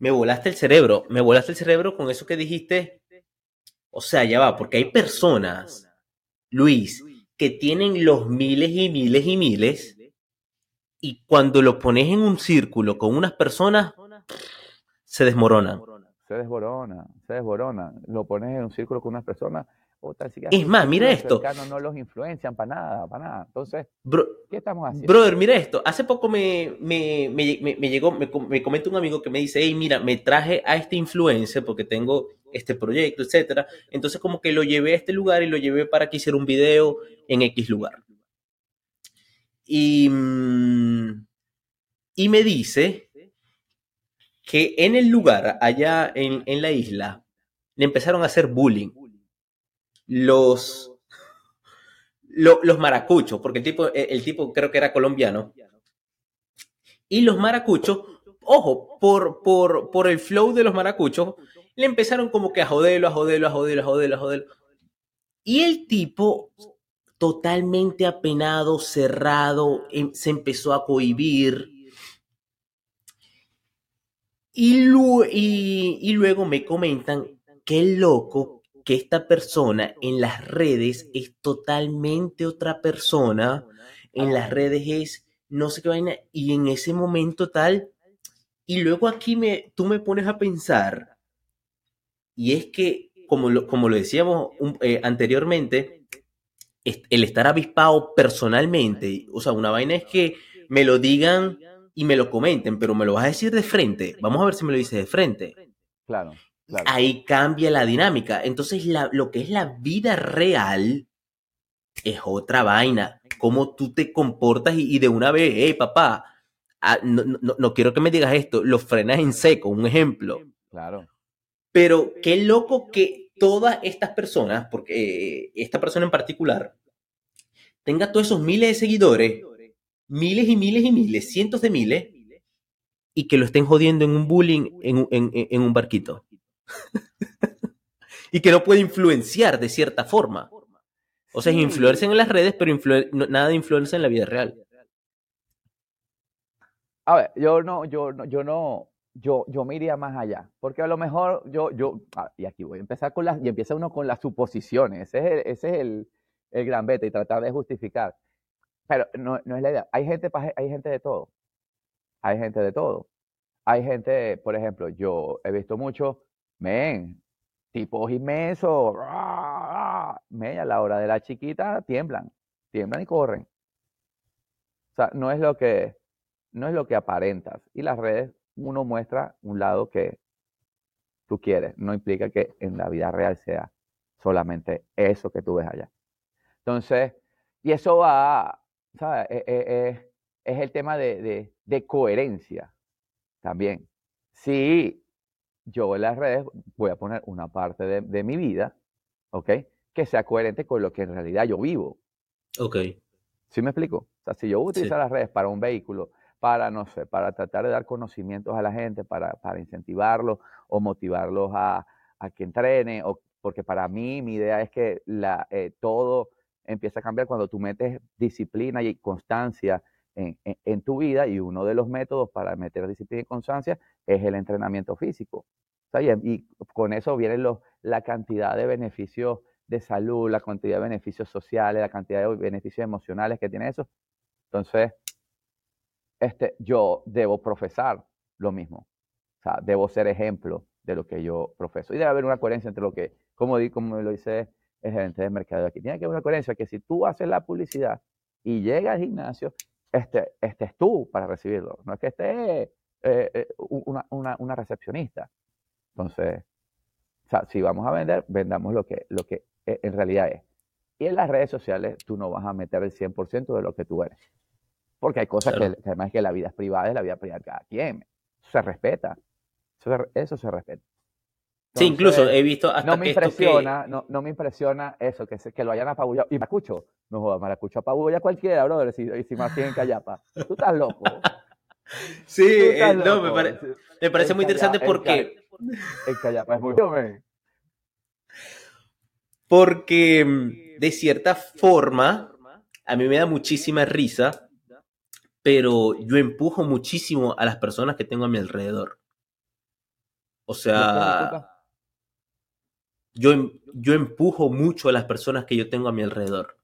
Me volaste el cerebro, me volaste el cerebro con eso que dijiste. O sea, ya va, porque hay personas, Luis, que tienen los miles y miles y miles y cuando lo pones en un círculo con unas personas, se desmoronan. Se desborona, se desborona. Lo pones en un círculo con unas personas, es más, mira esto. No los influencian para nada, para nada. Entonces, ¿qué estamos haciendo? Brother, mira esto. Hace poco me, me, me, me llegó, me, me comenta un amigo que me dice, hey, mira, me traje a este influencer porque tengo este proyecto, etcétera. Entonces, como que lo llevé a este lugar y lo llevé para que hiciera un video en X lugar. Y, y me dice que en el lugar, allá en, en la isla, le empezaron a hacer bullying los, los maracuchos, porque el tipo, el tipo creo que era colombiano. Y los maracuchos, ojo, por, por, por el flow de los maracuchos, le empezaron como que a joderlo, a joderlo, a joderlo, a joderlo, a joderlo. Y el tipo, totalmente apenado, cerrado, em, se empezó a cohibir. Y, y, luego me comentan que el loco que esta persona en las redes es totalmente otra persona, en las redes es no sé qué vaina, y en ese momento tal, y luego aquí me, tú me pones a pensar, y es que, como lo, como lo decíamos eh, anteriormente, el estar avispado personalmente, o sea, una vaina es que me lo digan y me lo comenten, pero me lo vas a decir de frente. Vamos a ver si me lo dices de frente. Claro. Ahí cambia la dinámica. Entonces, lo que es la vida real es otra vaina. Cómo tú te comportas y, de una vez, hey, papá, ah, no, quiero que me digas esto, lo frenas en seco, un ejemplo. Claro. Pero qué loco que todas estas personas, porque eh, esta persona en particular, tenga todos esos miles de seguidores, miles y miles y miles, cientos de miles, y que lo estén jodiendo en un bullying en un barquito. *laughs* y que no puede influenciar de cierta forma. O sea, influencia en las redes, pero nada de influencia en la vida real. A ver, yo no, yo no, yo no, yo, yo me iría más allá, porque a lo mejor yo, yo, ah, y aquí voy a empezar con las, y empieza uno con las suposiciones, ese es el, ese es el, el gran beta y tratar de justificar. Pero no, no es la idea. Hay gente, hay gente de todo. Hay gente de todo. Hay gente, por ejemplo, yo he visto mucho Men, tipos inmensos, men, a la hora de la chiquita tiemblan, tiemblan y corren. O sea, no es lo que, no es lo que aparentas. Y las redes, uno muestra un lado que tú quieres. No implica que en la vida real sea solamente eso que tú ves allá. Entonces, y eso va, ¿sabes? E, e, e, es el tema de, de, de coherencia también. Sí, yo en las redes voy a poner una parte de, mi vida, ¿ok? Que sea coherente con lo que en realidad yo vivo. Ok. ¿Sí me explico? O sea, si yo utilizo las redes para un vehículo, para, no sé, para tratar de dar conocimientos a la gente, para, para incentivarlos o motivarlos a, a, que entrene, o, porque para mí mi idea es que la, eh, todo empieza a cambiar cuando tú metes disciplina y constancia en, tu vida y uno de los métodos para meter disciplina y constancia es el entrenamiento físico. y, con eso vienen los, la cantidad de beneficios de salud, la cantidad de beneficios sociales, la cantidad de beneficios emocionales que tiene eso. Entonces, este, yo debo profesar lo mismo. O sea, debo ser ejemplo de lo que yo profeso. Y debe haber una coherencia entre lo que, como, como lo dice el gerente de mercado aquí, tiene que haber una coherencia que si tú haces la publicidad y llega al gimnasio, este, este es tú para recibirlo. No es que esté eh, eh, una, una, una, recepcionista. Entonces, o sea, si vamos a vender, vendamos lo que, lo que e, en realidad es. Y en las redes sociales tú no vas a meter el 100% de lo que tú eres. Porque hay cosas que, además que la vida es privada, es la vida privada de cada quien. Eso se respeta. Eso se, respeta. Sí, incluso he visto hasta no me impresiona, no, no, me impresiona eso, que, que lo hayan apabullado. Y Maracucho, no jodas, Maracucho apabulla cualquiera, brother, si, si más en Callapa. Tú estás loco. *laughs* Sí, eh, no, me, parece muy interesante porque... Porque mm, de cierta forma, a mí me da muchísima risa, pero yo empujo muchísimo a las personas que tengo a mi alrededor. O sea, yo, em, yo empujo mucho a las personas que yo tengo a mi alrededor.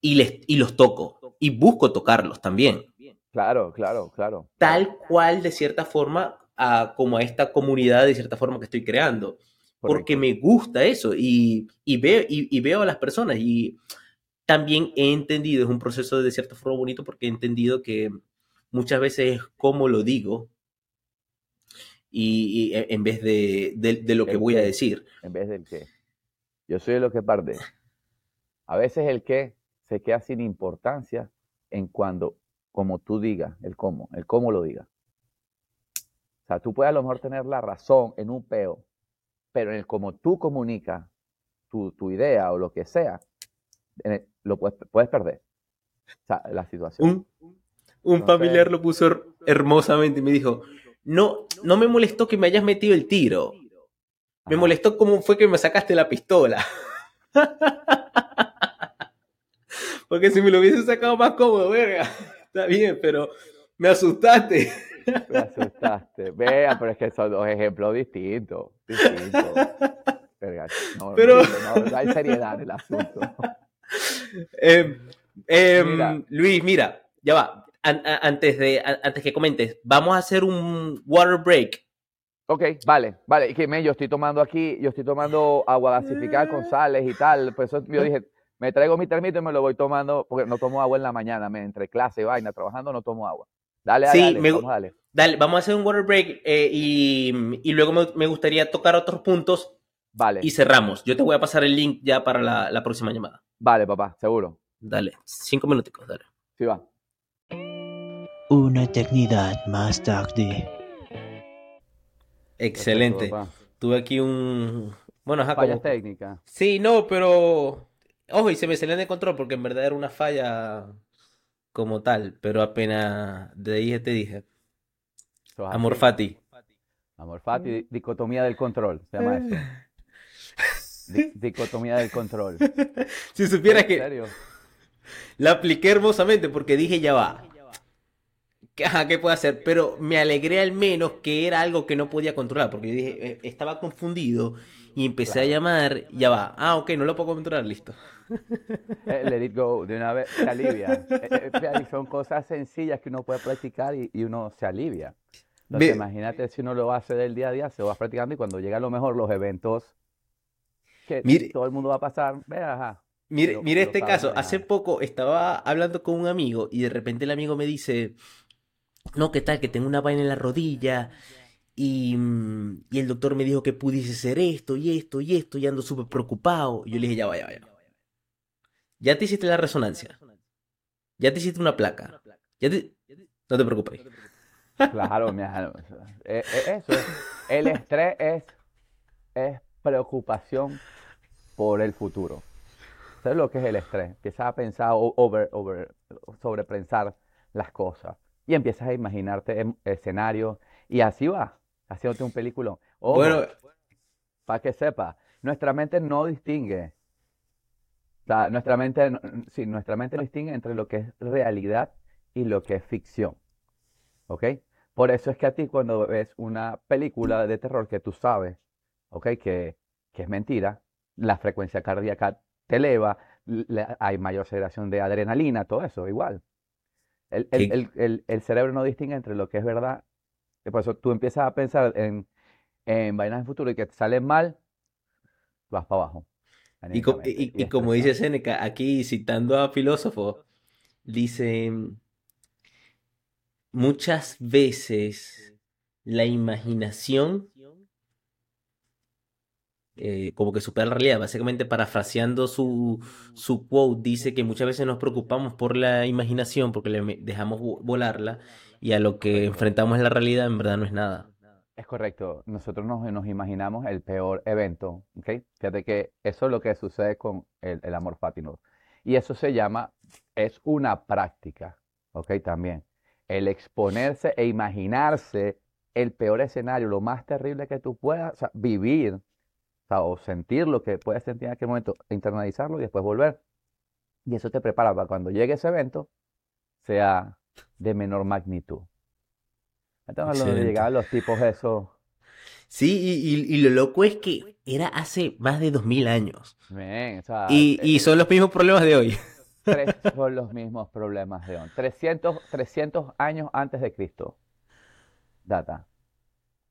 Y, les, y los toco y busco tocarlos también. Claro, claro, claro. Tal cual, de cierta forma, a, como a esta comunidad, de cierta forma, que estoy creando. Porque me gusta eso y, veo, y, veo a las personas y también he entendido, es un proceso de cierta forma bonito porque he entendido que muchas veces es como lo digo y, e, en vez de, de, lo que voy a decir. En vez del qué. Yo soy de lo que parte. A veces el qué se queda sin importancia en cuando, como tú digas, el cómo, el cómo lo digas. O sea, tú puedes a lo mejor tener la razón en un peo, pero en el como tú comunicas tu, tu idea o lo que sea, lo puedes, puedes perder. O sea, la situación. Un, un familiar lo puso hermosamente y me dijo, no, no me molestó que me hayas metido el tiro. Me molestó cómo fue que me sacaste la pistola. *laughs* Porque si me lo hubiese sacado más cómodo, verga. *laughs* Está bien, pero me asustaste. Me asustaste. *laughs* Vea, pero es que son dos ejemplos distintos. distintos. no, pero... no, hay seriedad en el asunto. Em, em, Luis, mira, ya va. Antes, de, antes que comentes, vamos a hacer un water break. Ok, vale, vale. Y que me, yo estoy tomando aquí, yo estoy tomando agua gasificada con sales y tal. Por eso yo dije, me traigo mi termito y me lo voy tomando, porque no tomo agua en la mañana, me, entre clase y vaina, trabajando, no tomo agua. Dale, dale, sí, vamos, dale. dale. Vamos a hacer un water break eh, y, y, luego me, gustaría tocar otros puntos. Vale. Y cerramos. Yo te voy a pasar el link ya para la, la próxima llamada. Vale, papá, seguro. Dale, cinco minuticos, dale. Sí, va. Una eternidad más tarde. Excelente. Tuve aquí un. Bueno, ajá, Falla técnica. Sí, no, pero. Ojo, y se me salió de control porque en verdad era una falla como tal, pero apenas de ahí te dije. Amor Fati. Amor Fati, dicotomía del control, se llama eso. *laughs* dicotomía del control. si supieras que serio? la apliqué hermosamente porque dije ya va. ¿Qué puedo hacer? Pero me alegré al menos que era algo que no podía controlar, porque yo dije, eh, estaba confundido y empecé a llamar, ya va. Ah, ok, no lo puedo controlar, listo. Eh, let it go, de una vez se alivia. *laughs* Eh, son cosas sencillas que uno puede practicar y, uno se alivia. Entonces, imagínate si uno lo hace del día a día, se va practicando y cuando llega a lo mejor los eventos que todo el mundo va a pasar, ajá. Mire, mire este caso, hace poco estaba hablando con un amigo y de repente el amigo me dice, no, ¿qué tal? Que tengo una vaina en la rodilla y, y el doctor me dijo que pudiese ser esto y esto y esto y ando súper preocupado. Y yo le dije, ya vaya, vaya. Ya te hiciste la resonancia. Ya te hiciste una placa. Ya No te preocupes. Claro, mira, eh, eh, eso El estrés es, es preocupación por el futuro. ¿Sabes lo que es el estrés? Empiezas a pensar over, over, sobrepensar las cosas y empiezas a imaginarte escenarios y así va, haciéndote un película. bueno, para que sepa, nuestra mente no distingue. O sea, nuestra mente, sí, nuestra mente no distingue entre lo que es realidad y lo que es ficción. ¿Ok? Por eso es que a ti cuando ves una película de terror que tú sabes, ¿ok? Que, que es mentira, la frecuencia cardíaca te eleva, hay mayor segregación de adrenalina, todo eso, igual. El, cerebro no distingue entre lo que es verdad. Por eso tú empiezas a pensar en, en vainas en futuro y que te salen mal, vas para abajo. Y, como dice Seneca, aquí citando a filósofo, dice, muchas veces la imaginación eh, como que supera la realidad. Básicamente, parafraseando su, su quote, dice que muchas veces nos preocupamos por la imaginación porque le dejamos volarla y a lo que enfrentamos en la realidad en verdad no es nada. Es correcto. Nosotros nos, nos imaginamos el peor evento. ¿okay? Fíjate que eso es lo que sucede con el, el amor fátino. Y eso se llama, es una práctica. ¿ok? También. El exponerse e imaginarse el peor escenario, lo más terrible que tú puedas vivir o sentir lo que puedes sentir en aquel momento, internalizarlo y después volver. Y eso te prepara para cuando llegue ese evento, sea de menor magnitud. Entonces, donde llegaban los tipos eso. Sí, y, lo loco es que era hace más de 2000 años. y, son los mismos problemas de hoy. Tres son los mismos problemas de hoy. *laughs* 300, 300 *laughs* años antes de Cristo. Data.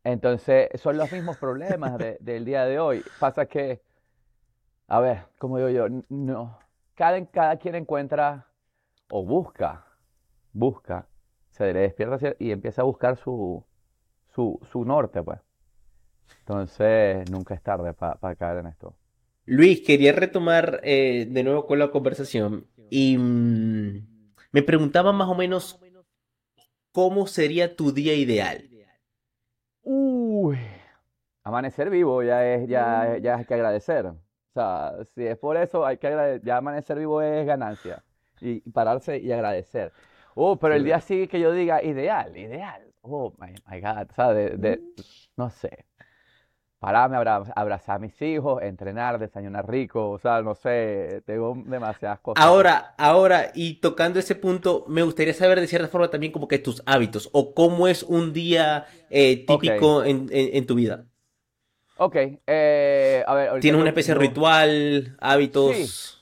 Entonces, son los mismos problemas de- del día de hoy. Pasa que, a ver, como digo yo, no. Cada, cada quien encuentra o busca, busca, se le despierta y empieza a buscar su, su, su norte, pues. Entonces, nunca es tarde para caer en esto. Luis, quería retomar eh, de nuevo con la conversación y mm, me preguntaba más o menos cómo sería tu día ideal. Amanecer vivo ya es, ya, ya hay que agradecer. O sea, si es por eso, hay que agradecer. Ya amanecer vivo es ganancia. Y pararse y agradecer. Oh, pero el día sí que yo diga ideal, ideal. Oh, my, my God. O sea, de, de- no sé. Pararme, abra- abrazar a mis hijos, entrenar, desayunar rico. O sea, no sé. Tengo demasiadas cosas. Ahora, ahora, y tocando ese punto, me gustaría saber de cierta forma también como que tus hábitos o cómo es un día eh, típico en, en- en tu vida. Ok, eh, a ver. ¿Tienes una especie de ritual, hábitos?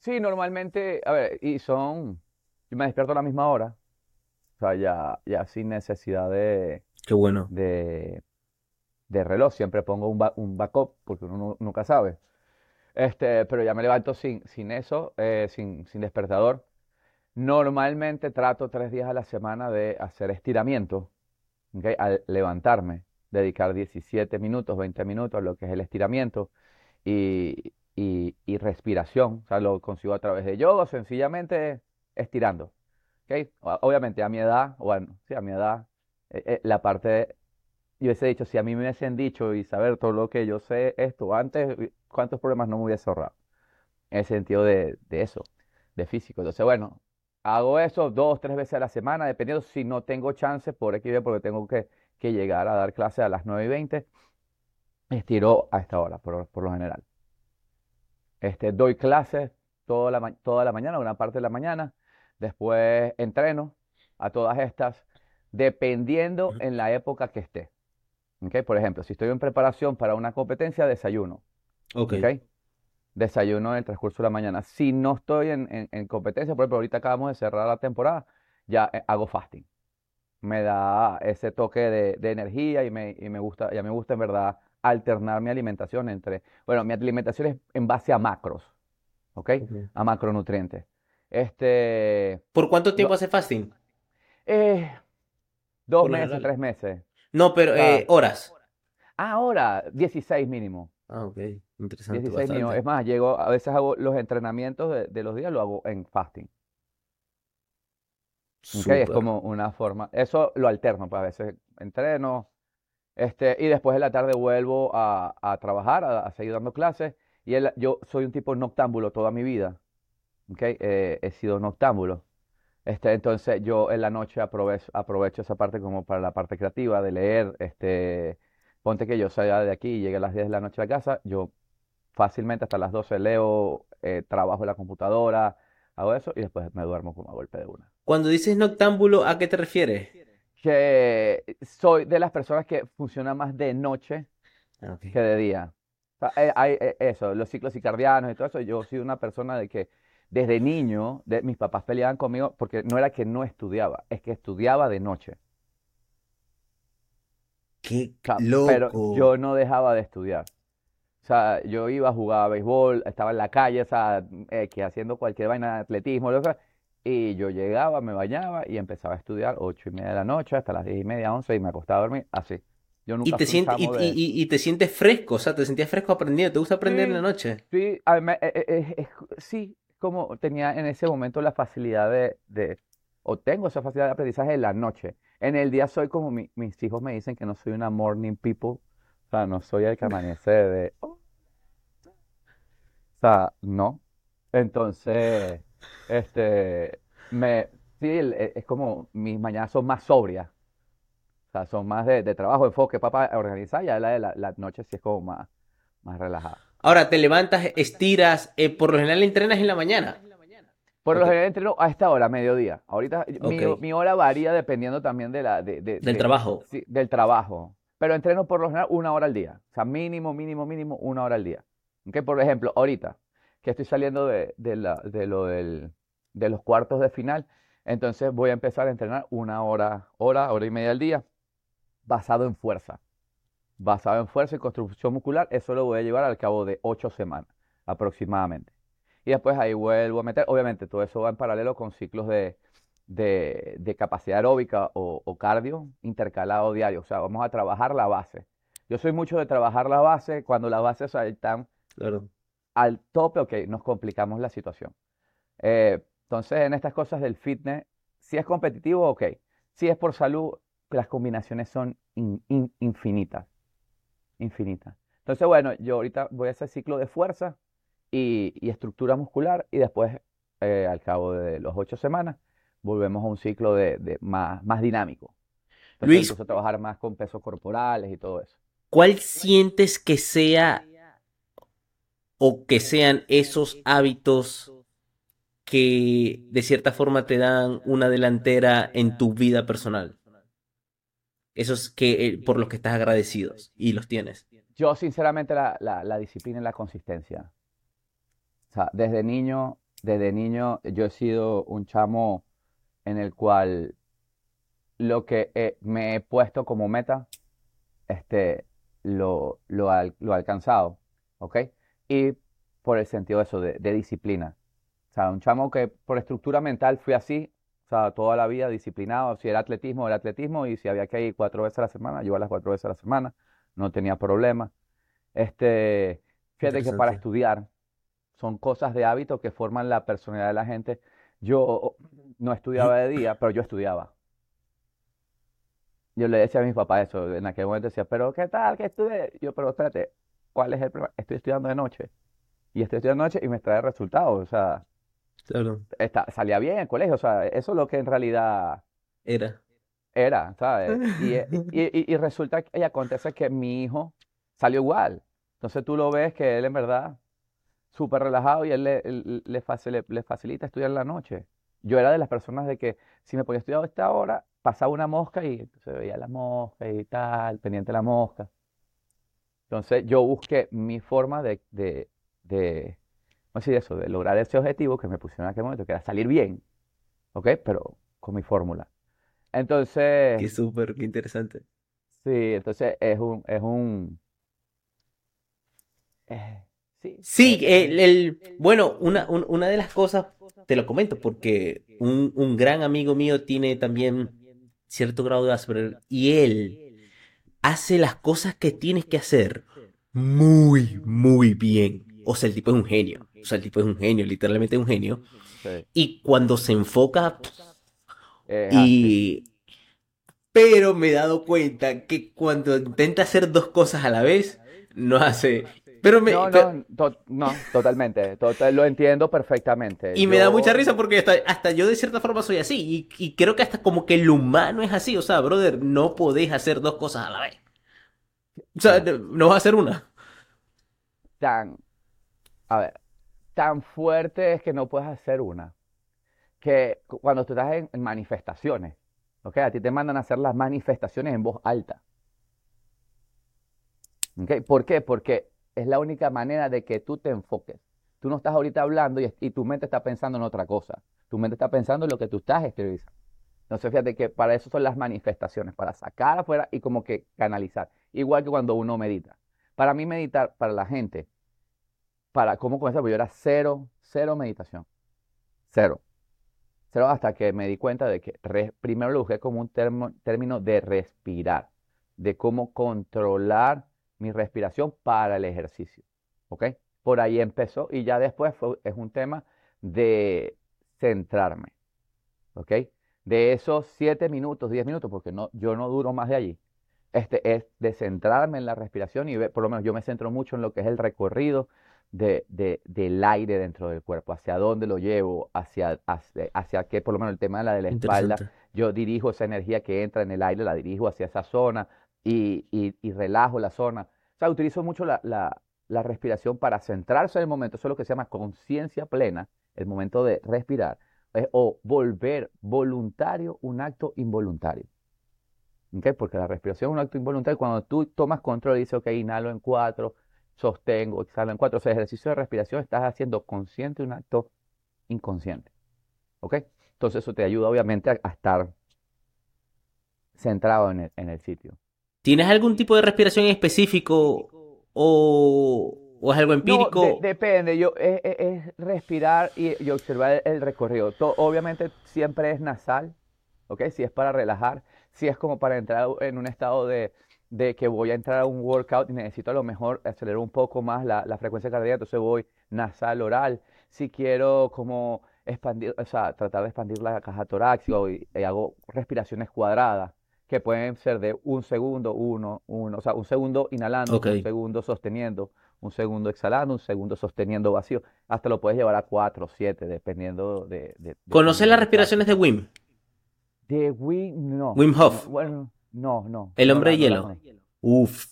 Sí, normalmente, a ver, y son, yo me despierto a la misma hora, o sea, ya, ya sin necesidad de, Qué bueno. de, de reloj, siempre pongo un, ba- un backup, porque uno nu- nunca sabe, este, pero ya me levanto sin, sin eso, eh, sin, sin despertador. Normalmente trato tres días a la semana de hacer estiramiento, ¿ok? Al levantarme, dedicar 17 minutos, 20 minutos a lo que es el estiramiento y, y- y respiración. O sea, lo consigo a través de yoga, sencillamente estirando. ¿ok? O- Obviamente a mi edad, bueno, sí, a mi edad, eh, eh, la parte, de- yo hubiese dicho, si a mí me hubiesen dicho y saber todo lo que yo sé esto antes, ¿cuántos problemas no me hubiese ahorrado? En el sentido de, de eso, de físico. Entonces, bueno, hago eso dos, tres veces a la semana, dependiendo si no tengo chance por Y, porque tengo que, que llegar a dar clase a las 9 y 20, estiro a esta hora, por, por lo general. Este, doy clases toda la, toda la mañana, una parte de la mañana, después entreno a todas estas, dependiendo en la época que esté. ¿ok? Por ejemplo, si estoy en preparación para una competencia, desayuno. Ok. ¿ok? Desayuno en el transcurso de la mañana. Si no estoy en, en- en competencia, por ejemplo, ahorita acabamos de cerrar la temporada, ya eh, hago fasting. Me da ese toque de, de energía y me, y me gusta, ya me gusta en verdad alternar mi alimentación entre, bueno, mi alimentación es en base a macros, ¿ok? A macronutrientes. Este, ¿Por cuánto tiempo hace fasting? eh, dos Por meses, general. tres meses. No, pero eh, horas. Ahora, 16 mínimo. Ah, ok. Interesante, 16 mínimo. Es más, llego, a veces hago los entrenamientos de, de los días, lo hago en fasting. ¿Ok? Es como una forma. Eso lo alterno, pues a veces entreno, este, y después de la tarde vuelvo a, a trabajar, a, a seguir dando clases. Y el- yo soy un tipo noctámbulo toda mi vida. ¿ok? Eh, he sido noctámbulo. Este, entonces yo en la noche aprovecho, aprovecho esa parte como para la parte creativa de leer. Este, ponte que yo salga de aquí y llegue a las 10 de la noche a la casa, yo fácilmente hasta las 12 leo, eh, trabajo en la computadora, hago eso y después me duermo como a golpe de una. Cuando dices noctámbulo, ¿a qué te refieres? Que soy de las personas que funcionan más de noche Ah, que de día. O sea, eh, hay eh, eso, los ciclos circadianos y todo eso. Yo soy una persona de que desde niño, de, mis papás peleaban conmigo porque no era que no estudiaba, es que estudiaba de noche. Qué O sea, pero loco. yo no dejaba de estudiar. O sea, yo iba a jugar a béisbol, estaba en la calle, o sea, eh, que haciendo cualquier vaina de atletismo, lo que sea, y yo llegaba, me bañaba y empezaba a estudiar ocho y media de la noche hasta las diez y media, once, y me acostaba a dormir, así. Yo Y nunca te y, chamo de... y- y- y te sientes fresco, o sea, te sentías fresco aprendiendo. ¿Te gusta aprender en la noche? sí, a me- eh, eh, eh, sí, como tenía en ese momento la facilidad de, de, o tengo esa facilidad de aprendizaje en la noche. En el día soy como mi- mis hijos me dicen que no soy una morning people, o sea, no soy el que amanece de, "Oh". O sea, no. Entonces, este, me, sí, e- es como mis mañanas son más sobrias, o sea, son más de, de trabajo, enfoque, papá, organizar, ya la de la, la noche sí es como más, más relajada. Ahora te levantas, estiras, eh, por lo general entrenas en la mañana. Por lo Ok. general entreno a esta hora, mediodía. Ahorita mi, Ok. mi hora varía dependiendo también de la, de, de- Del de- trabajo. sí, del trabajo. Pero entreno por lo general una hora al día. O sea, mínimo, mínimo, mínimo una hora al día. ¿Ok? Por ejemplo, ahorita que estoy saliendo de, de la- de lo del, de los cuartos de final. Entonces voy a empezar a entrenar una hora, hora, hora y media al día, basado en fuerza. Basado en fuerza y construcción muscular, eso lo voy a llevar al cabo de ocho semanas aproximadamente. Y después ahí vuelvo a meter, obviamente todo eso va en paralelo con ciclos de, de, de capacidad aeróbica o, cardio intercalado diario. O sea, vamos a trabajar la base. Yo soy mucho de trabajar la base. Cuando las bases están Claro. Al tope, ok, nos complicamos la situación. Eh, entonces, en estas cosas del fitness, si es competitivo, ok. Si es por salud, las combinaciones son in- in- infinitas. Infinitas. Entonces, bueno, yo ahorita voy a hacer ciclo de fuerza y, y estructura muscular y después, eh, al cabo de los ocho semanas, volvemos a un ciclo de, de más, más dinámico. Entonces, Luis. trabajar más con pesos corporales y todo eso. ¿Cuál sientes que sea o que sean esos hábitos que de cierta forma te dan una delantera en tu vida personal? Esos que eh, por los que estás agradecidos y los tienes. Yo, sinceramente, la, la- disciplina y la consistencia. O sea, desde niño, desde niño, yo he sido un chamo en el cual lo que eh, me he puesto como meta, este, lo, lo, lo he alcanzado, ¿ok? Y por el sentido de eso, de, de disciplina. O sea, un chamo que por estructura mental fui así, o sea, toda la vida disciplinado. Si era atletismo, era atletismo, y si había que ir cuatro veces a la semana, yo iba las cuatro veces a la semana, no tenía problema. Este, fíjate que para estudiar son cosas de hábito que forman la personalidad de la gente. Yo no estudiaba de día, pero yo estudiaba. Yo le decía a mis papás eso, en aquel momento decía, pero ¿qué tal? ¿Qué estudié? Yo, pero espérate, ¿cuál es el problema? Estoy estudiando de noche. Y estoy estudiando de noche y me trae resultados. O sea, Claro. está, salía bien en el colegio. O sea, eso es lo que en realidad Era. era, ¿sabes? Y, *laughs* y, y- y resulta que y acontece que mi hijo salió igual. Entonces tú lo ves que él en verdad súper relajado y él le, le, le- le facilita estudiar en la noche. Yo era de las personas de que si me ponía a estudiar a esta hora, pasaba una mosca y se veía la mosca y tal, pendiente de la mosca. Entonces yo busqué mi forma de, de, de, ¿cómo decir eso? De lograr ese objetivo que me pusieron en aquel momento, que era salir bien, ¿ok? Pero con mi fórmula. Entonces... Qué súper, qué interesante. Sí, entonces es un, es un, eh, sí, Sí, el, el- bueno, una, un- una de las cosas, te lo comento, porque un, un gran amigo mío tiene también cierto grado de Asperger y él hace las cosas que tienes que hacer muy, muy bien. O sea, el tipo es un genio. O sea, el tipo es un genio, literalmente es un genio. sí, Y cuando se enfoca, y... Pero me he dado cuenta que cuando intenta hacer dos cosas a la vez, no hace... Pero me... No, no, to- no, totalmente, total- lo entiendo perfectamente. Y me da mucha risa porque hasta, hasta yo de cierta forma soy así. Y, y creo que hasta como que el humano es así. O sea, brother, no podés hacer dos cosas a la vez. O sea, no no vas a hacer una. tan, a ver, tan fuerte es que no puedes hacer una, que cu- cuando tú estás en, en manifestaciones, ¿ok? A ti te mandan a hacer las manifestaciones en voz alta, ¿ok? ¿Por qué? Porque es la única manera de que tú te enfoques. Tú no estás ahorita hablando y, y tu mente está pensando en otra cosa. Tu mente está pensando en lo que tú estás exteriorizando. Entonces, fíjate que para eso son las manifestaciones, para sacar afuera y como que canalizar. Igual que cuando uno medita. Para mí meditar, para la gente, para cómo comenzar, porque yo era cero, cero meditación. Cero. Cero hasta que me di cuenta de que re- primero lo busqué como un término de respirar, de cómo controlar mi respiración para el ejercicio. ¿Ok? Por ahí empezó y ya después fue- es un tema de centrarme. ¿Ok? De esos siete minutos, diez minutos, porque no, yo no duro más de allí este, es de centrarme en la respiración y por lo menos yo me centro mucho en lo que es el recorrido de, de- del aire dentro del cuerpo, hacia dónde lo llevo, hacia, hacia, hacia qué, por lo menos el tema de la de la espalda, yo dirijo esa energía que entra en el aire, la dirijo hacia esa zona y, y- relajo la zona. O sea, utilizo mucho la, la- la respiración para centrarse en el momento, eso es lo que se llama conciencia plena, el momento de respirar, eh, o volver voluntario un acto involuntario. ¿ok? Porque la respiración es un acto involuntario. Cuando tú tomas control y dices, ok, inhalo en cuatro, sostengo, exhalo en cuatro. O sea, ejercicio de respiración estás haciendo consciente un acto inconsciente. ¿Ok? Entonces eso te ayuda obviamente a, a estar centrado en el, en el sitio. ¿Tienes algún tipo de respiración en específico o, o es algo No, empírico? de- depende, yo, es, es- es respirar y, y observar el, recorrido. Obviamente siempre es nasal, ¿ok? Si es para relajar, si es como para entrar en un estado de, de que voy a entrar a un workout y necesito a lo mejor acelerar un poco más la, la frecuencia cardíaca, entonces voy nasal oral. Si quiero como expandir, o sea, tratar de expandir la caja torácica y, y hago respiraciones cuadradas, que pueden ser de un segundo, uno, uno, o sea, un segundo inhalando, un segundo sosteniendo, un segundo exhalando, un segundo sosteniendo vacío. Hasta lo puedes llevar a cuatro, siete, dependiendo de, de- ¿Conoces las respiraciones de. Wim? De Wim, no. Wim Hof. No, bueno, no, no. El no hombre de no hielo. conozco. Uf,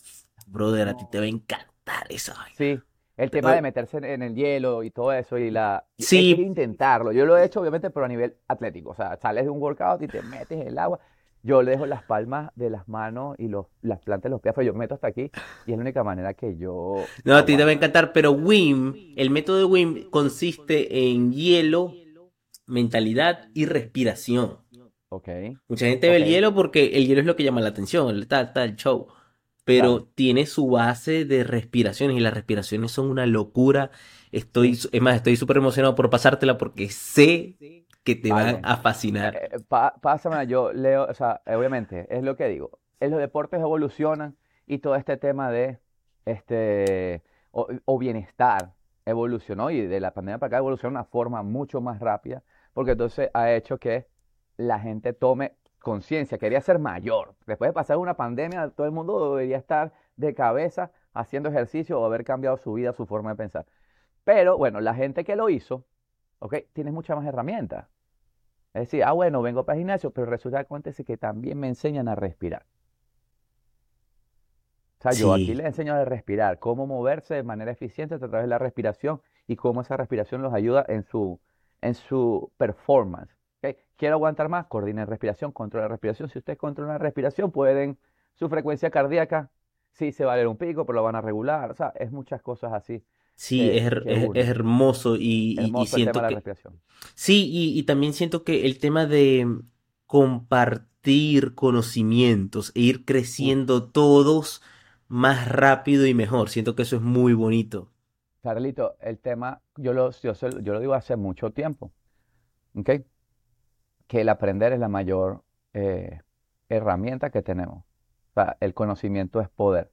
brother, a ti te va a encantar esa vaina. Sí, el tema de meterse en, el hielo y todo eso y la... Sí. Hay que intentarlo. Yo lo he hecho obviamente pero a nivel atlético. O sea, sales de un workout y te metes en el agua. Yo le dejo las palmas de las manos y los, las plantas de los pies, pero yo me meto hasta aquí y es la única manera que yo No, a ti te va a encantar, pero Wim, el método de Wim consiste en hielo, mentalidad y respiración. Ok, Mucha gente ve el hielo porque el hielo es lo que llama la atención, el tal, tal, show. Pero Claro. tiene su base de respiraciones y las respiraciones son una locura. Estoy, es más, estoy súper emocionado por pasártela porque sé que te van a fascinar. Eh, pa- pásamela, yo leo, o sea, eh, obviamente, es lo que digo. En los deportes evolucionan y todo este tema de este o, o bienestar evolucionó y de la pandemia para acá evolucionó de una forma mucho más rápida, porque entonces ha hecho que la gente tome conciencia, quería ser mayor. Después de pasar una pandemia, todo el mundo debería estar de cabeza haciendo ejercicio o haber cambiado su vida, su forma de pensar. Pero bueno, la gente que lo hizo, ok, tiene muchas más herramientas. Es decir, ah, bueno, vengo para el gimnasio, pero resulta que acontece que también me enseñan a respirar. O sea, yo aquí les enseño a respirar, cómo moverse de manera eficiente a través de la respiración y cómo esa respiración los ayuda en su, en su performance. ¿ok? Quiero aguantar más, coordinen respiración, controlen la respiración. Si ustedes controlan la respiración, pueden, su frecuencia cardíaca, sí se va a ver un pico, pero lo van a regular. O sea, es muchas cosas así. Sí, que- es, her- que es- une. es hermoso y, siento que... Sí, y, y también siento que el tema de compartir conocimientos e ir creciendo todos más rápido y mejor. Siento que eso es muy bonito. Carlito, el tema, yo lo, yo, yo lo digo hace mucho tiempo, ¿ok? Que el aprender es la mayor eh, herramienta que tenemos. O sea, el conocimiento es poder.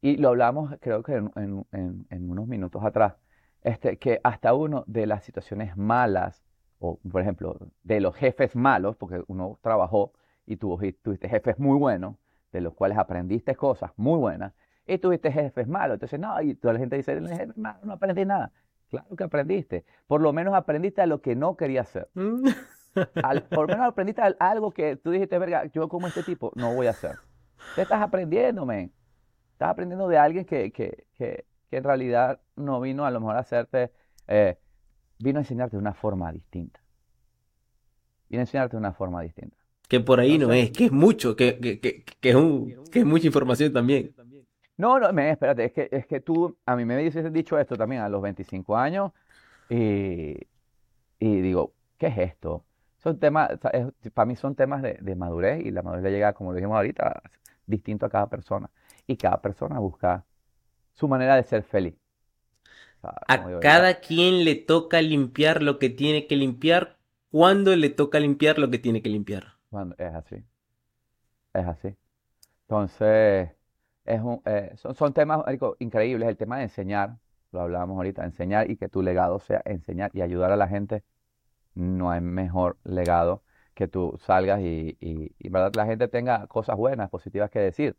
Y lo hablamos, creo que en, en- en- en unos minutos atrás, este, que hasta uno de las situaciones malas, o por ejemplo, de los jefes malos, porque uno trabajó y tuvo, tuviste jefes muy buenos, de los cuales aprendiste cosas muy buenas, y tuviste jefes malos. Entonces, no, y toda la gente dice, "El jefe malo, no aprendí nada. Claro que aprendiste. Por lo menos aprendiste a lo que no querías hacer. Al- por lo menos *laughs* aprendiste a- algo que tú dijiste, verga, yo como este tipo no voy a hacer. Te estás aprendiendo, men. Estás aprendiendo de alguien que, que, que, que en realidad no vino a lo mejor a hacerte, eh, vino a enseñarte de una forma distinta. Vino a enseñarte de una forma distinta. Que por ahí no es, que es mucho, que, que, que, que es un, que es mucha información también. No, no, espérate, es que, es que tú, a mí me hubieses dicho esto también a los 25 años y, y digo, ¿qué es esto? Son temas, es- para mí son temas de, de madurez y la madurez le llega, como lo dijimos ahorita, distinto a cada persona. Y cada persona busca su manera de ser feliz. O sea, como A cada quien le toca limpiar lo que tiene que limpiar, cuando le toca limpiar lo que tiene que limpiar. Cuando- es así. Es así. Entonces, es un, eh, son, son temas, marico, increíbles. El tema de enseñar, lo hablábamos ahorita, enseñar y que tu legado sea enseñar y ayudar a la gente. No hay mejor legado que tú salgas y, y, y, ¿verdad? la gente tenga cosas buenas, positivas que decir,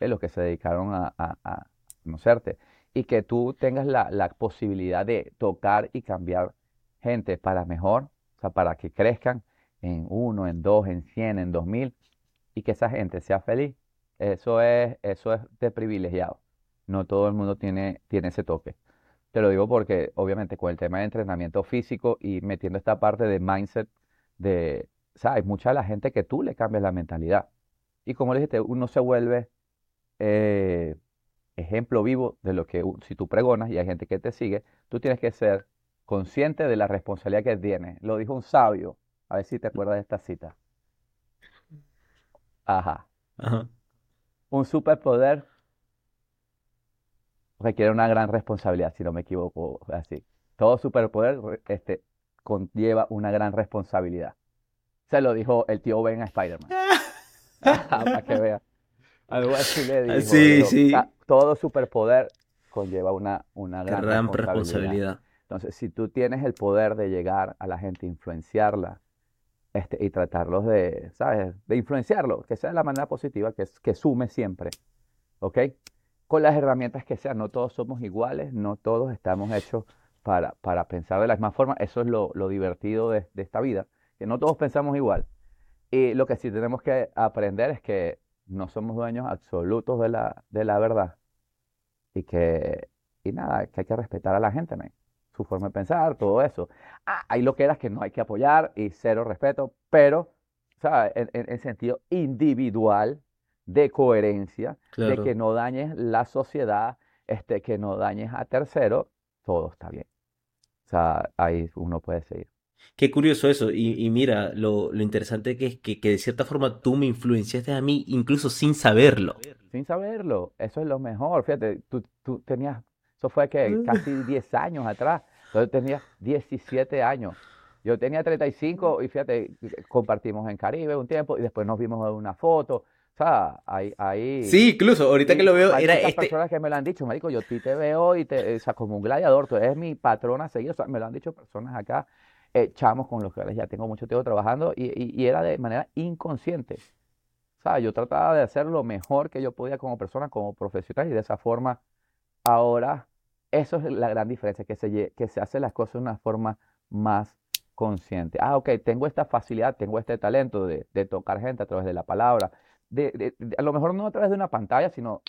de los que se dedicaron a, a- conocerte. Y que tú tengas la, posibilidad de tocar y cambiar gente para mejor, o sea, para que crezcan en uno, en dos, en cien, en dos mil, y que esa gente sea feliz. Eso es, eso es de privilegiado. No todo el mundo tiene, tiene ese toque. Te lo digo porque, obviamente, con el tema de entrenamiento físico y metiendo esta parte de mindset, de, ¿sabes? Mucha de la gente que tú le cambias la mentalidad. Y como le dijiste, uno se vuelve eh, ejemplo vivo de lo que si tú pregonas y hay gente que te sigue, tú tienes que ser consciente de la responsabilidad que tiene. Lo dijo un sabio. A ver si te acuerdas de esta cita. Ajá. Ajá. Un superpoder requiere una gran responsabilidad, si no me equivoco, así. Todo superpoder este, conlleva una gran responsabilidad. Se lo dijo el tío Ben a Spider-Man. *laughs* Para que vea. Algo así le. *laughs* Sí, dijo, sí. "Ah, Todo superpoder conlleva una, una gran Gran responsabilidad. responsabilidad. Entonces, si tú tienes el poder de llegar a la gente, influenciarla, este, y tratarlos de, ¿sabes? De influenciarlo, que sea de la manera positiva, que, que sume siempre, ¿ok? Con las herramientas que sean, no todos somos iguales, no todos estamos hechos para, para pensar de la misma forma, eso es lo, lo divertido de, de esta vida, que no todos pensamos igual. Y lo que sí tenemos que aprender es que no somos dueños absolutos de la, de la verdad y que, y nada, que hay que respetar a la gente, man, su forma de pensar, todo eso. Ah, hay lo que eras que no hay que apoyar y cero respeto, pero, ¿sabes? En, en, en sentido individual, de coherencia, de que no dañes la sociedad, este, que no dañes a terceros, todo está bien. O sea, ahí uno puede seguir. Qué curioso eso. Y, y mira, lo, lo interesante que es que, que de cierta forma tú me influenciaste a mí incluso sin saberlo. Sin saberlo, eso es lo mejor. Fíjate, tú, tú tenías, eso fue que *laughs* casi 10 años atrás, entonces tenías 17 años. Yo tenía 35 y fíjate, compartimos en Caribe un tiempo y después nos vimos en una foto. O sea, ahí, ahí. Sí, incluso ahorita que lo veo, hay era este. personas que me lo han dicho, marico, yo a ti te veo y te, o sea, como un gladiador, tú eres mi patrona a seguir, o sea, me lo han dicho personas acá, eh, chamos con los que ya tengo mucho tiempo trabajando y, y- y era de manera inconsciente, sea, yo trataba de hacer lo mejor que yo podía como persona, como profesional y de esa forma, ahora, eso es la gran diferencia, que se, que se hace las cosas de una forma más consciente. Ah, ok, tengo esta facilidad, tengo este talento de, de tocar gente a través de la palabra, de, de- de- a lo mejor no a través de una pantalla, sino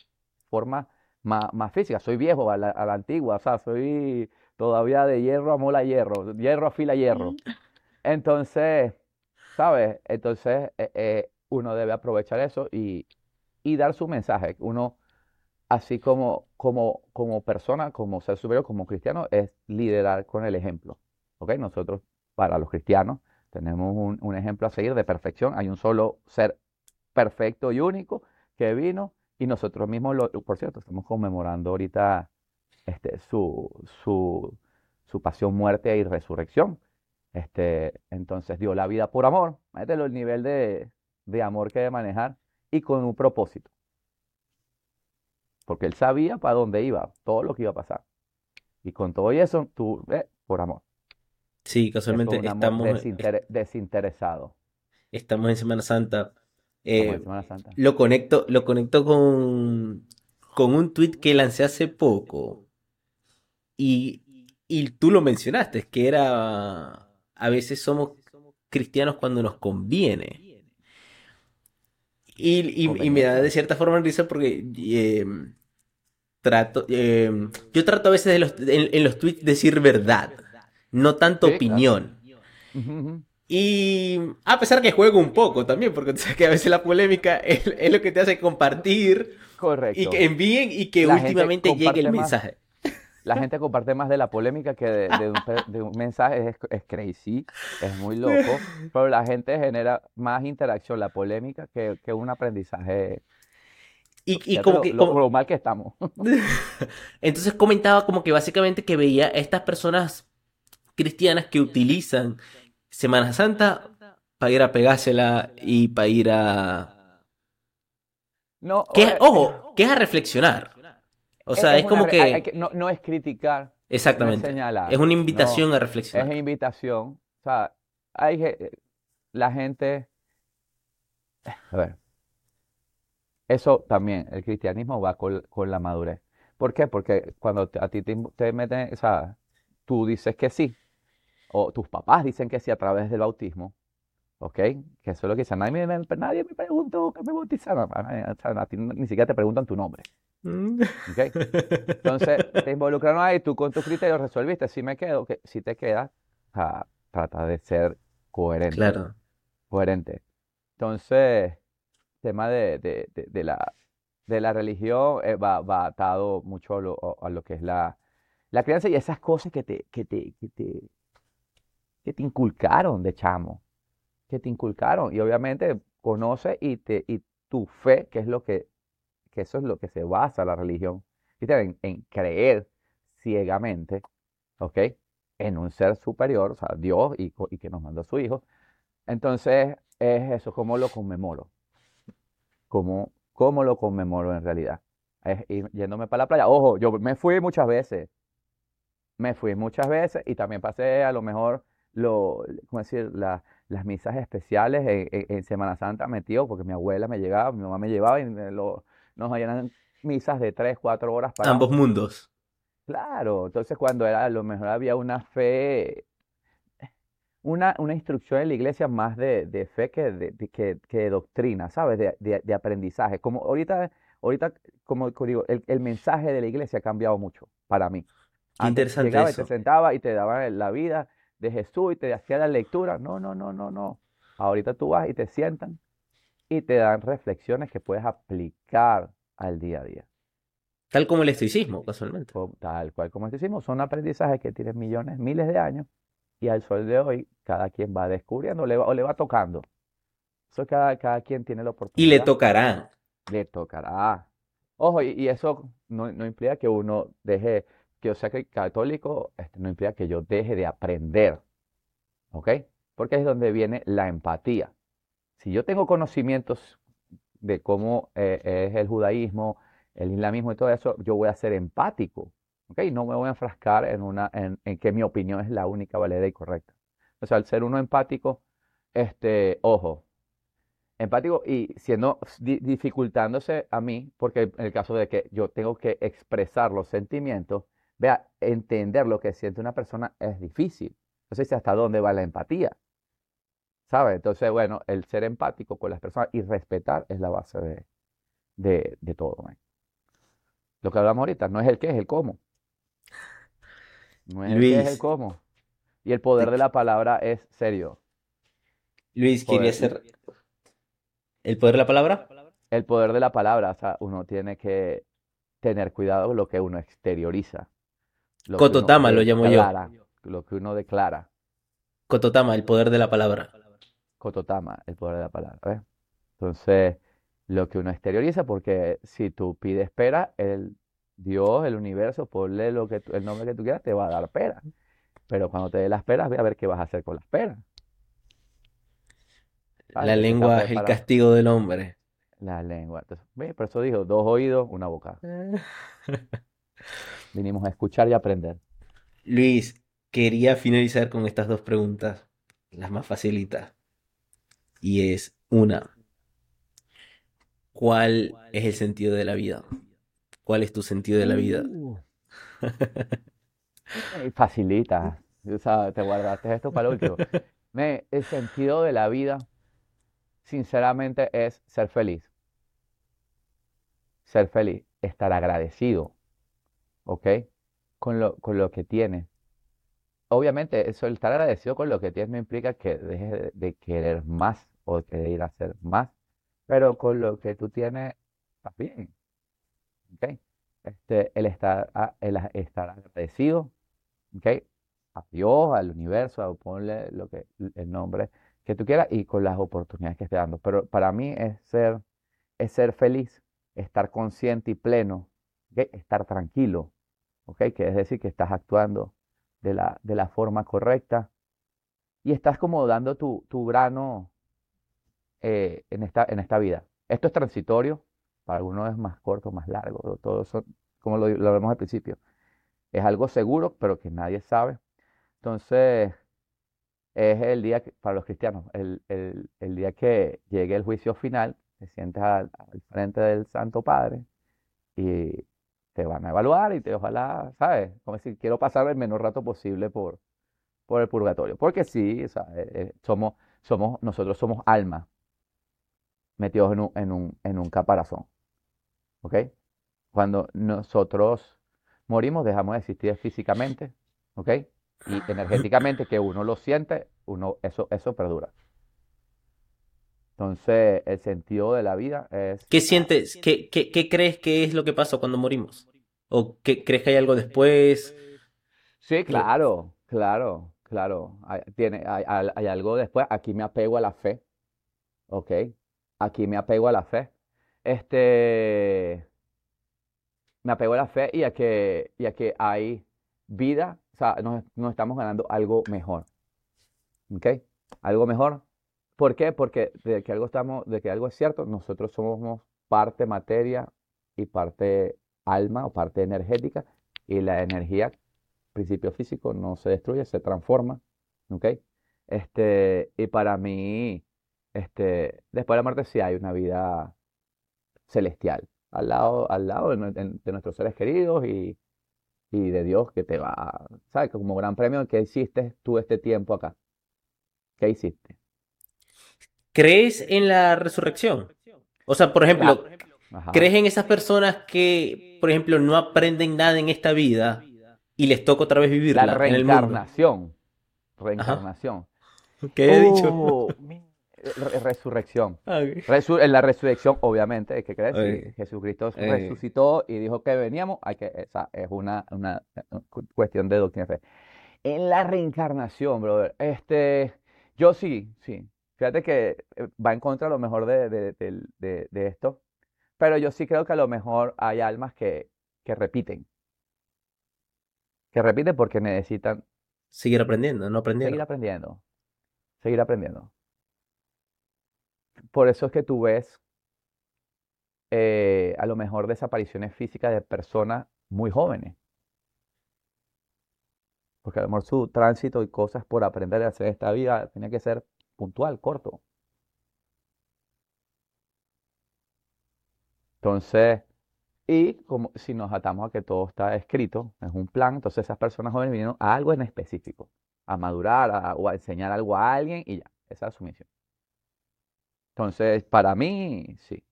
forma más, más física. Soy viejo a la, a la antigua, o sea, soy todavía de hierro a mola hierro, hierro afila hierro. Entonces, ¿sabes? Entonces, eh, eh, uno debe aprovechar eso y, y dar su mensaje. Uno, así como, como, como persona, como ser superior, como cristiano, es liderar con el ejemplo. ¿Ok? Nosotros, para los cristianos, tenemos un, un ejemplo a seguir de perfección. Hay un solo ser perfecto y único que vino y nosotros mismos, lo, por cierto, estamos conmemorando ahorita este, su, su, su pasión, muerte y resurrección. Este, entonces dio la vida por amor, mételo el nivel de, de amor que debe manejar y con un propósito. Porque él sabía para dónde iba, todo lo que iba a pasar. Y con todo eso, tú, eh, por amor. Sí, casualmente es estamos, desintere- desinteresado. estamos en Semana Santa. Estamos Eh, en Semana Santa. lo conecto, lo conecto con, con un tweet que lancé hace poco. Y, y tú lo mencionaste, que era a veces somos cristianos cuando nos conviene. Y, y, y me da de cierta forma risa porque eh, trato, eh, yo trato a veces de los, en, en los tweets decir verdad, no tanto Sí, opinión. Y a pesar que juego un poco también, porque sabes que a veces la polémica es, es lo que te hace compartir Correcto. y que envíen y que La últimamente llegue el comparte más. La gente comparte más de la polémica que de, de un, pe- de un mensaje. Es, es crazy, es muy loco. *laughs* Pero la gente genera más interacción, la polémica, que, que un aprendizaje. Y, como lo, que, como- lo mal que estamos. *laughs* entonces comentaba como que básicamente que veía estas personas cristianas que utilizan Semana Santa para ir a pegársela y para ir a... No, Que, ojo, que es a reflexionar. O sea, es, una como que... hay- hay que- no, no es criticar, no es Exactamente. señalar. Es una invitación No, a reflexionar. es invitación. O sea, hay ge- la gente. A ver. Eso también, el cristianismo va con, con la madurez. ¿Por qué? Porque cuando a ti te, te meten, o sea, tú dices que sí, o tus papás dicen que sí a través del bautismo, ¿ok? Que eso es lo que dicen. Nadie me, nadie me preguntó que me bautizaron. A nadie- o sea, a ti ni siquiera te preguntan tu nombre, Mm. ¿ok? Entonces, *laughs* te involucraron ahí, tú con tus criterios resolviste, si me quedo, que si te quedas, trata de ser coherente, Claro. coherente. Entonces, tema de, de- de- de la, de la religión eh, va, va atado mucho a lo, a lo que es la, La crianza y esas cosas que te, que te, que te, que te inculcaron de chamo, que te inculcaron. Y obviamente conoce y, te, y tu fe, que es lo que, que eso es lo que se basa la religión, ¿viste? En, creer ciegamente, ¿ok? En un ser superior, o sea, Dios y, y que nos mandó a su Hijo. Entonces, es eso, ¿cómo lo conmemoro? ¿Cómo, cómo lo conmemoro en realidad? Es ir yéndome para la playa. Ojo, yo me fui muchas veces. Me fui muchas veces y también pasé a lo mejor lo, ¿cómo decir? La, las misas especiales en, Semana Santa metido, porque mi abuela me llegaba, mi mamá me llevaba y lo, nos eran misas de tres, cuatro horas para... Ambos mundos. Claro, entonces cuando era, a lo mejor había una fe, una, una instrucción en la iglesia más de, de fe que de, que, que doctrina, ¿sabes? De, de, aprendizaje. Como ahorita, ahorita como digo, el, el, mensaje de la iglesia ha cambiado mucho para mí. interesante llegaba y te sentaba y te daba la vida de Jesús y te hacía la lectura. No, no, no, no, no. Ahorita tú vas y te sientan y te dan reflexiones que puedes aplicar al día a día. Tal como el estoicismo, casualmente. Tal cual como el estoicismo. Son aprendizajes que tienen millones, miles de años y al sol de hoy cada quien va descubriendo le va, o le va tocando. Eso cada, cada quien tiene la oportunidad. Y le tocará. Le tocará. Ojo, y, eso no, no implica que uno deje que yo sea católico este, no implica que yo deje de aprender, ¿ok? Porque es donde viene la empatía. Si yo tengo conocimientos de cómo eh, es el judaísmo, el islamismo y todo eso, yo voy a ser empático, ¿ok? No me voy a enfrascar en, una, en, que mi opinión es la única válida y correcta. O sea, al ser uno empático, este, ojo, empático y siendo dificultándose a mí, porque en el caso de que yo tengo que expresar los sentimientos, Vea, entender lo que siente una persona es difícil. No sé si hasta dónde va la empatía. ¿Sabe? Entonces, bueno, el ser empático con las personas y respetar es la base de, de, todo. Lo que hablamos ahorita no es el qué, es el cómo. No es el qué, es el cómo. Y el poder de la palabra es serio. Luis, quería ser... ¿El poder de la palabra? El poder de la palabra. O sea, uno tiene que tener cuidado con lo que uno exterioriza. Kototama lo llamo yo. Lo que uno declara. Kototama, el poder de la palabra. Kototama, el poder de la palabra. Entonces, lo que uno exterioriza, porque si tú pides pera, el Dios, el universo, ponle lo que el nombre que tú quieras, te va a dar pera. Pero cuando te dé las peras, ve a ver qué vas a hacer con las peras. La lengua es el castigo del hombre. La lengua. Entonces, por eso dijo, dos oídos, una boca. *laughs* *laughs* Vinimos a escuchar y aprender. Luis, quería finalizar con estas dos preguntas, las más facilitas. Y es una, ¿cuál es el sentido de la vida? ¿Cuál es tu sentido de la vida? Uh. *laughs* Facilita. te guardaste esto para el último. el sentido de la vida, sinceramente, es ser feliz. Ser feliz, estar agradecido ¿ok? Con lo, con lo que tienes. Obviamente, eso, el estar agradecido con lo que tienes no implica que dejes de, querer más o de ir a hacer más, pero con lo que tú tienes, estás bien. ¿Ok? Este, el, estar, el estar agradecido, ¿ok? A Dios, al universo, a ponle lo que, el nombre que tú quieras y con las oportunidades que esté dando. Pero para mí es ser, es ser feliz, estar consciente y pleno, estar tranquilo, que es decir, que estás actuando de la, de la forma correcta y estás como dando tu, tu grano eh, en, esta, en esta vida. Esto es transitorio, para algunos es más corto, más largo, todo eso, como lo, lo vemos al principio. Es algo seguro, pero que nadie sabe. Entonces, es el día, para los cristianos, el, el, el, día que llegue el juicio final, te sientes al, al frente del Santo Padre y te van a evaluar y te ojalá, ¿sabes? Como decir, quiero pasar el menor rato posible por, por el purgatorio. Porque sí, eh, eh, somos, somos, nosotros somos almas metidos en un, en un, en un caparazón. ¿Ok? Cuando nosotros morimos, dejamos de existir físicamente, ¿ok? Y energéticamente, que uno lo siente, uno, eso, eso perdura. Entonces, el sentido de la vida es... ¿Qué sientes? ¿Qué, qué, qué crees que es lo que pasa cuando morimos? ¿O qué, crees que hay algo después? Sí, claro, claro, claro. Hay, tiene, hay, algo después. Aquí me apego a la fe, ¿ok? Aquí me apego a la fe. Este, me apego a la fe y a que, y a que hay vida, o sea, nos, nos estamos ganando algo mejor, ¿ok? Algo mejor. ¿Por qué? Porque de que algo estamos, de que algo es cierto, nosotros somos parte materia y parte alma o parte energética y la energía, principio físico, no se destruye, se transforma, ¿ok? Este, y para mí, este, después de la muerte sí hay una vida celestial, al lado, al lado de, de nuestros seres queridos y, y de Dios que te va, ¿sabes? Como gran premio, ¿qué hiciste tú este tiempo acá? ¿Qué hiciste? ¿Crees en la resurrección? O sea, por ejemplo, Ajá. ¿crees en esas personas que, por ejemplo, no aprenden nada en esta vida y les toca otra vez La vivirla en el mundo? reencarnación. Reencarnación. ¿Qué he dicho? Oh, mi- resurrección. Ah, en la resurrección, obviamente, ¿qué crees? Si Ok. Jesucristo Ok. resucitó y dijo que veníamos, hay que, esa es una, una eh, cu- cuestión de doctrina. En la reencarnación, brother, este, yo sí, sí. Fíjate que eh, va en contra a lo mejor de, de- del- de- de esto, pero yo sí creo que a lo mejor hay almas que, que repiten, que repiten porque necesitan Seguir aprendiendo, no aprendiendo. Seguir aprendiendo. Seguir aprendiendo. Por eso es que tú ves eh, a lo mejor desapariciones físicas de personas muy jóvenes. Porque a lo mejor su tránsito y cosas por aprender a hacer esta vida tenía que ser puntual, corto. Entonces, y como si nos atamos a que todo está escrito, es un plan, entonces esas personas jóvenes vinieron a algo en específico, a madurar a- o a enseñar algo a alguien y ya, esa es su misión. Entonces, para mí, sí,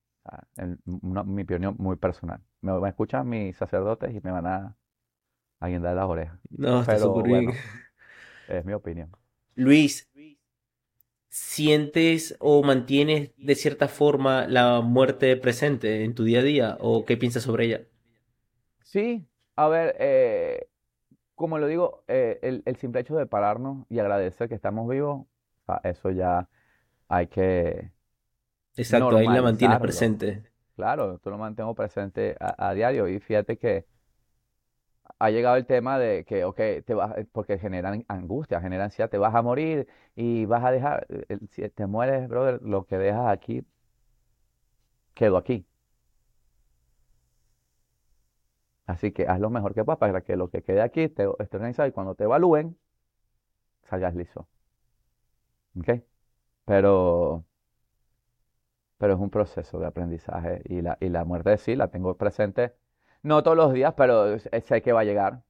en- una- mi opinión muy personal. Me, me escuchan mis sacerdotes y me van a, a guindar las orejas. No, Pero súper bueno, es mi opinión. Luis, ¿sientes o mantienes de cierta forma la muerte presente en tu día a día? ¿O qué piensas sobre ella? Sí, a ver, eh, como lo digo, eh, el, el simple hecho de pararnos y agradecer que estamos vivos, ah, eso ya hay que Exacto, ahí la mantienes presente. Claro, esto lo mantengo presente a, a diario y fíjate que ha llegado el tema de que, ok, te vas, porque generan angustia, generan ansiedad, te vas a morir y vas a dejar, el- si te mueres, brother, lo que dejas aquí, quedó aquí. Así que haz lo mejor que puedas para que lo que quede aquí esté, esté organizado y cuando te evalúen, salgas liso. ¿Ok? Pero, pero es un proceso de aprendizaje y la, y la muerte sí la tengo presente, no todos los días, pero s- sé que va a llegar,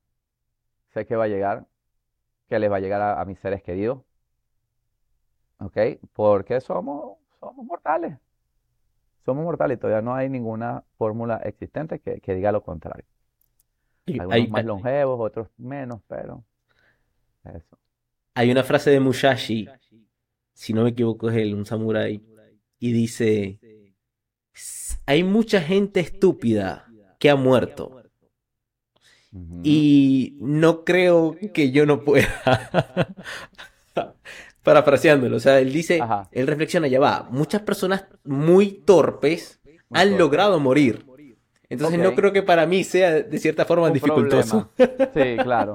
sé que va a llegar, que les va a llegar a, a mis seres queridos, ¿ok? Porque somos, somos mortales, somos mortales y todavía no hay ninguna fórmula existente que, que diga lo contrario. Hay, Algunos hay- más longevos, otros menos, pero eso. hay una frase de Musashi, si no me equivoco es él, un samurái, y dice, "S- hay mucha gente estúpida que ha muerto y no creo que yo no pueda. *laughs* Parafraseándolo, o sea, él dice, Ajá. él reflexiona, ya va, muchas personas muy torpes Muy han torpe. logrado morir. Entonces no creo que para mí sea de cierta forma Un dificultoso. problema. Sí, *laughs* claro.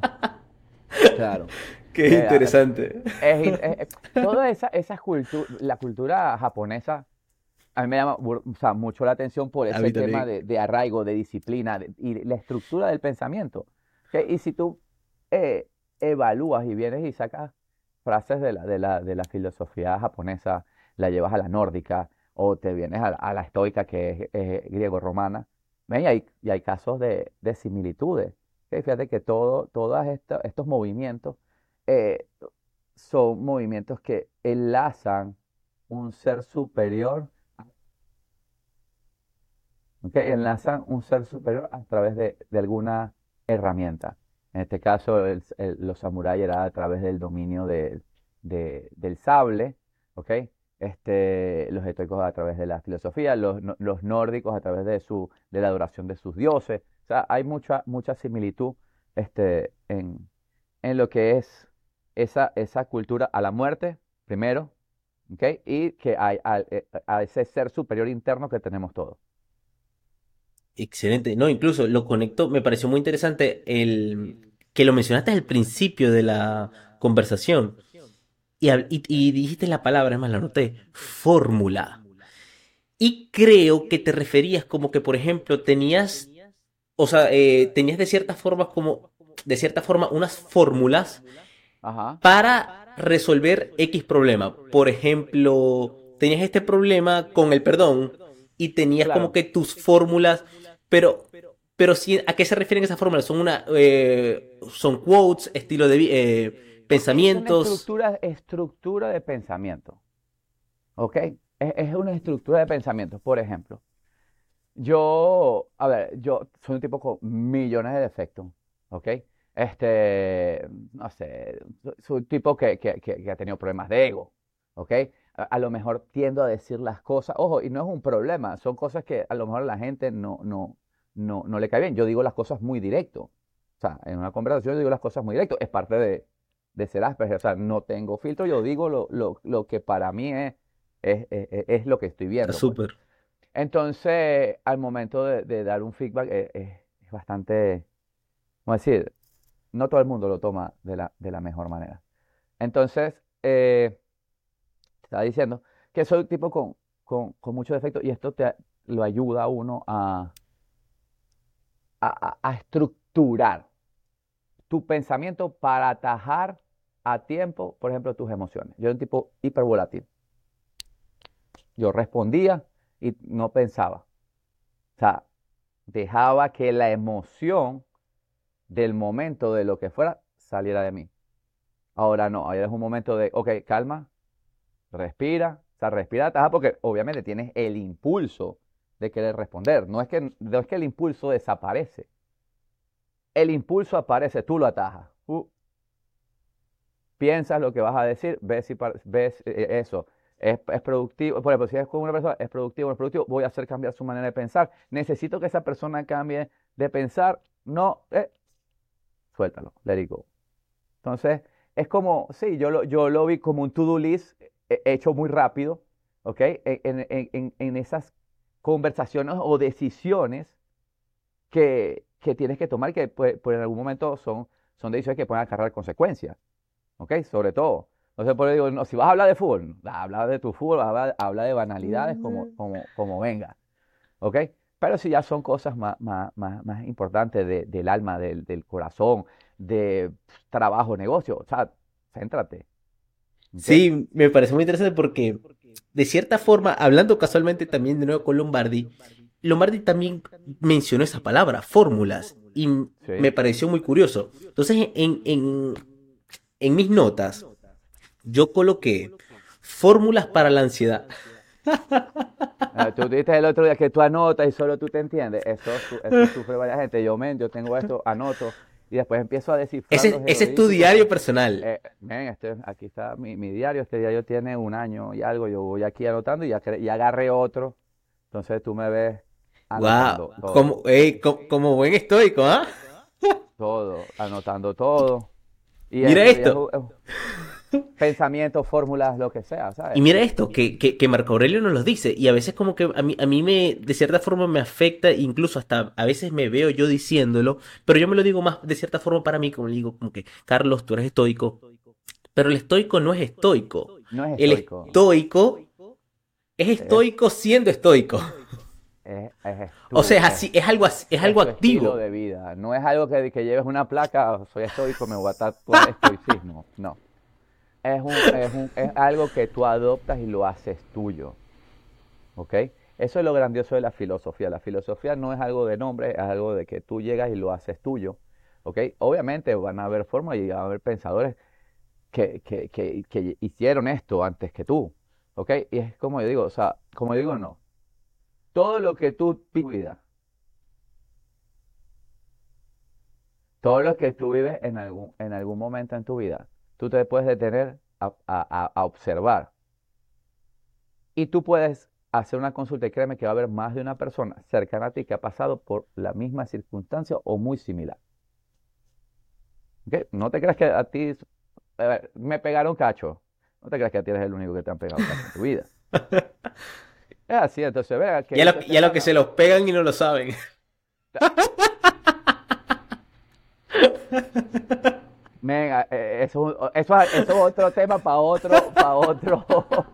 Claro. Qué Eh, interesante. Es in- es- es- toda esa, esa cultura, la cultura japonesa, a mí me llama bur- o sea, mucho la atención por ese tema de, de arraigo, de disciplina de- y la estructura del pensamiento. Y si tú eh, evalúas y vienes y sacas frases de la, de la, de la filosofía japonesa, la llevas a la nórdica o te vienes a la, a la estoica que es, griego-romana, y hay, y hay casos de, de similitudes. Fíjate que todo, todos estos movimientos eh, son movimientos que enlazan un ser superior, ¿ok? Enlazan un ser superior a través de, de alguna herramienta. En este caso, los samuráis era a través del dominio de- de- del sable. Este, los estoicos a través de la filosofía, los, los nórdicos a través de, su, de la adoración de sus dioses. O sea, hay mucha, mucha similitud este, en, en lo que es esa, esa cultura a la muerte, primero. Y que hay a, eh, a ese ser superior interno que tenemos todos. Excelente. No, incluso lo conectó, me pareció muy interesante el que lo mencionaste al principio de la conversación. Y, hab- y- y dijiste la palabra, es más, la anoté, fórmula. Y creo que te referías como que, por ejemplo, tenías, o sea, eh, tenías de cierta forma como, de cierta forma, unas fórmulas para resolver X problema. Por ejemplo, tenías este problema con el perdón y tenías Claro. como que tus fórmulas, pero, pero ¿a qué se refieren esas fórmulas? Son una, eh, son quotes, estilo de eh, Es una pensamientos. estructura, estructura de pensamiento. ¿Ok? Es, es una estructura de pensamiento. Por ejemplo, yo, a ver, yo soy un tipo con millones de defectos. ¿Ok? Este, no sé, soy- un tipo que, que- que- ha tenido problemas de ego. ¿Ok? A, a lo mejor tiendo a decir las cosas. Ojo, y no es un problema, son cosas que a lo mejor la gente no, no, no, no le cae bien. Yo digo las cosas muy directo. O sea, en una conversación yo digo las cosas muy directo. Es parte de, de ser Asperger. O sea, no tengo filtro, yo digo lo, lo- lo que para mí es, es, es- es- es lo que estoy viendo. pues. Súper. Entonces, al momento de, de dar un feedback, eh, eh, es bastante, vamos decir, no todo el mundo lo toma de la, de la mejor manera. Entonces, eh, estaba diciendo que soy un tipo con, con, con muchos defectos y esto te lo ayuda a uno a, a, estructurar tu pensamiento para atajar a tiempo, por ejemplo, tus emociones. Yo era un tipo hipervolátil. Yo respondía y no pensaba. O sea, dejaba que la emoción del momento, de lo que fuera, saliera de mí. Ahora no, ahora es un momento de, ok, calma, respira, o sea, respira, ataja, porque obviamente tienes el impulso de querer responder. No es que, no que el impulso desaparece. El impulso aparece, tú lo atajas. Uh, piensas lo que vas a decir, ves, si, ves eh, eso. Es, es productivo, por ejemplo, si es con una persona, es productivo, no es productivo, voy a hacer cambiar su manera de pensar. Necesito que esa persona cambie de pensar. No, eh, suéltalo, let it go. Entonces, es como, sí, yo lo, yo lo vi como un to-do list eh, hecho muy rápido, ¿ok? En- en- en- en esas conversaciones o decisiones que, que tienes que tomar que pues, pues, en algún momento son, son decisiones que pueden acarrear consecuencias, ¿ok? Sobre todo. Entonces, por eso digo, no, si vas a hablar de fútbol, habla de tu fútbol, habla, habla de banalidades como, como, como venga, ¿ok? Pero si ya son cosas más, más, más, más importantes de- del alma, del, del corazón, de trabajo, negocio, o sea, céntrate. ¿ok? Sí, me parece muy interesante porque, de cierta forma, hablando casualmente también de nuevo con Lombardi, Lombardi también mencionó esa palabra, fórmulas, y Sí. me pareció muy curioso. Entonces, en, en, en mis notas, yo coloqué fórmulas para la ansiedad. *laughs* Ah, Tú dijiste el otro día que tú anotas y solo tú te entiendes. Eso, eso sufre varias gente. Yo, men, yo tengo esto, anoto y después empiezo a descifrar Ese, es tu diario personal. Eh, este, aquí está mi, mi diario. Este diario tiene un año y algo. Yo voy aquí anotando y ya, y agarré otro. Entonces tú me ves anotando Wow, como, como buen estoico, ¿ah? todo, anotando todo. Y Mira esto. es- es- pensamientos, fórmulas, lo que sea, ¿sabes? Y mira esto, que, que, que Marco Aurelio nos lo dice, y a veces como que a mí, a mí me, de cierta forma me afecta, incluso hasta a veces me veo yo diciéndolo, pero yo me lo digo más de cierta forma para mí, como le digo, como que, Carlos, tú eres estoico, pero el estoico no es estoico, No es el estoico. estoico es estoico siendo estoico, Es, es o sea, es así, es algo así, es algo activo. de vida. No es algo que, que lleves una placa, soy estoico, me voy a tatuar *laughs* estoicismo. No. Es, un, es, un- es algo que tú adoptas y lo haces tuyo. ¿Ok? Eso es lo grandioso de la filosofía. La filosofía no es algo de nombre, es algo de que tú llegas y lo haces tuyo. ¿Ok? Obviamente van a haber formas y van a haber pensadores que, que, que, que hicieron esto antes que tú. ¿Ok? Y es como yo digo, o sea, como yo digo, no. Todo lo que tú vives, todo lo que tú vives en algún, en algún momento en tu vida, tú te puedes detener a, a- observar. Y tú puedes hacer una consulta y créeme que va a haber más de una persona cercana a ti que ha pasado por la misma circunstancia o muy similar. ¿ok? No te creas que a ti, a ver, me pegaron cacho. No te creas que a ti eres el único que te han pegado cacho en tu vida. *laughs* Es así, entonces, vea que Y a, lo, ellos y a lo que se los pegan y no lo saben. *laughs* Venga, eh, eso, un- eso, es- eso es otro tema para otro, para otro. *laughs*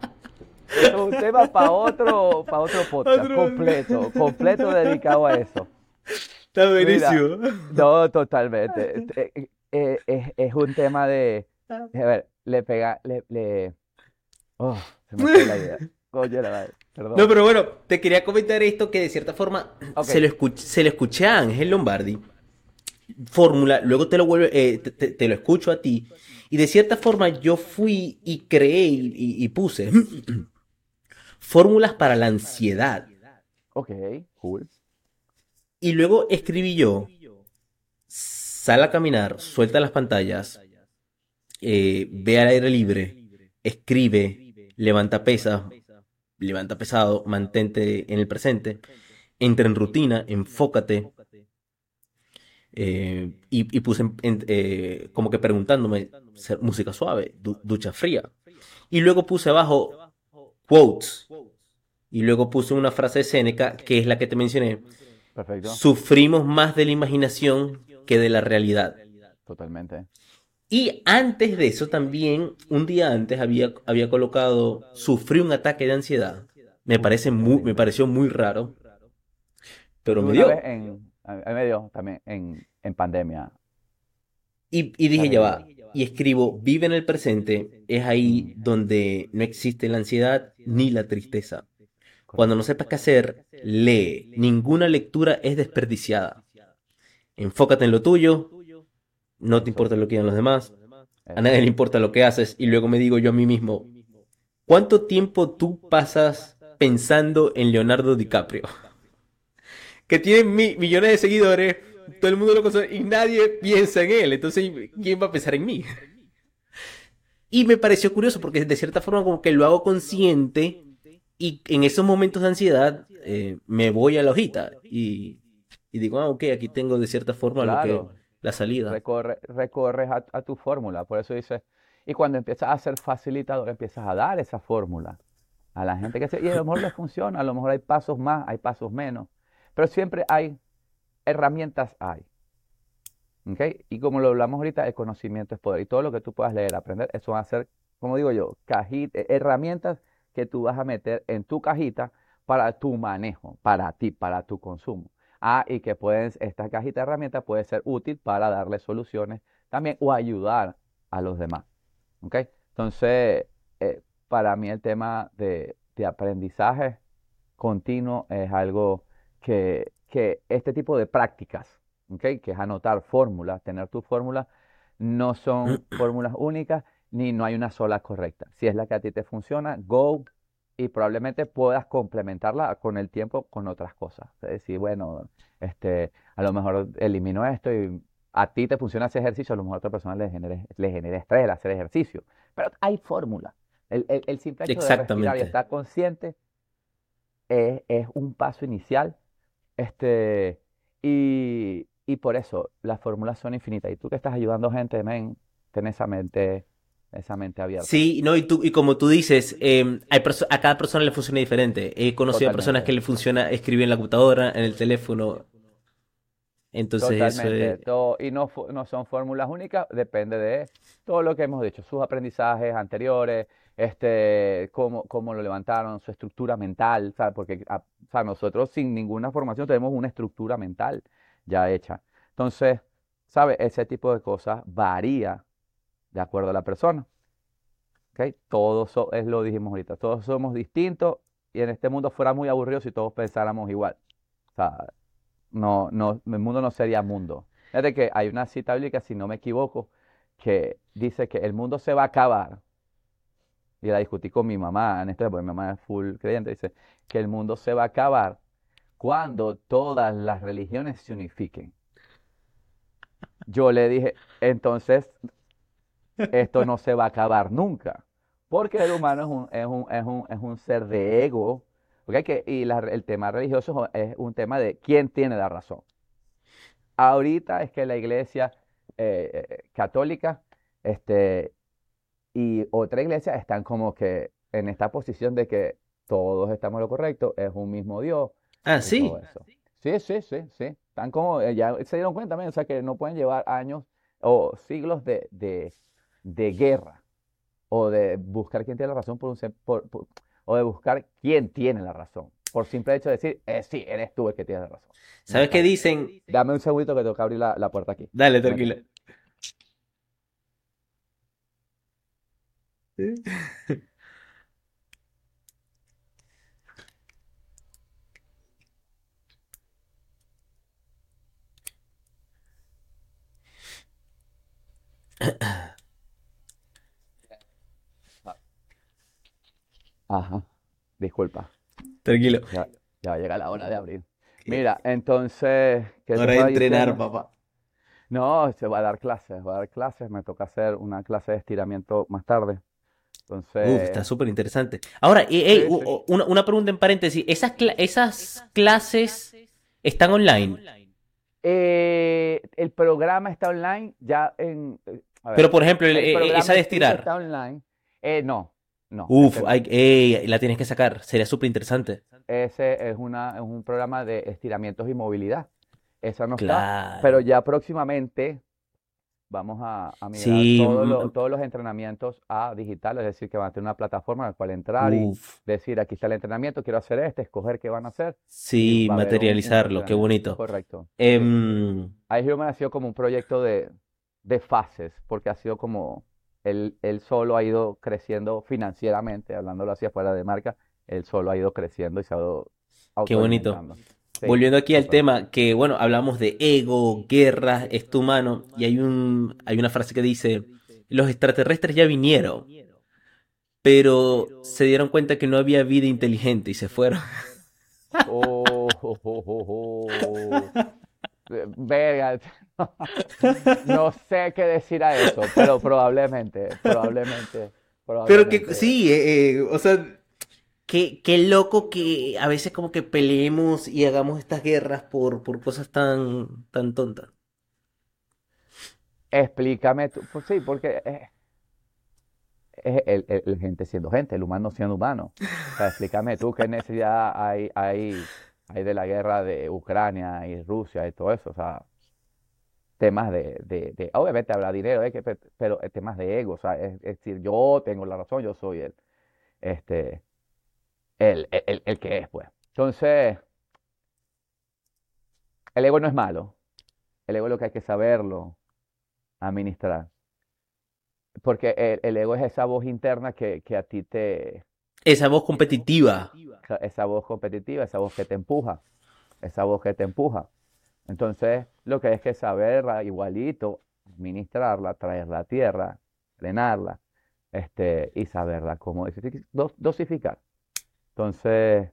Es un tema para otro, para otro podcast Otro- completo, completo dedicado a eso. Está buenísimo. No, totalmente. Eh, eh, es, es un tema de, a ver, le pega, le, le, oh, se me fue la idea. *laughs* Coño, la madre, perdón. No, pero bueno, te quería comentar esto que de cierta forma se, lo escuch- se lo escuché a Ángel Lombardi, fórmula, luego te lo vuelve, eh, te, te- te lo escucho a ti, y de cierta forma yo fui y creé y, y- y puse *clears throat* fórmulas para la ansiedad. Ok, cool. Y luego escribí yo, sal a caminar, suelta las pantallas, eh, ve al aire libre, escribe, levanta pesas, levanta pesado, mantente en el presente, entra en rutina, enfócate. Eh, y, y puse en- eh, como que preguntándome, música suave, du- ducha fría. Y luego puse abajo quotes. Y luego puse una frase de Séneca, que es la que te mencioné. Perfecto. Sufrimos más de la imaginación que de la realidad. Totalmente. Y antes de eso también, un día antes había, había colocado, sufrí un ataque de ansiedad. Me parece muy, me pareció muy raro. Pero me dio. vez en, a mí me dio también en, en pandemia. Y, y dije, ya va. Y escribo, vive en el presente. Es ahí donde no existe la ansiedad ni la tristeza. Cuando no sepas qué hacer, lee. Ninguna lectura es desperdiciada. Enfócate en lo tuyo. No te importa lo que digan los demás. A nadie le importa lo que haces. Y luego me digo yo a mí mismo, ¿cuánto tiempo tú pasas pensando en Leonardo DiCaprio? *laughs* Que tiene mi- millones de seguidores, todo el mundo lo conoce y nadie piensa en él. Entonces, ¿quién va a pensar en mí? Y me pareció curioso porque de cierta forma como que lo hago consciente y en esos momentos de ansiedad eh, me voy a la hojita y, y digo, ah, ok, aquí tengo de cierta forma lo Claro. que, la salida. Recorre, recorres a, a tu fórmula. Por eso dice, y cuando empiezas a ser facilitador, empiezas a dar esa fórmula a la gente que se, y a lo mejor les funciona, a lo mejor hay pasos más, hay pasos menos, pero siempre hay herramientas, hay. ¿Ok? Y como lo hablamos ahorita, el conocimiento es poder. Y todo lo que tú puedas leer, aprender, eso va a ser, como digo yo, caji- eh, herramientas que tú vas a meter en tu cajita para tu manejo, para ti, para tu consumo. Ah, y que pueden, esta cajita de herramientas puede ser útil para darle soluciones también o ayudar a los demás. ¿Ok? Entonces, eh, para mí el tema de, de aprendizaje continuo es algo que, que este tipo de prácticas, ¿ok? Que es anotar fórmulas, tener tu fórmula, no son fórmulas únicas ni no hay una sola correcta. Si es la que a ti te funciona, go y probablemente puedas complementarla con el tiempo con otras cosas. Es decir, bueno, este, a lo mejor elimino esto y a ti te funciona ese ejercicio, a lo mejor a otra persona le genere, le genera estrés el hacer ejercicio. Pero hay fórmula. El, el- el simple hecho de respirar y estar consciente es, es un paso inicial. Este, y, y por eso las fórmulas son infinitas. Y tú que estás ayudando gente, men, ten esa mente, esa mente abierta. Sí, no, y tú, y como tú dices, eh, hay a cada persona le funciona diferente. He conocido a personas que le funciona escribir en la computadora, en el teléfono. Entonces eso Totalmente. es... todo- y no, no son fórmulas únicas, depende de todo lo que hemos dicho, sus aprendizajes anteriores, este, cómo, cómo lo levantaron, su estructura mental, ¿sabes? Porque a- o sea, nosotros sin ninguna formación tenemos una estructura mental ya hecha. Entonces, ¿sabes? Ese tipo de cosas varía de acuerdo a la persona. ¿ok? Todos, es lo dijimos ahorita, todos somos distintos y en este mundo fuera muy aburrido si todos pensáramos igual. O sea, no, no, el mundo no sería mundo. Fíjate que hay una cita bíblica, si no me equivoco, que dice que el mundo se va a acabar. Y la discutí con mi mamá en esto, porque mi mamá es full creyente, dice que el mundo se va a acabar cuando todas las religiones se unifiquen. Yo le dije, entonces, esto no se va a acabar nunca, porque el humano es un, es un, es un, es un ser de ego, ¿ok? Que, y el tema religioso es un tema de quién tiene la razón. Ahorita es que la iglesia eh, eh, católica este, y otra iglesia están como que en esta posición de que todos estamos lo correcto, es un mismo Dios Ah, sí. Sí, sí, sí, sí. Están como, eh, ya se dieron cuenta también, o sea, que no pueden llevar años o siglos de, de, de guerra o de buscar quién tiene la razón por un, por- por- o de buscar quién tiene la razón. Por simple hecho de decir, eh, sí, eres tú el que tiene la razón. No ¿Sabes qué dicen? Dame un segundito que tengo que abrir la, la puerta aquí. Dale, tranquilo. Ajá, disculpa. Tranquilo. Ya, ya llega la hora de abrir. Mira, entonces, ¿qué te Hora de estaba entrenar, diciendo? papá. No, se va a dar clases, va a dar clases, me toca hacer una clase de estiramiento más tarde. Uf, Entonces, está súper interesante. Ahora, sí, sí. una, una pregunta en paréntesis. ¿Esas, esas clases están online? eh, el programa está online ya en... eh, a ver, Pero, por ejemplo, el- el eh, esa de estirar. está online. Eh, no, no, Uf, hay- ey, la tienes que sacar. Sería súper interesante. Ese es una, es un programa de estiramientos y movilidad. Esa no está, Claro. pero ya próximamente vamos a, a migrar Sí, todos mm, los, todos los entrenamientos a digital, es decir, que van a tener una plataforma en la cual entrar y Uf, decir, aquí está el entrenamiento, quiero hacer este, escoger qué van a hacer y sí, va un, un materializarlo. Qué bonito. Correcto. Sí. Em, iHuman ha sido como un proyecto de, de fases, porque ha sido como, él, él solo ha ido creciendo financieramente, hablándolo así afuera de marca, él solo ha ido creciendo y se ha ido qué bonito. Sí, Volviendo aquí al tema, que bueno, hablamos de ego, guerra, esto humano, y hay un, hay una frase que dice, los extraterrestres ya vinieron, pero se dieron cuenta que no había vida inteligente y se fueron. Oh, *laughs* oh, oh, Verga, no sé qué decir a eso, pero probablemente, probablemente, Pero que probablemente. sí, eh, eh, o sea, qué, qué loco que a veces como que peleemos y hagamos estas guerras por, por cosas tan, tan tontas. Explícame tú, pues sí, porque eh, es el, el- gente siendo gente, el humano siendo humano. Explícame tú qué necesidad hay, hay, hay de la guerra de Ucrania y Rusia y todo eso. O sea, temas de, de, obviamente habrá dinero, eh, pero eh, temas de ego. O sea, es, es decir, yo tengo la razón, yo soy el, este, el, el, el- que es, pues. Entonces, el ego no es malo. El ego es lo que hay que saberlo administrar. Porque el, el ego es esa voz interna que, que a ti te, Esa voz competitiva. esa voz competitiva, esa voz que te empuja, esa voz que te empuja. Entonces, lo que hay es que saberla igualito, administrarla, traerla a tierra, frenarla, este, y saberla cómo dosifi- dos- dosificar. Entonces,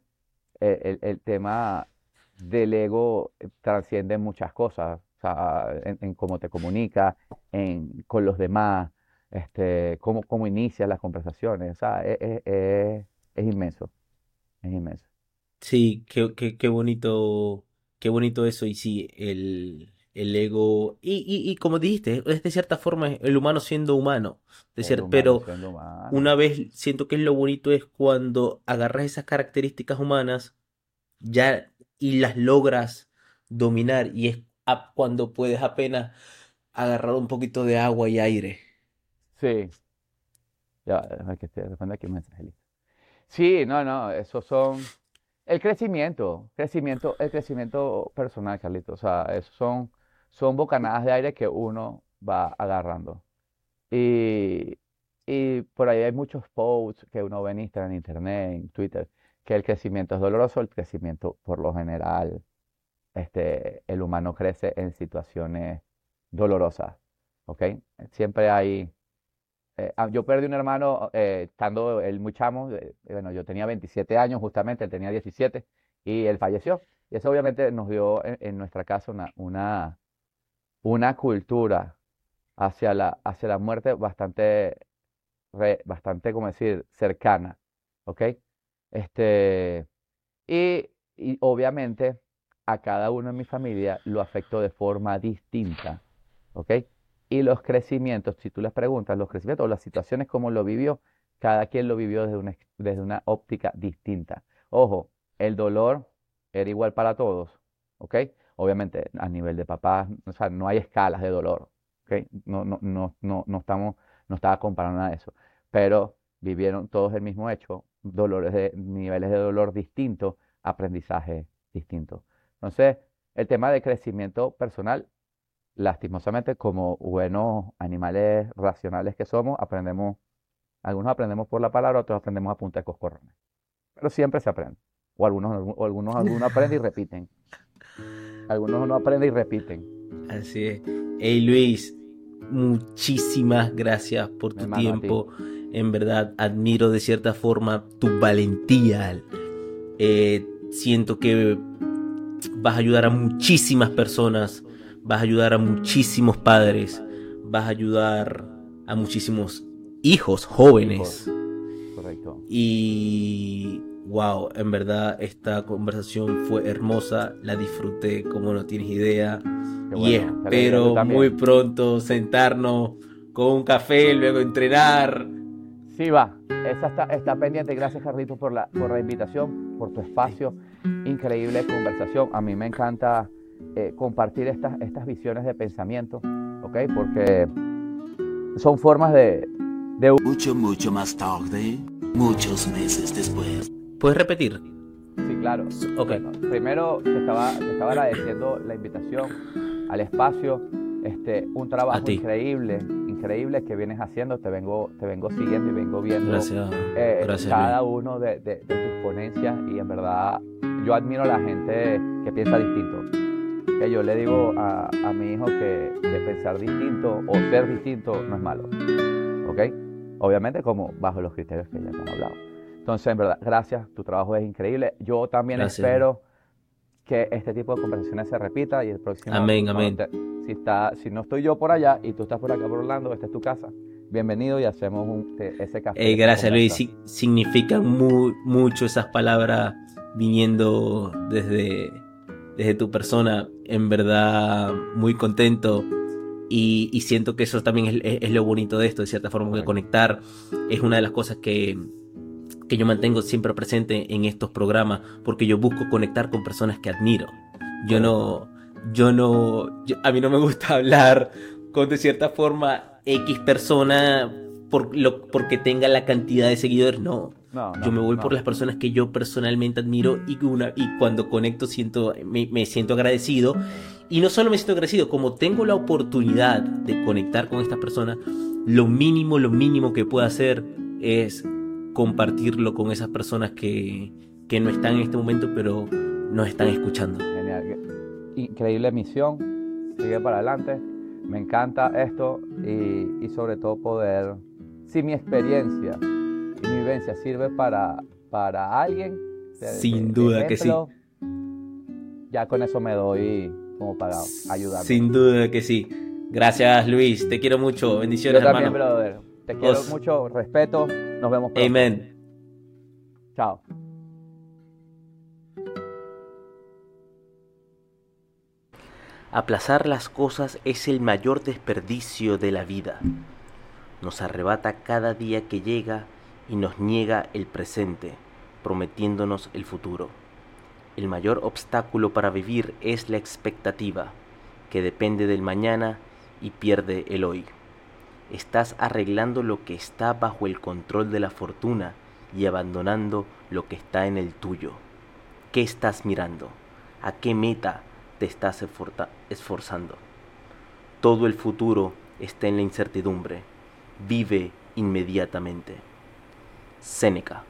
el, el- el tema del ego eh, trasciende muchas cosas, o sea, en, en cómo te comunicas, en, con los demás, este, cómo, cómo inicias las conversaciones, o sea, es, es- es- es inmenso, es inmenso. Sí, qué, qué, qué bonito, qué bonito eso. Y sí, el, el ego. Y, y, y como dijiste, es de cierta forma el humano siendo humano. De pero humano. una vez siento que es lo bonito es cuando agarras esas características humanas ya y las logras dominar. Y es cuando puedes apenas agarrar un poquito de agua y aire. Sí. Ya, que te aquí un. Sí, no, no, esos son el crecimiento, crecimiento, el crecimiento personal, Carlito. O sea, esos son, son bocanadas de aire que uno va agarrando. Y, y por ahí hay muchos posts que uno ve en Instagram, en Internet, en Twitter, que el crecimiento es doloroso, el crecimiento por lo general, este, el humano crece en situaciones dolorosas, ¿ok? Siempre hay... eh, ah, yo perdí un hermano eh, estando él muy chamo, eh, bueno, yo tenía 27 años justamente, él tenía 17 y él falleció. Y eso obviamente nos dio en, en nuestra casa una, una, una cultura hacia la, hacia la muerte bastante, bastante, como decir, cercana, ¿ok? Este, y, y obviamente a cada uno en mi familia lo afectó de forma distinta, ¿ok? Y los crecimientos, si tú les preguntas, los crecimientos o las situaciones como lo vivió, cada quien lo vivió desde una, desde una óptica distinta. Ojo, el dolor era igual para todos, ¿ok? Obviamente, a nivel de papás, no hay escalas de dolor. No, no, no, no, no estamos, no estaba comparando nada de eso, pero vivieron todos el mismo hecho, dolores niveles de dolor distintos, aprendizaje distinto. Entonces, el tema de crecimiento personal, lastimosamente, como buenos animales racionales que somos, aprendemos, algunos aprendemos por la palabra, otros aprendemos a punta de coscorrones. Pero siempre se aprende. O algunos, o algunos aprenden y repiten. *laughs* Algunos no aprenden y repiten. Así es. Hey Luis, muchísimas gracias por tu tiempo. En verdad, admiro de cierta forma tu valentía. Eh, siento que vas a ayudar a muchísimas personas, vas a ayudar a muchísimos padres, vas a ayudar a muchísimos hijos jóvenes. Correcto. Y wow, en verdad esta conversación fue hermosa, la disfruté como no tienes idea. Y espero muy pronto sentarnos con un café, luego entrenar. Sí, va. Esa está, está pendiente. Gracias, Carlitos, por la, por la invitación, por tu espacio. Increíble conversación. A mí me encanta eh, compartir estas, estas visiones de pensamiento, ¿ok? Porque son formas de, de Mucho, mucho más tarde, muchos meses después. ¿Puedes repetir? Sí, claro. Ok. Primero te estaba, te estaba agradeciendo la invitación al espacio. Este, un trabajo increíble, increíble que vienes haciendo. Te vengo, te vengo siguiendo y vengo viendo Gracias. eh, Gracias, cada Luis. uno de, de- de tus ponencias y en verdad yo admiro a la gente que piensa distinto. Que yo le digo a, a mi hijo que, que pensar distinto o ser distinto no es malo. ¿Ok? Obviamente como bajo los criterios que ya hemos hablado. Entonces, en verdad, gracias, tu trabajo es increíble. Yo también Gracias. espero que este tipo de conversaciones se repita y el próximo... Amén, amén. te- si, está, si no estoy yo por allá y tú estás por acá por Orlando, esta es tu casa, bienvenido y hacemos un- te- ese café. Gracias Luis. Sí- significan mu- mucho esas palabras viniendo desde, desde tu persona, en verdad muy contento y, y siento que eso también es, es- es lo bonito de esto, de cierta forma, que conectar es una de las cosas que, que yo mantengo siempre presente en estos programas, porque yo busco conectar con personas que admiro. Yo no, yo no, yo- a mí no me gusta *laughs* hablar con de cierta forma X persona por lo, porque tenga la cantidad de seguidores, no. No, no, Yo me voy no. por las personas que yo personalmente admiro y, una, y cuando conecto siento, me, me siento agradecido. Y no solo me siento agradecido, como tengo la oportunidad de conectar con estas personas, lo mínimo, lo mínimo que puedo hacer es compartirlo con esas personas que, que no están en este momento, pero nos están escuchando. Genial. Increíble misión. Sigue para adelante. Me encanta esto y, y sobre todo poder, si mi experiencia y mi vivencia sirve para, para alguien, Sin de- de duda que sí. Ya con eso me doy como para ayudar. Sin duda que sí. Gracias Luis, te quiero mucho. Yo Bendiciones, también, hermano. brother. Te quiero mucho, respeto. Nos vemos pronto. Amen. Chao. Aplazar las cosas es el mayor desperdicio de la vida. Nos arrebata cada día que llega y nos niega el presente, prometiéndonos el futuro. El mayor obstáculo para vivir es la expectativa, que depende del mañana y pierde el hoy. Estás arreglando lo que está bajo el control de la fortuna y abandonando lo que está en el tuyo. ¿Qué estás mirando? ¿A qué meta te estás esforzando? Todo el futuro está en la incertidumbre. Vive inmediatamente. Séneca.